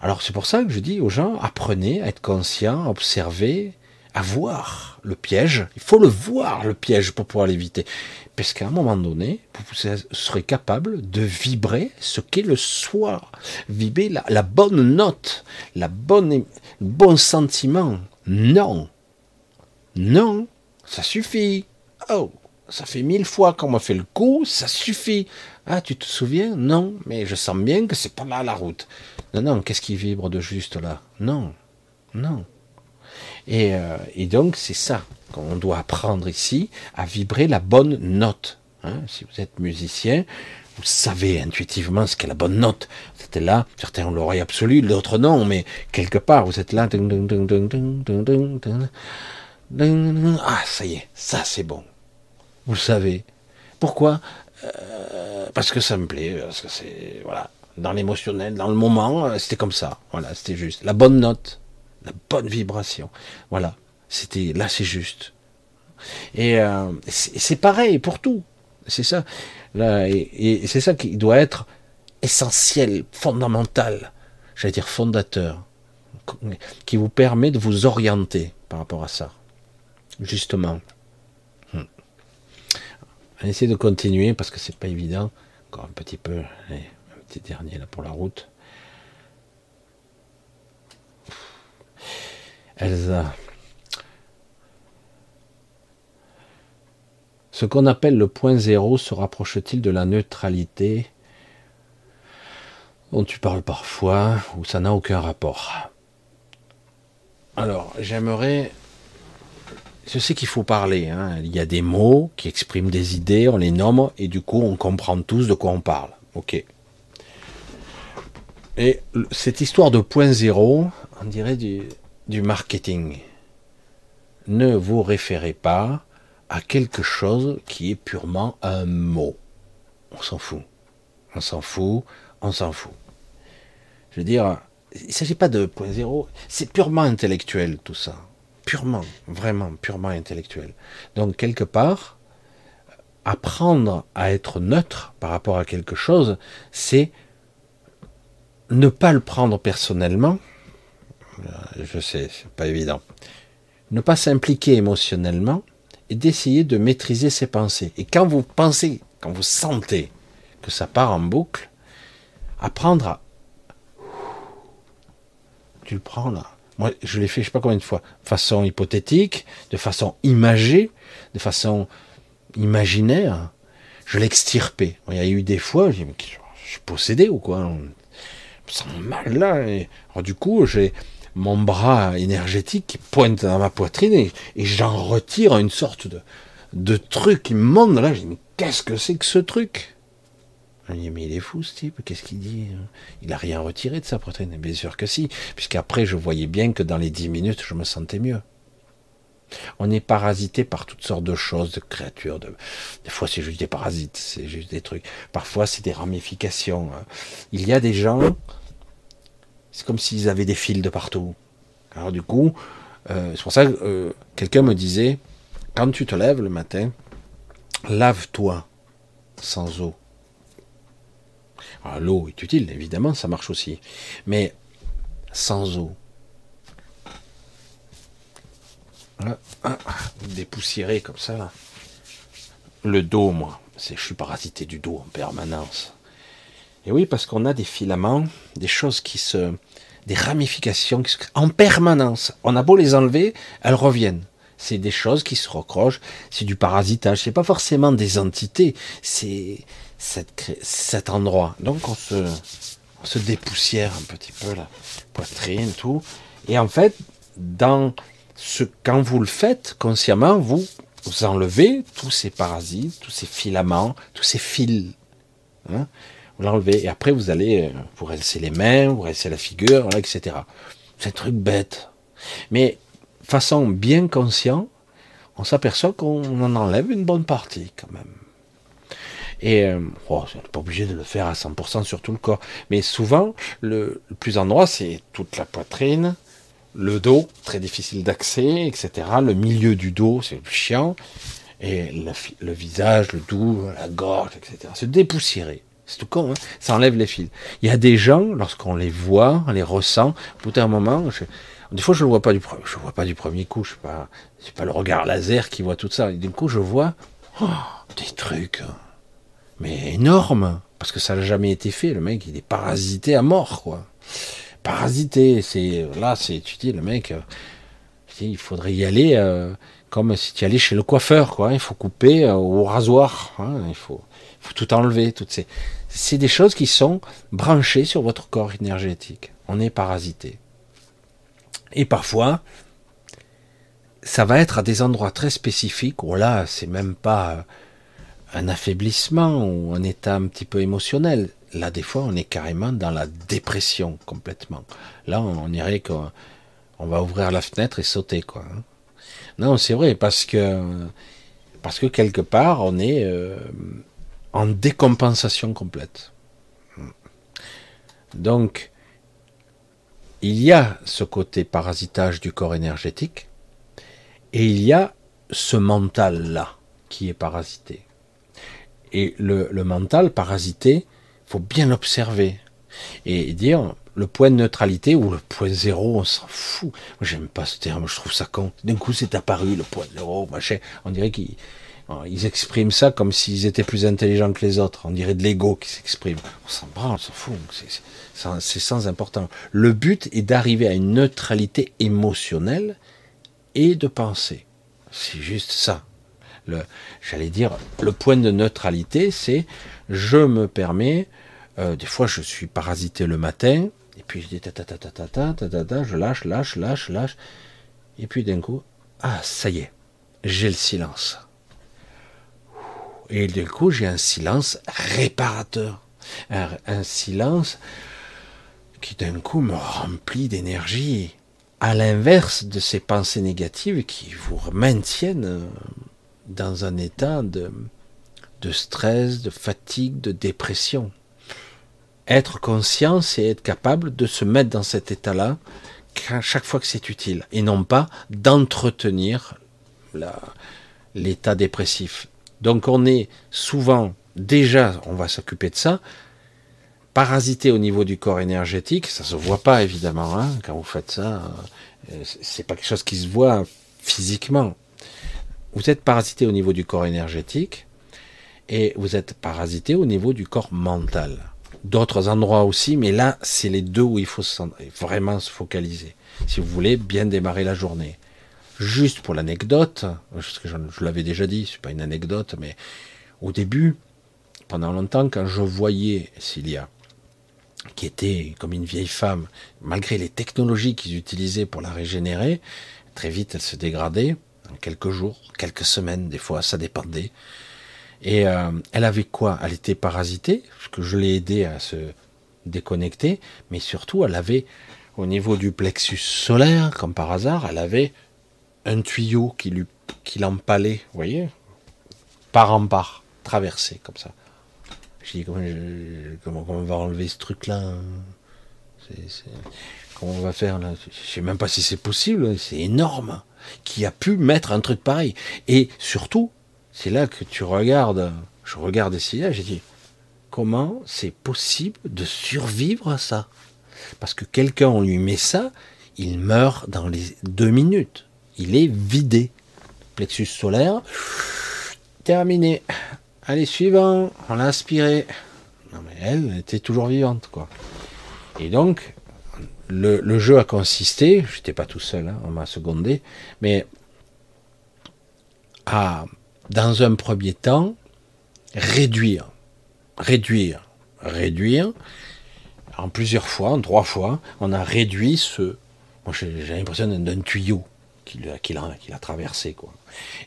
Alors c'est pour ça que je dis aux gens, apprenez à être conscient, à observer, à voir le piège. Il faut le voir, le piège, pour pouvoir l'éviter. Parce qu'à un moment donné, vous serez capable de vibrer ce qu'est le soi. Vibrer la, bonne note, la bonne, le bon sentiment. Non. Non. Ça suffit. Oh. Ça fait mille fois qu'on m'a fait le coup, ça suffit. Ah, tu te souviens? Non, mais je sens bien que c'est pas là la route. Non, non, qu'est-ce qui vibre de juste là? Non, non. Euh, et, donc, c'est ça qu'on doit apprendre ici, à vibrer la bonne note. Hein. si vous êtes musicien, vous savez intuitivement ce qu'est la bonne note. Vous êtes là, certains ont l'oreille absolue, d'autres non, mais quelque part, vous êtes là. Ah, ça y est, ça c'est bon. Vous savez. Pourquoi? Euh, Parce que ça me plaît, parce que c'est voilà, dans l'émotionnel, dans le moment, c'était comme ça. Voilà, c'était juste la bonne note la bonne vibration. Voilà, c'était là, c'est juste. Et euh, c'est pareil pour tout. C'est ça. Et, c'est ça qui doit être essentiel, fondamental, j'allais dire fondateur, qui vous permet de vous orienter par rapport à ça. Justement. Hmm. On de continuer parce que c'est pas évident. Encore un petit peu. un petit dernier là pour la route. Elsa. Ce qu'on appelle le point zéro se rapproche-t-il de la neutralité dont tu parles parfois, ou ça n'a aucun rapport? Alors, j'aimerais... Je sais qu'il faut parler, hein. il y a des mots qui expriment des idées, on les nomme, et du coup on comprend tous de quoi on parle. Ok. Et cette histoire de point zéro, on dirait du, du marketing. Ne vous référez pas à quelque chose qui est purement un mot. On s'en fout. On s'en fout, on s'en fout. Je veux dire, il ne s'agit pas de zéro, c'est purement intellectuel tout ça. Purement, vraiment, purement intellectuel. Donc quelque part, apprendre à être neutre par rapport à quelque chose, c'est ne pas le prendre personnellement, je sais, c'est pas évident. Ne pas s'impliquer émotionnellement et d'essayer de maîtriser ses pensées. Et quand vous pensez, quand vous sentez que ça part en boucle, apprendre à. Tu le prends là. Moi, je l'ai fait, je sais pas combien de fois, de façon hypothétique, de façon imagée, de façon imaginaire. Je l'extirpais. Il y a eu des fois, je, je suis possédé ou quoi? Je me sens mal là. Et, du coup, j'ai mon bras énergétique pointe dans ma poitrine et, j'en retire une sorte de, de truc immonde. Là, je dis, qu'est-ce que c'est que ce truc? Je dis, mais il est fou ce type, qu'est-ce qu'il dit? Il n'a rien retiré de sa poitrine. Bien sûr que si, puisqu'après je voyais bien que dans les dix minutes, je me sentais mieux. On est parasité par toutes sortes de choses, de créatures. De... Des fois, c'est juste des parasites, c'est juste des trucs. Parfois, c'est des ramifications. Hein. Il y a des gens, c'est comme s'ils avaient des fils de partout. Alors du coup, euh, c'est pour ça que euh, quelqu'un me disait, quand tu te lèves le matin, lave-toi sans eau. L'eau est utile, évidemment, ça marche aussi. Mais sans eau. Ah, dépoussiéré comme ça. Là. Le dos, moi, je suis parasité du dos en permanence. Et oui, parce qu'on a des filaments, des choses qui se, des ramifications qui se, en permanence. On a beau les enlever, elles reviennent. C'est des choses qui se recrochent, c'est du parasitage. C'est pas forcément des entités, c'est cet endroit. Donc on se, dépoussière un petit peu la poitrine, tout. Et en fait, quand vous le faites consciemment, vous, vous enlevez tous ces parasites, tous ces filaments, tous ces fils. Hein, vous l'enlevez. Et après, vous allez euh, vous rincer les mains, vous rincer la figure, etc. C'est un truc bête. Mais façon bien conscient, on s'aperçoit qu'on en enlève une bonne partie quand même. Et euh, oh, n'est pas obligé de le faire à 100% sur tout le corps. Mais souvent, le, plus endroit, c'est toute la poitrine, le dos, très difficile d'accès, etc. Le milieu du dos, c'est chiant. Et le, visage, le dos, la gorge, etc. Se dépoussiérer. C'est tout con, hein ça enlève les fils. Il y a des gens, lorsqu'on les voit, on les ressent, au bout d'un moment, des fois je ne vois pas du je vois pas du premier coup, je sais pas, c'est pas le regard laser qui voit tout ça. Du coup, je vois oh, des trucs, hein. mais énormes, parce que ça n'a jamais été fait. Le mec, il est parasité à mort, quoi parasité. C'est là, c'est tu dis le mec, euh, il faudrait y aller euh, comme si tu allais chez le coiffeur, quoi. Il faut couper euh, au rasoir, hein. il faut, faut tout enlever. Toutes ces, c'est des choses qui sont branchées sur votre corps énergétique. On est parasité. Et parfois, ça va être à des endroits très spécifiques où là, c'est même pas un affaiblissement ou un état un petit peu émotionnel là, des fois, on est carrément dans la dépression complètement. Là, on, dirait qu'on va ouvrir la fenêtre et sauter, quoi. Hein. Non, c'est vrai, parce que, parce que quelque part, on est euh, en décompensation complète. Donc, il y a ce côté parasitage du corps énergétique, et il y a ce mental-là qui est parasité. Et le, mental parasité, faut bien l'observer et dire le point de neutralité ou le point zéro, on s'en fout. J'aime pas ce terme, je trouve ça con. D'un coup, c'est apparu le point zéro, machin. On dirait ils expriment ça comme s'ils étaient plus intelligents que les autres. On dirait de l'ego qui s'exprime. On s'en branle, on s'en fout. C'est sans important. Le but est d'arriver à une neutralité émotionnelle et de pensée. C'est juste ça. J'allais dire, le point de neutralité, c'est je me permets, euh, des fois je suis parasité le matin, et puis je dis ta ta ta ta ta ta ta ta, je lâche, lâche, lâche, lâche, et puis d'un coup, ah ça y est, j'ai le silence. Et d'un coup j'ai un silence réparateur, un, silence qui d'un coup me remplit d'énergie, à l'inverse de ces pensées négatives qui vous maintiennent dans un état de, de stress, de fatigue, de dépression. Être conscient, c'est être capable de se mettre dans cet état-là chaque fois que c'est utile, et non pas d'entretenir l'état dépressif. Donc on est souvent, déjà, on va s'occuper de ça, parasité au niveau du corps énergétique, ça se voit pas évidemment, hein, quand vous faites ça, euh, c'est pas quelque chose qui se voit physiquement. Vous êtes parasité au niveau du corps énergétique, et vous êtes parasité au niveau du corps mental. D'autres endroits aussi, mais là, c'est les deux où il faut vraiment se focaliser. Si vous voulez bien démarrer la journée. Juste pour l'anecdote, je, l'avais déjà dit, c'est pas une anecdote, mais au début, pendant longtemps, quand je voyais Cilia, qui était comme une vieille femme, malgré les technologies qu'ils utilisaient pour la régénérer, très vite elle se dégradait, en quelques jours, quelques semaines, des fois, ça dépendait. Et euh, elle avait quoi? Elle était parasitée, parce que je l'ai aidé à se déconnecter, mais surtout elle avait, au niveau du plexus solaire, comme par hasard, elle avait un tuyau qui lui qui l'empalait, voyez, par en part, traversé comme ça. Je dis comment, on va enlever ce truc-là hein? Comment on va faire là? Je sais même pas si c'est possible, c'est énorme. Qui a pu mettre un truc pareil Et surtout, c'est là que tu regardes, je regarde ici, là, j'ai dit, comment c'est possible de survivre à ça? Parce que quelqu'un, on lui met ça, il meurt dans les deux minutes. Il est vidé. Plexus solaire, terminé. Allez, suivant, on l'a aspiré. Non mais elle était toujours vivante, quoi. Et donc, le, jeu a consisté, j'étais pas tout seul, hein, on m'a secondé, mais à, dans un premier temps, réduire, réduire, réduire, en plusieurs fois, en trois fois, on a réduit ce, j'ai l'impression d'un tuyau qu'il a, traversé, quoi.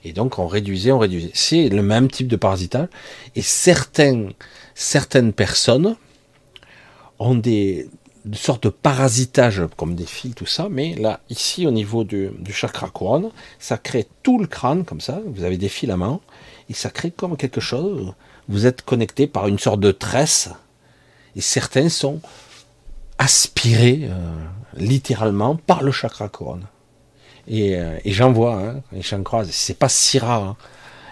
Et donc on réduisait, on réduisait. C'est le même type de parasitage, et certaines, certaines personnes ont des, de sorte de parasitage comme des fils, tout ça, mais là, ici, au niveau du, chakra couronne, ça crée tout le crâne comme ça, vous avez des filaments, et ça crée comme quelque chose, vous êtes connecté par une sorte de tresse, et certains sont aspirés euh, littéralement par le chakra couronne. Et, euh, et j'en vois, hein, et j'en croise, c'est pas si rare. Hein.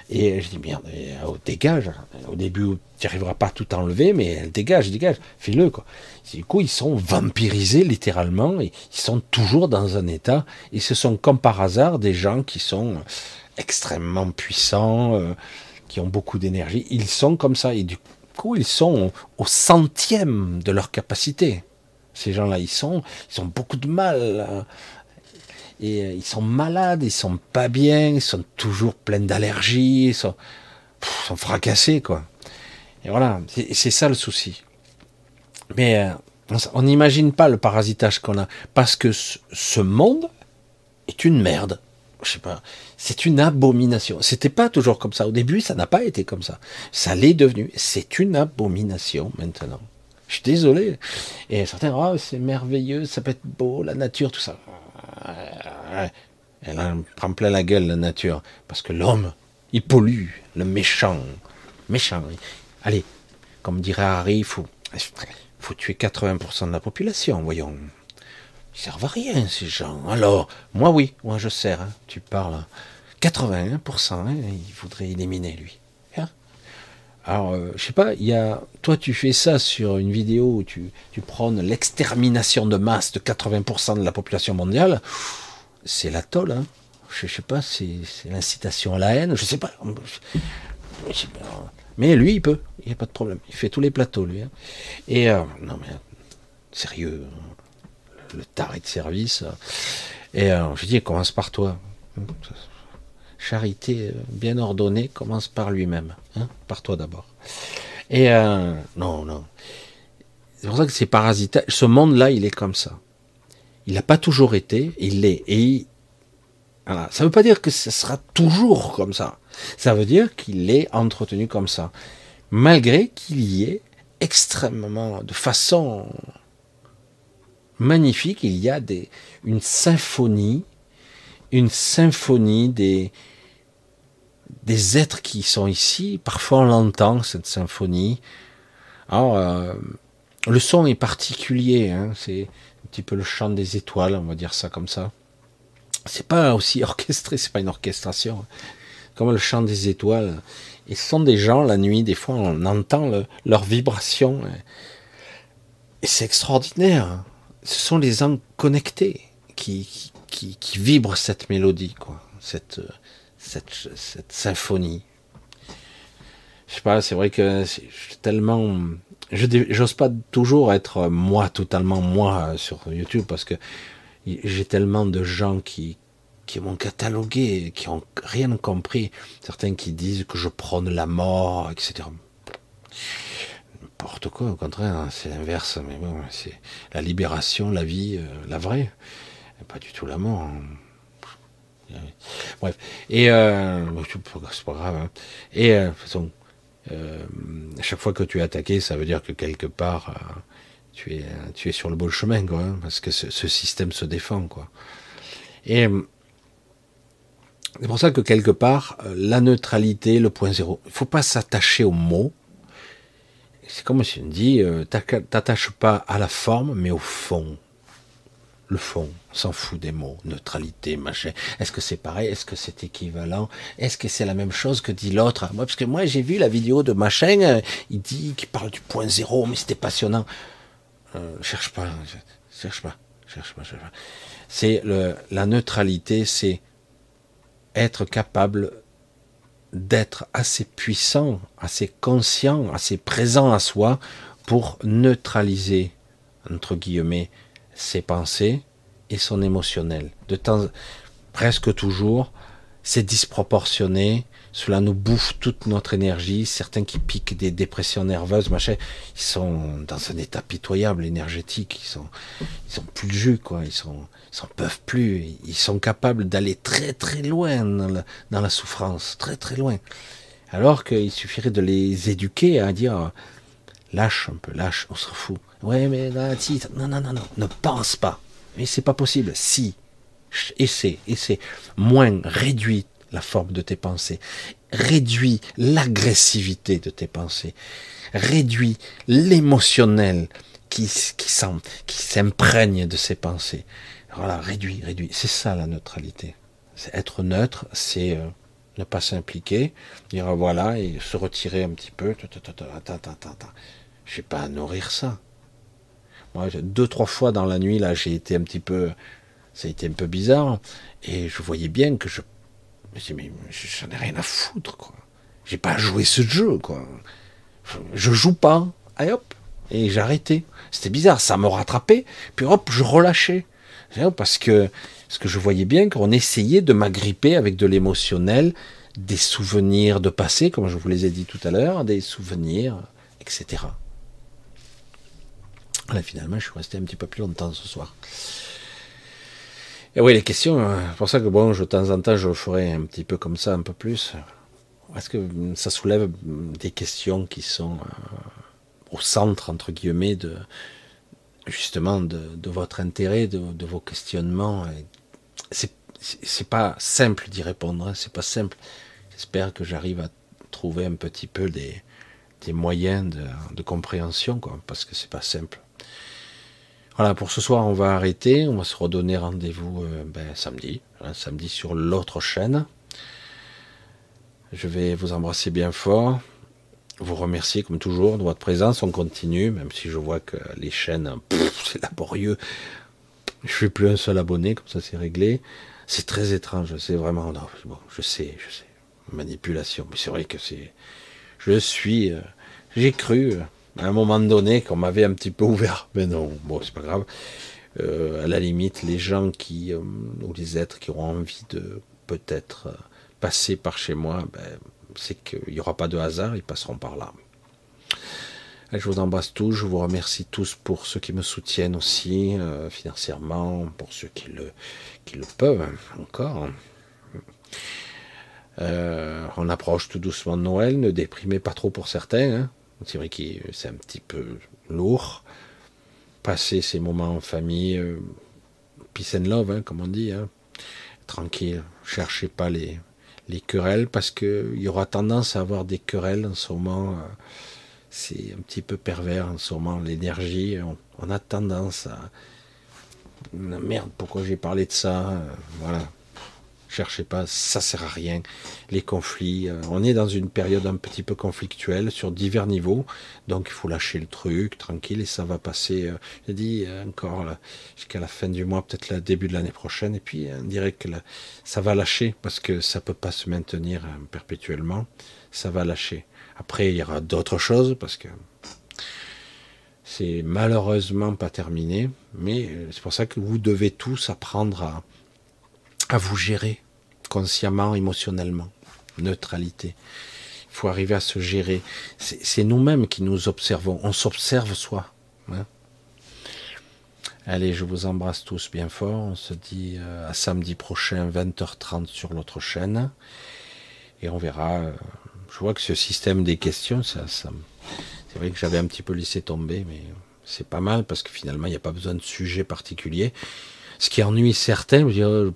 Et je dis, merde, euh, dégage. Au début, tu n'arriveras pas à tout enlever, mais dégage, dégage, fais-le. Du coup, ils sont vampirisés littéralement, et ils sont toujours dans un état, et ce sont comme par hasard des gens qui sont extrêmement puissants, euh, qui ont beaucoup d'énergie. Ils sont comme ça, et du coup, ils sont au centième de leur capacité. Ces gens-là, ils sont, ils ont beaucoup de mal et euh, ils sont malades, ils sont pas bien, ils sont toujours pleins d'allergies, ils sont, fracassés, quoi. Et voilà, c'est ça le souci. Mais euh, on n'imagine pas le parasitage qu'on a, parce que ce monde est une merde. Je sais pas, c'est une abomination. C'était pas toujours comme ça. Au début, ça n'a pas été comme ça. Ça l'est devenu. C'est une abomination maintenant. Je suis désolé. Et certains, oh, c'est merveilleux, ça peut être beau, la nature, tout ça. Elle en prend plein la gueule, la nature. Parce que l'homme, il pollue, le méchant. Méchant. Allez, comme dirait Harry, il faut, faut tuer 80% de la population, voyons. Ils servent à rien, ces gens. Alors, moi oui, moi je sers, hein. tu parles. 81%, hein, il voudrait éliminer lui. Alors, euh, je sais pas, il y a, toi tu fais ça sur une vidéo où tu, prônes l'extermination de masse de 80% de la population mondiale c'est la tôle. Hein. Je, sais pas, c'est l'incitation à la haine, je sais pas. Mais lui, il peut, il n'y a pas de problème. Il fait tous les plateaux, lui. Hein. Et euh, non, mais sérieux, le taré de service. Et euh, je dis, commence par toi. Charité bien ordonnée commence par lui-même, hein, par toi d'abord. Et euh, non, non. C'est pour ça que c'est parasitaire. Ce monde-là, il est comme ça. Il n'a pas toujours été, il l'est. Et ça ne veut pas dire que ce sera toujours comme ça. Ça veut dire qu'il est entretenu comme ça. Malgré qu'il y ait extrêmement, de façon magnifique, il y a des, une symphonie, une symphonie des, des êtres qui sont ici. Parfois on l'entend, cette symphonie. Alors, euh, le son est particulier, hein, c'est petit peu le chant des étoiles, on va dire ça comme ça. C'est pas aussi orchestré, c'est pas une orchestration. Comme le chant des étoiles. Et ce sont des gens, la nuit, des fois, on entend leur vibration. Et c'est extraordinaire. Ce sont les âmes connectés qui, qui, qui, vibrent cette mélodie, quoi. Cette, cette, symphonie. Je sais pas, c'est vrai que c'est tellement je j'ose pas toujours être euh, moi totalement moi euh, sur YouTube parce que j'ai tellement de gens qui qui m'ont catalogué, qui ont rien compris. Certains qui disent que je prône la mort, etc. N'importe quoi, au contraire, hein, c'est l'inverse. Mais bon, c'est la libération, la vie, euh, la vraie, pas du tout la mort. Bref, et euh, c'est pas grave. Hein. Et euh, de toute façon, euh, à chaque fois que tu es attaqué, ça veut dire que quelque part, tu, es, tu es sur le bon chemin, quoi, hein, parce que ce, système se défend, quoi. Et C'est pour ça que quelque part, la neutralité, le point zéro, il faut pas s'attacher au mot. C'est comme si on dit, t'attaches pas à la forme, mais au fond. Le fond, on s'en fout des mots, neutralité, machin. Est-ce que c'est pareil? Est-ce que c'est équivalent? Est-ce que c'est la même chose que dit l'autre? Moi, parce que moi, j'ai vu la vidéo de machin, euh, il dit qu'il parle du point zéro, mais c'était passionnant. Euh, cherche pas, cherche pas, cherche pas, cherche pas. C'est la neutralité, c'est être capable d'être assez puissant, assez conscient, assez présent à soi pour neutraliser, entre guillemets, ses pensées et son émotionnel. De temps, presque toujours, c'est disproportionné, cela nous bouffe toute notre énergie. Certains qui piquent des dépressions nerveuses, machin, ils sont dans un état pitoyable énergétique. Ils sont, ils plus de jus, quoi. Ils sont, s'en peuvent plus. Ils sont capables d'aller très très loin dans la, souffrance, très très loin. Alors qu'il suffirait de les éduquer à dire lâche un peu, lâche, on s'en fout. Ouais, mais non, non, non, non, ne pense pas. Mais c'est pas possible. Si, essaie, essaie. Moins, réduit la forme de tes pensées. Réduis l'agressivité de tes pensées. Réduis l'émotionnel qui, qui s'imprègne de ces pensées. Voilà, réduis, réduis. C'est ça la neutralité. Être neutre, c'est euh, ne pas s'impliquer, dire voilà, et se retirer un petit peu. Attends, attends, attends. Je vais pas nourrir ça. Moi, deux, trois fois dans la nuit, là, j'ai été un petit peu, ça a été un peu bizarre, et je voyais bien que je je mais j'en ai rien à foutre, quoi. J'ai pas joué ce jeu, quoi. Je joue pas. Allez hop. Et arrêté. C'était bizarre, ça me rattrapait. Puis hop, je relâchais. Parce que, parce que je voyais bien qu'on essayait de m'agripper avec de l'émotionnel, des souvenirs de passé, comme je vous les ai dit tout à l'heure, des souvenirs, etc. Là, finalement, je suis resté un petit peu plus longtemps ce soir. Et oui, les questions, euh, c'est pour ça que bon, de temps en temps, je ferai un petit peu comme ça, un peu plus. Est-ce que ça soulève des questions qui sont euh, au centre, entre guillemets, de justement de, votre intérêt, de, vos questionnements C'est c'est pas simple d'y répondre, hein, c'est pas simple. J'espère que j'arrive à trouver un petit peu des, des moyens de, de compréhension, quoi, parce que c'est pas simple. Voilà, pour ce soir, on va arrêter. On va se redonner rendez-vous euh, ben, samedi, hein, samedi sur l'autre chaîne. Je vais vous embrasser bien fort, vous remercier comme toujours de votre présence. On continue, même si je vois que les chaînes, c'est laborieux. Je suis plus un seul abonné, comme ça c'est réglé. C'est très étrange, c'est vraiment. Non, je sais, je sais. Manipulation, mais c'est vrai que c'est. Je suis. Euh, j'ai cru. Euh, à un moment donné qu'on m'avait un petit peu ouvert. Mais non, bon, c'est pas grave. Euh, à la limite, les gens qui, euh, ou les êtres qui auront envie de peut-être euh, passer par chez moi, ben, c'est qu'il n'y aura pas de hasard, ils passeront par là. je vous embrasse tous, je vous remercie tous pour ceux qui me soutiennent aussi financièrement, pour ceux qui le, qui le peuvent encore. on approche tout doucement de Noël, ne déprimez pas trop pour certains. Hein. C'est vrai que c'est un petit peu lourd. Passer ces moments en famille, euh, peace and love, hein, comme on dit, hein. tranquille. Cherchez pas les, les querelles parce qu'il y aura tendance à avoir des querelles en ce moment. Euh, c'est un petit peu pervers en ce moment, l'énergie. On, a tendance à. Merde, pourquoi j'ai parlé de ça euh, Voilà cherchez pas, ça sert à rien. Les conflits, euh, on est dans une période un petit peu conflictuelle sur divers niveaux, donc il faut lâcher le truc tranquille et ça va passer. Euh, J'ai dit euh, encore jusqu'à la fin du mois, peut-être le début de l'année prochaine, et puis on dirait que ça va lâcher parce que ça peut pas se maintenir perpétuellement. Ça va lâcher. Après, il y aura d'autres choses parce que c'est malheureusement pas terminé, mais c'est pour ça que vous devez tous apprendre à à vous gérer consciemment, émotionnellement. Neutralité. Il faut arriver à se gérer. C'est nous-mêmes qui nous observons. On s'observe soi. Hein. Allez, je vous embrasse tous bien fort. On se dit euh, à samedi prochain, 20h30 sur l'autre chaîne. Et on verra. Euh, je vois que ce système des questions, ça, ça c'est vrai que j'avais un petit peu laissé tomber, mais c'est pas mal parce que finalement, il n'y a pas besoin de sujet particulier Ce qui ennuie certains,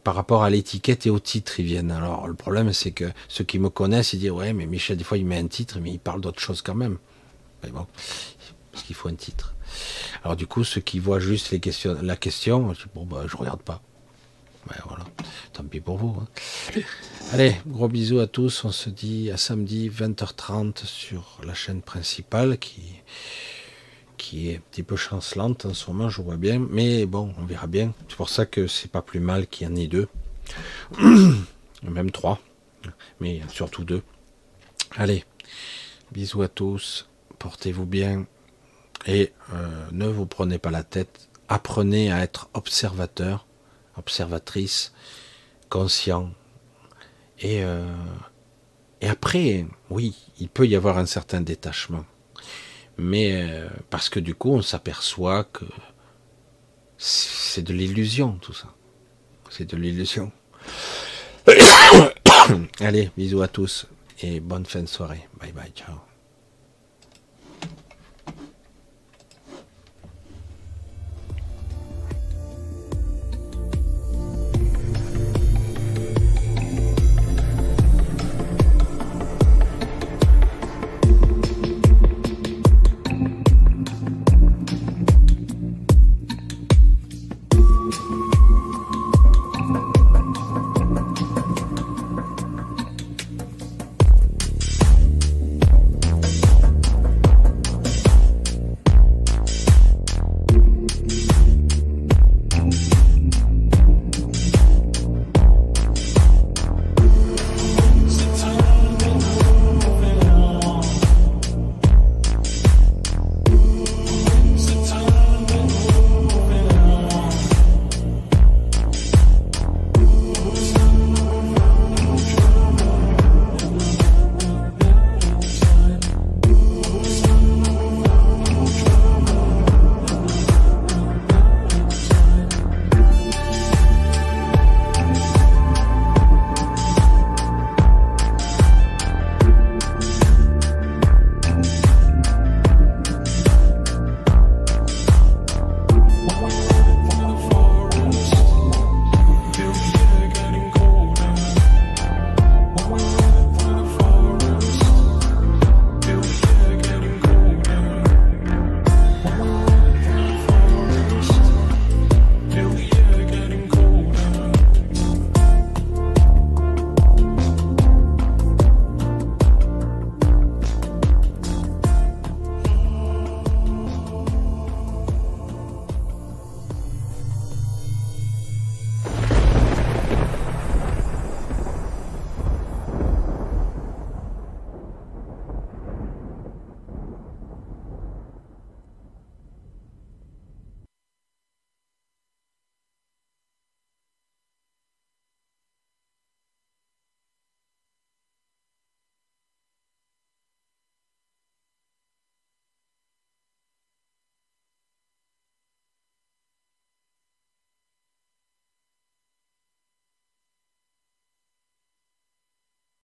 par rapport à l'étiquette et au titre, ils viennent. Alors le problème, c'est que ceux qui me connaissent, ils disent ouais, mais Michel, des fois, il met un titre, mais il parle d'autre chose quand même. Mais bon, parce qu'il faut un titre. Alors du coup, ceux qui voient juste les questions, la question, je dis bon bah je regarde pas. Ben voilà, tant pis pour vous. Hein. Allez, gros bisous à tous. On se dit à samedi 20h30 sur la chaîne principale qui qui est un petit peu chancelante en ce moment, je vois bien. Mais bon, on verra bien. C'est pour ça que c'est pas plus mal qu'il y en ait deux. Même trois. Mais surtout deux. Allez, bisous à tous. Portez-vous bien. Et euh, ne vous prenez pas la tête. Apprenez à être observateur, observatrice, conscient. Et, euh, et après, oui, il peut y avoir un certain détachement mais euh, parce que du coup on s'aperçoit que c'est de l'illusion tout ça. C'est de l'illusion. Allez, bisous à tous et bonne fin de soirée. Bye bye, ciao.